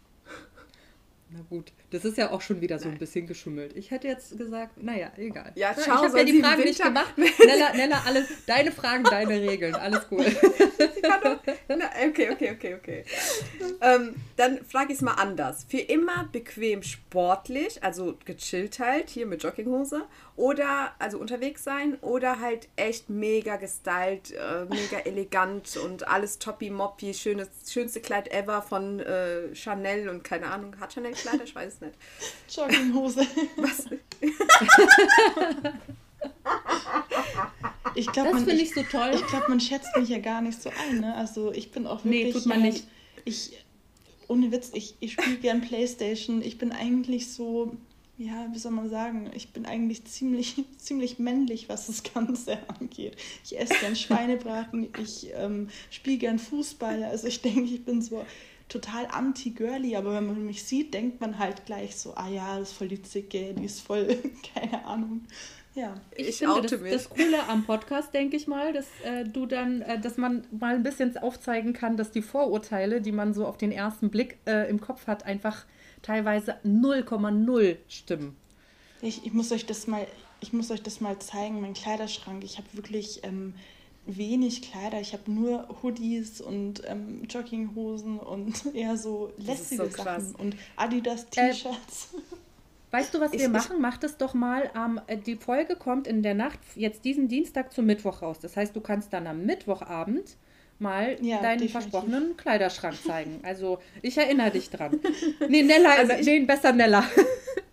Na gut, das ist ja auch schon wieder so ein bisschen geschummelt. Ich hätte jetzt gesagt, naja, egal. Ja, schau, ich habe ja die Fragen nicht gemacht. Nella, Nella, alles, deine Fragen, deine Regeln, alles cool. okay, okay, okay, okay. Ähm, dann frage ich es mal anders. Für immer bequem sportlich, also gechillt halt, hier mit Jogginghose, oder also unterwegs sein, oder halt echt mega gestylt, äh, mega elegant und alles toppi moppi, schönes, schönste Kleid ever von äh, Chanel und keine Ahnung, hat Chanel Kleider? Ich weiß nicht. Jogginghose. Was? ich glaube, das finde ich so toll. Ich glaube, man schätzt mich ja gar nicht so ein. Ne? Also ich bin auch wirklich. Nee, tut man nicht. Ich, ohne Witz, ich, ich spiele gern Playstation. Ich bin eigentlich so, ja, wie soll man sagen, ich bin eigentlich ziemlich, ziemlich männlich, was das Ganze angeht. Ich esse gern Schweinebraten, ich ähm, spiele gern Fußball. Also ich denke, ich bin so total anti-girly, aber wenn man mich sieht, denkt man halt gleich so, ah ja, das ist voll die Zicke, die ist voll, keine Ahnung. Ja, ich, ich finde das, das, Coole am Podcast, denke ich mal, dass äh, du dann, äh, dass man mal ein bisschen aufzeigen kann, dass die Vorurteile, die man so auf den ersten Blick äh, im Kopf hat, einfach teilweise 0,0 stimmen. Ich, ich muss euch das mal, ich muss euch das mal zeigen, mein Kleiderschrank. Ich habe wirklich ähm, wenig Kleider. Ich habe nur Hoodies und ähm, Jogginghosen und eher so lässige so Sachen und Adidas äh, T-Shirts. Äh, weißt du, was ich, wir machen? Mach das doch mal. Ähm, die Folge kommt in der Nacht, jetzt diesen Dienstag zum Mittwoch raus. Das heißt, du kannst dann am Mittwochabend mal ja, deinen definitiv. versprochenen Kleiderschrank zeigen. Also ich erinnere dich dran. Nee, Nella, also ich, nee, besser Nella.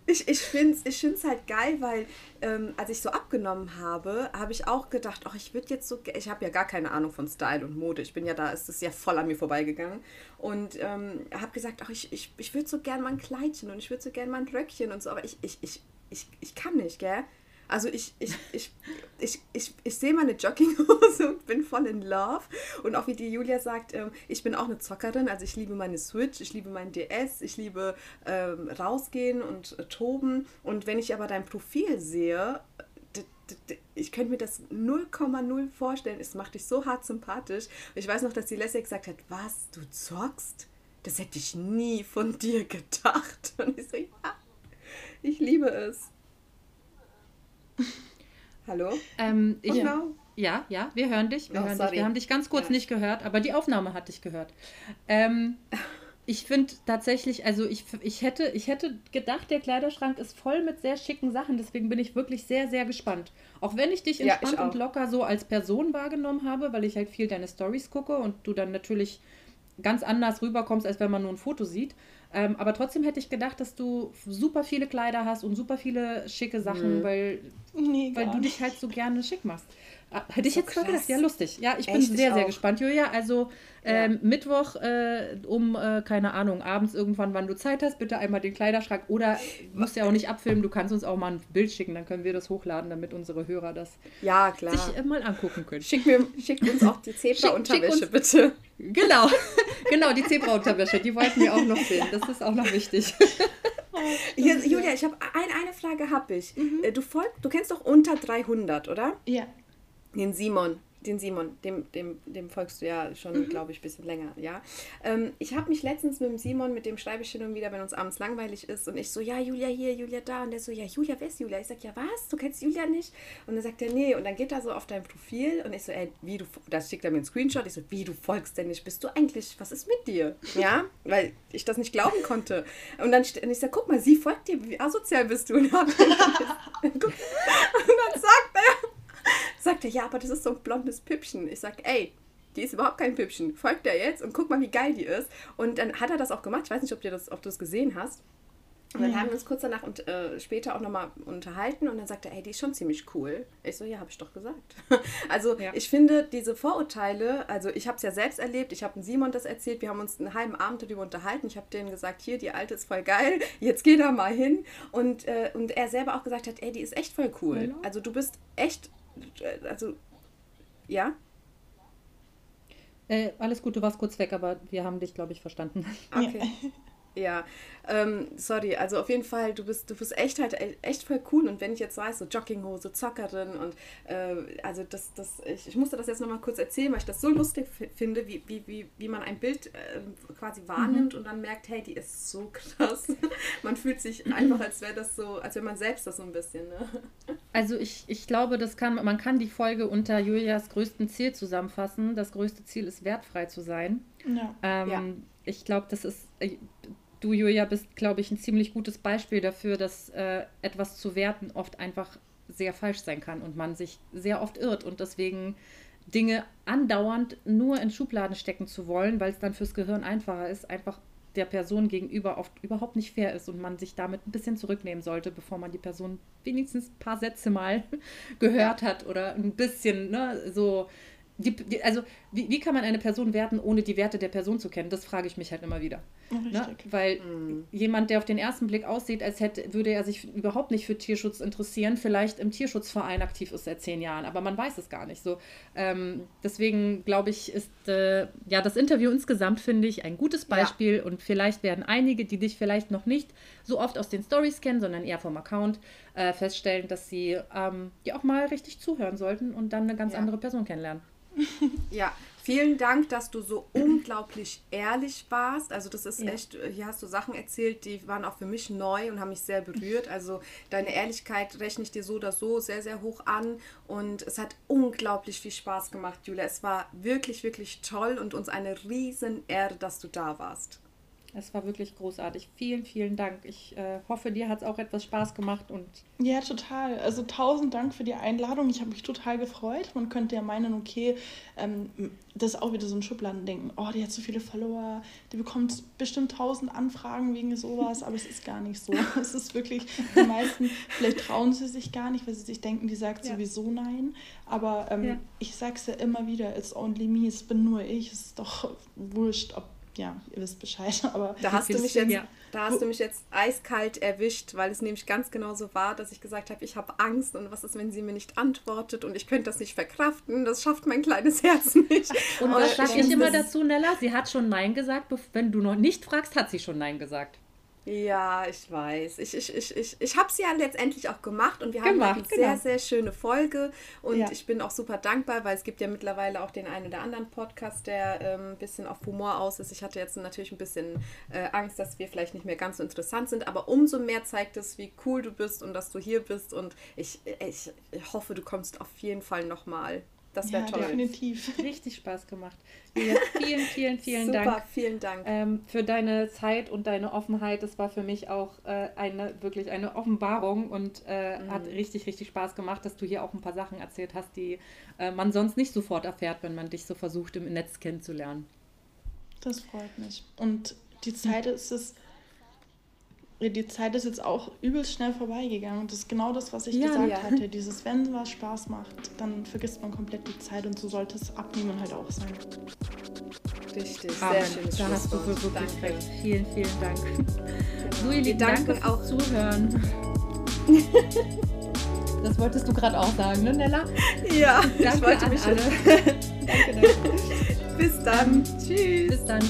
Ich, ich finde es ich find's halt geil, weil ähm, als ich so abgenommen habe, habe ich auch gedacht, ach, ich würde jetzt so, ich habe ja gar keine Ahnung von Style und Mode. Ich bin ja da, ist das ja voll an mir vorbeigegangen. Und ähm, habe gesagt, ach, ich, ich, ich würde so gern mal ein Kleidchen und ich würde so gern mal ein Röckchen und so, aber ich, ich, ich, ich, ich kann nicht, gell? Also ich, ich, ich, ich, ich, ich sehe meine Jogginghose und bin voll in Love. Und auch wie die Julia sagt, ähm, ich bin auch eine Zockerin. Also ich liebe meine Switch, ich liebe mein DS, ich liebe ähm, rausgehen und äh, toben. Und wenn ich aber dein Profil sehe, ich könnte mir das 0,0 vorstellen. Es macht dich so hart sympathisch. Ich weiß noch, dass die Leslie gesagt hat, was, du zockst? Das hätte ich nie von dir gedacht. Und ich so, ja, ich liebe es. Hallo? Ähm, ich, ja. Ja, ja, wir hören dich. Wir, oh, hören dich. wir haben dich ganz kurz ja. nicht gehört, aber die Aufnahme hat dich gehört. Ähm, ich finde tatsächlich, also ich, ich, hätte, ich hätte gedacht, der Kleiderschrank ist voll mit sehr schicken Sachen. Deswegen bin ich wirklich sehr, sehr gespannt. Auch wenn ich dich entspannt ja, ich und locker so als Person wahrgenommen habe, weil ich halt viel deine Stories gucke und du dann natürlich ganz anders rüberkommst, als wenn man nur ein Foto sieht. Ähm, aber trotzdem hätte ich gedacht, dass du super viele Kleider hast und super viele schicke Sachen, mhm. weil, nee, weil du dich halt so gerne schick machst. Ah, hätte ich so jetzt mal gedacht, ja, lustig. Ja, ich Echt, bin sehr, ich sehr gespannt, Julia. Also ähm, ja. Mittwoch äh, um, äh, keine Ahnung, abends irgendwann, wann du Zeit hast, bitte einmal den Kleiderschrank oder musst ja auch nicht abfilmen, du kannst uns auch mal ein Bild schicken, dann können wir das hochladen, damit unsere Hörer das ja, klar. sich äh, mal angucken können. Schick, mir, schick uns auch die Zebra-Unterwäsche, bitte. Genau, genau, die Zebra-Unterwäsche, die wollten wir auch noch sehen. Das ist auch noch wichtig. Hier, Julia, ich habe ein, eine Frage habe ich. Mhm. Äh, du folg, du kennst doch unter 300, oder? Ja. Den Simon den Simon, dem, dem, dem folgst du ja schon, mhm. glaube ich, ein bisschen länger, ja. Ähm, ich habe mich letztens mit dem Simon, mit dem schreibe ich hin und wieder, wenn uns abends langweilig ist und ich so, ja, Julia hier, Julia da und der so, ja, Julia, wer ist Julia? Ich sage, ja, was? Du kennst Julia nicht? Und dann sagt er, nee. Und dann geht er so auf dein Profil und ich so, ey, wie du, da schickt er mir einen Screenshot, ich so, wie, du folgst denn nicht? Bist du eigentlich, was ist mit dir? Ja, weil ich das nicht glauben konnte. Und dann und ich sage, guck mal, sie folgt dir, wie asozial bist du? Und, und dann sagt er, sagt er, ja, aber das ist so ein blondes Püppchen. Ich sag, ey, die ist überhaupt kein Püppchen. Folgt er jetzt und guck mal, wie geil die ist. Und dann hat er das auch gemacht. Ich weiß nicht, ob, dir das, ob du es gesehen hast. Und dann ja. haben wir uns kurz danach und äh, später auch nochmal unterhalten und dann sagte er, ey, die ist schon ziemlich cool. Ich so, ja, habe ich doch gesagt. also ja. ich finde diese Vorurteile, also ich habe es ja selbst erlebt, ich habe Simon das erzählt, wir haben uns einen halben Abend darüber unterhalten. Ich habe denen gesagt, hier, die Alte ist voll geil, jetzt geh da mal hin. Und, äh, und er selber auch gesagt hat, ey, die ist echt voll cool. Ja. Also du bist echt also, ja? Äh, alles gut, du warst kurz weg, aber wir haben dich, glaube ich, verstanden. Okay. Ja, ähm, sorry, also auf jeden Fall, du bist, du bist echt halt echt voll cool und wenn ich jetzt weiß, so Jogginghose, Zockerin und äh, also das, das, ich, ich musste das jetzt nochmal kurz erzählen, weil ich das so lustig finde, wie, wie, wie, wie man ein Bild äh, quasi wahrnimmt mhm. und dann merkt, hey, die ist so krass. man fühlt sich einfach, als wäre das so, als wäre man selbst das so ein bisschen, ne? Also ich, ich glaube, das kann, man kann die Folge unter Julias größten Ziel zusammenfassen. Das größte Ziel ist wertfrei zu sein. Ja. Ähm, ja. Ich glaube, das ist äh, du, Julia, bist, glaube ich, ein ziemlich gutes Beispiel dafür, dass äh, etwas zu werten oft einfach sehr falsch sein kann und man sich sehr oft irrt und deswegen Dinge andauernd nur in Schubladen stecken zu wollen, weil es dann fürs Gehirn einfacher ist, einfach der Person gegenüber oft überhaupt nicht fair ist und man sich damit ein bisschen zurücknehmen sollte, bevor man die Person wenigstens ein paar Sätze mal gehört hat oder ein bisschen ne, so die, die, also wie, wie kann man eine Person werten, ohne die Werte der Person zu kennen? Das frage ich mich halt immer wieder. Ne? Weil mhm. jemand, der auf den ersten Blick aussieht, als hätte, würde er sich überhaupt nicht für Tierschutz interessieren, vielleicht im Tierschutzverein aktiv ist seit zehn Jahren, aber man weiß es gar nicht. So, ähm, deswegen glaube ich, ist äh, ja das Interview insgesamt, finde ich, ein gutes Beispiel ja. und vielleicht werden einige, die dich vielleicht noch nicht so oft aus den Stories kennen, sondern eher vom Account, äh, feststellen, dass sie ähm, dir auch mal richtig zuhören sollten und dann eine ganz ja. andere Person kennenlernen. Ja, vielen Dank, dass du so unglaublich ehrlich warst. Also das ist ja. echt, hier hast du Sachen erzählt, die waren auch für mich neu und haben mich sehr berührt. Also deine Ehrlichkeit rechne ich dir so oder so sehr, sehr hoch an. Und es hat unglaublich viel Spaß gemacht, Julia. Es war wirklich, wirklich toll und uns eine riesen Ehre, dass du da warst. Es war wirklich großartig. Vielen, vielen Dank. Ich äh, hoffe, dir hat es auch etwas Spaß gemacht und. Ja, total. Also tausend Dank für die Einladung. Ich habe mich total gefreut. Man könnte ja meinen, okay, ähm, das ist auch wieder so ein Schubladendenken. Oh, die hat so viele Follower, die bekommt bestimmt tausend Anfragen wegen sowas, aber es ist gar nicht so. Es ist wirklich, die meisten, vielleicht trauen sie sich gar nicht, weil sie sich denken, die sagt ja. sowieso nein. Aber ähm, ja. ich sag's ja immer wieder, it's only me, es bin nur ich. Es ist doch wurscht, ob ja, ihr wisst Bescheid. Aber da hast, du mich jetzt, ja. da hast du mich jetzt eiskalt erwischt, weil es nämlich ganz genau so war, dass ich gesagt habe, ich habe Angst und was ist, wenn sie mir nicht antwortet und ich könnte das nicht verkraften. Das schafft mein kleines Herz nicht. Und was sage ich immer dazu, Nella? Sie hat schon Nein gesagt. Wenn du noch nicht fragst, hat sie schon Nein gesagt. Ja, ich weiß. Ich, ich, ich, ich, ich habe es ja letztendlich auch gemacht und wir haben gemacht, eine genau. sehr, sehr schöne Folge. Und ja. ich bin auch super dankbar, weil es gibt ja mittlerweile auch den einen oder anderen Podcast, der ähm, ein bisschen auf Humor aus ist. Ich hatte jetzt natürlich ein bisschen äh, Angst, dass wir vielleicht nicht mehr ganz so interessant sind, aber umso mehr zeigt es, wie cool du bist und dass du hier bist. Und ich, ich, ich hoffe, du kommst auf jeden Fall nochmal. Das wäre ja, toll. definitiv. Richtig Spaß gemacht. Julia, vielen, vielen, vielen Super, Dank. vielen Dank. Ähm, für deine Zeit und deine Offenheit. Das war für mich auch äh, eine wirklich eine Offenbarung und äh, Mhm. hat richtig, richtig Spaß gemacht, dass du hier auch ein paar Sachen erzählt hast, die äh, man sonst nicht sofort erfährt, wenn man dich so versucht, im Netz kennenzulernen. Das freut mich. Und die Zeit ist es. Die Zeit ist jetzt auch übelst schnell vorbeigegangen. Und das ist genau das, was ich Ja, gesagt ja. hatte. Dieses, wenn was Spaß macht, dann vergisst man komplett die Zeit und so sollte es abnehmen halt auch sein. Richtig, Amen. sehr schönes Da hast du wirklich Danke. recht. Vielen, vielen Dank. So, ihr Lieben, danke auch Zuhören. Das wolltest du gerade auch sagen, ne, Nella? Ja, ich Danke wollte an mich alle. danke, danke. Bis dann. Tschüss. Bis dann.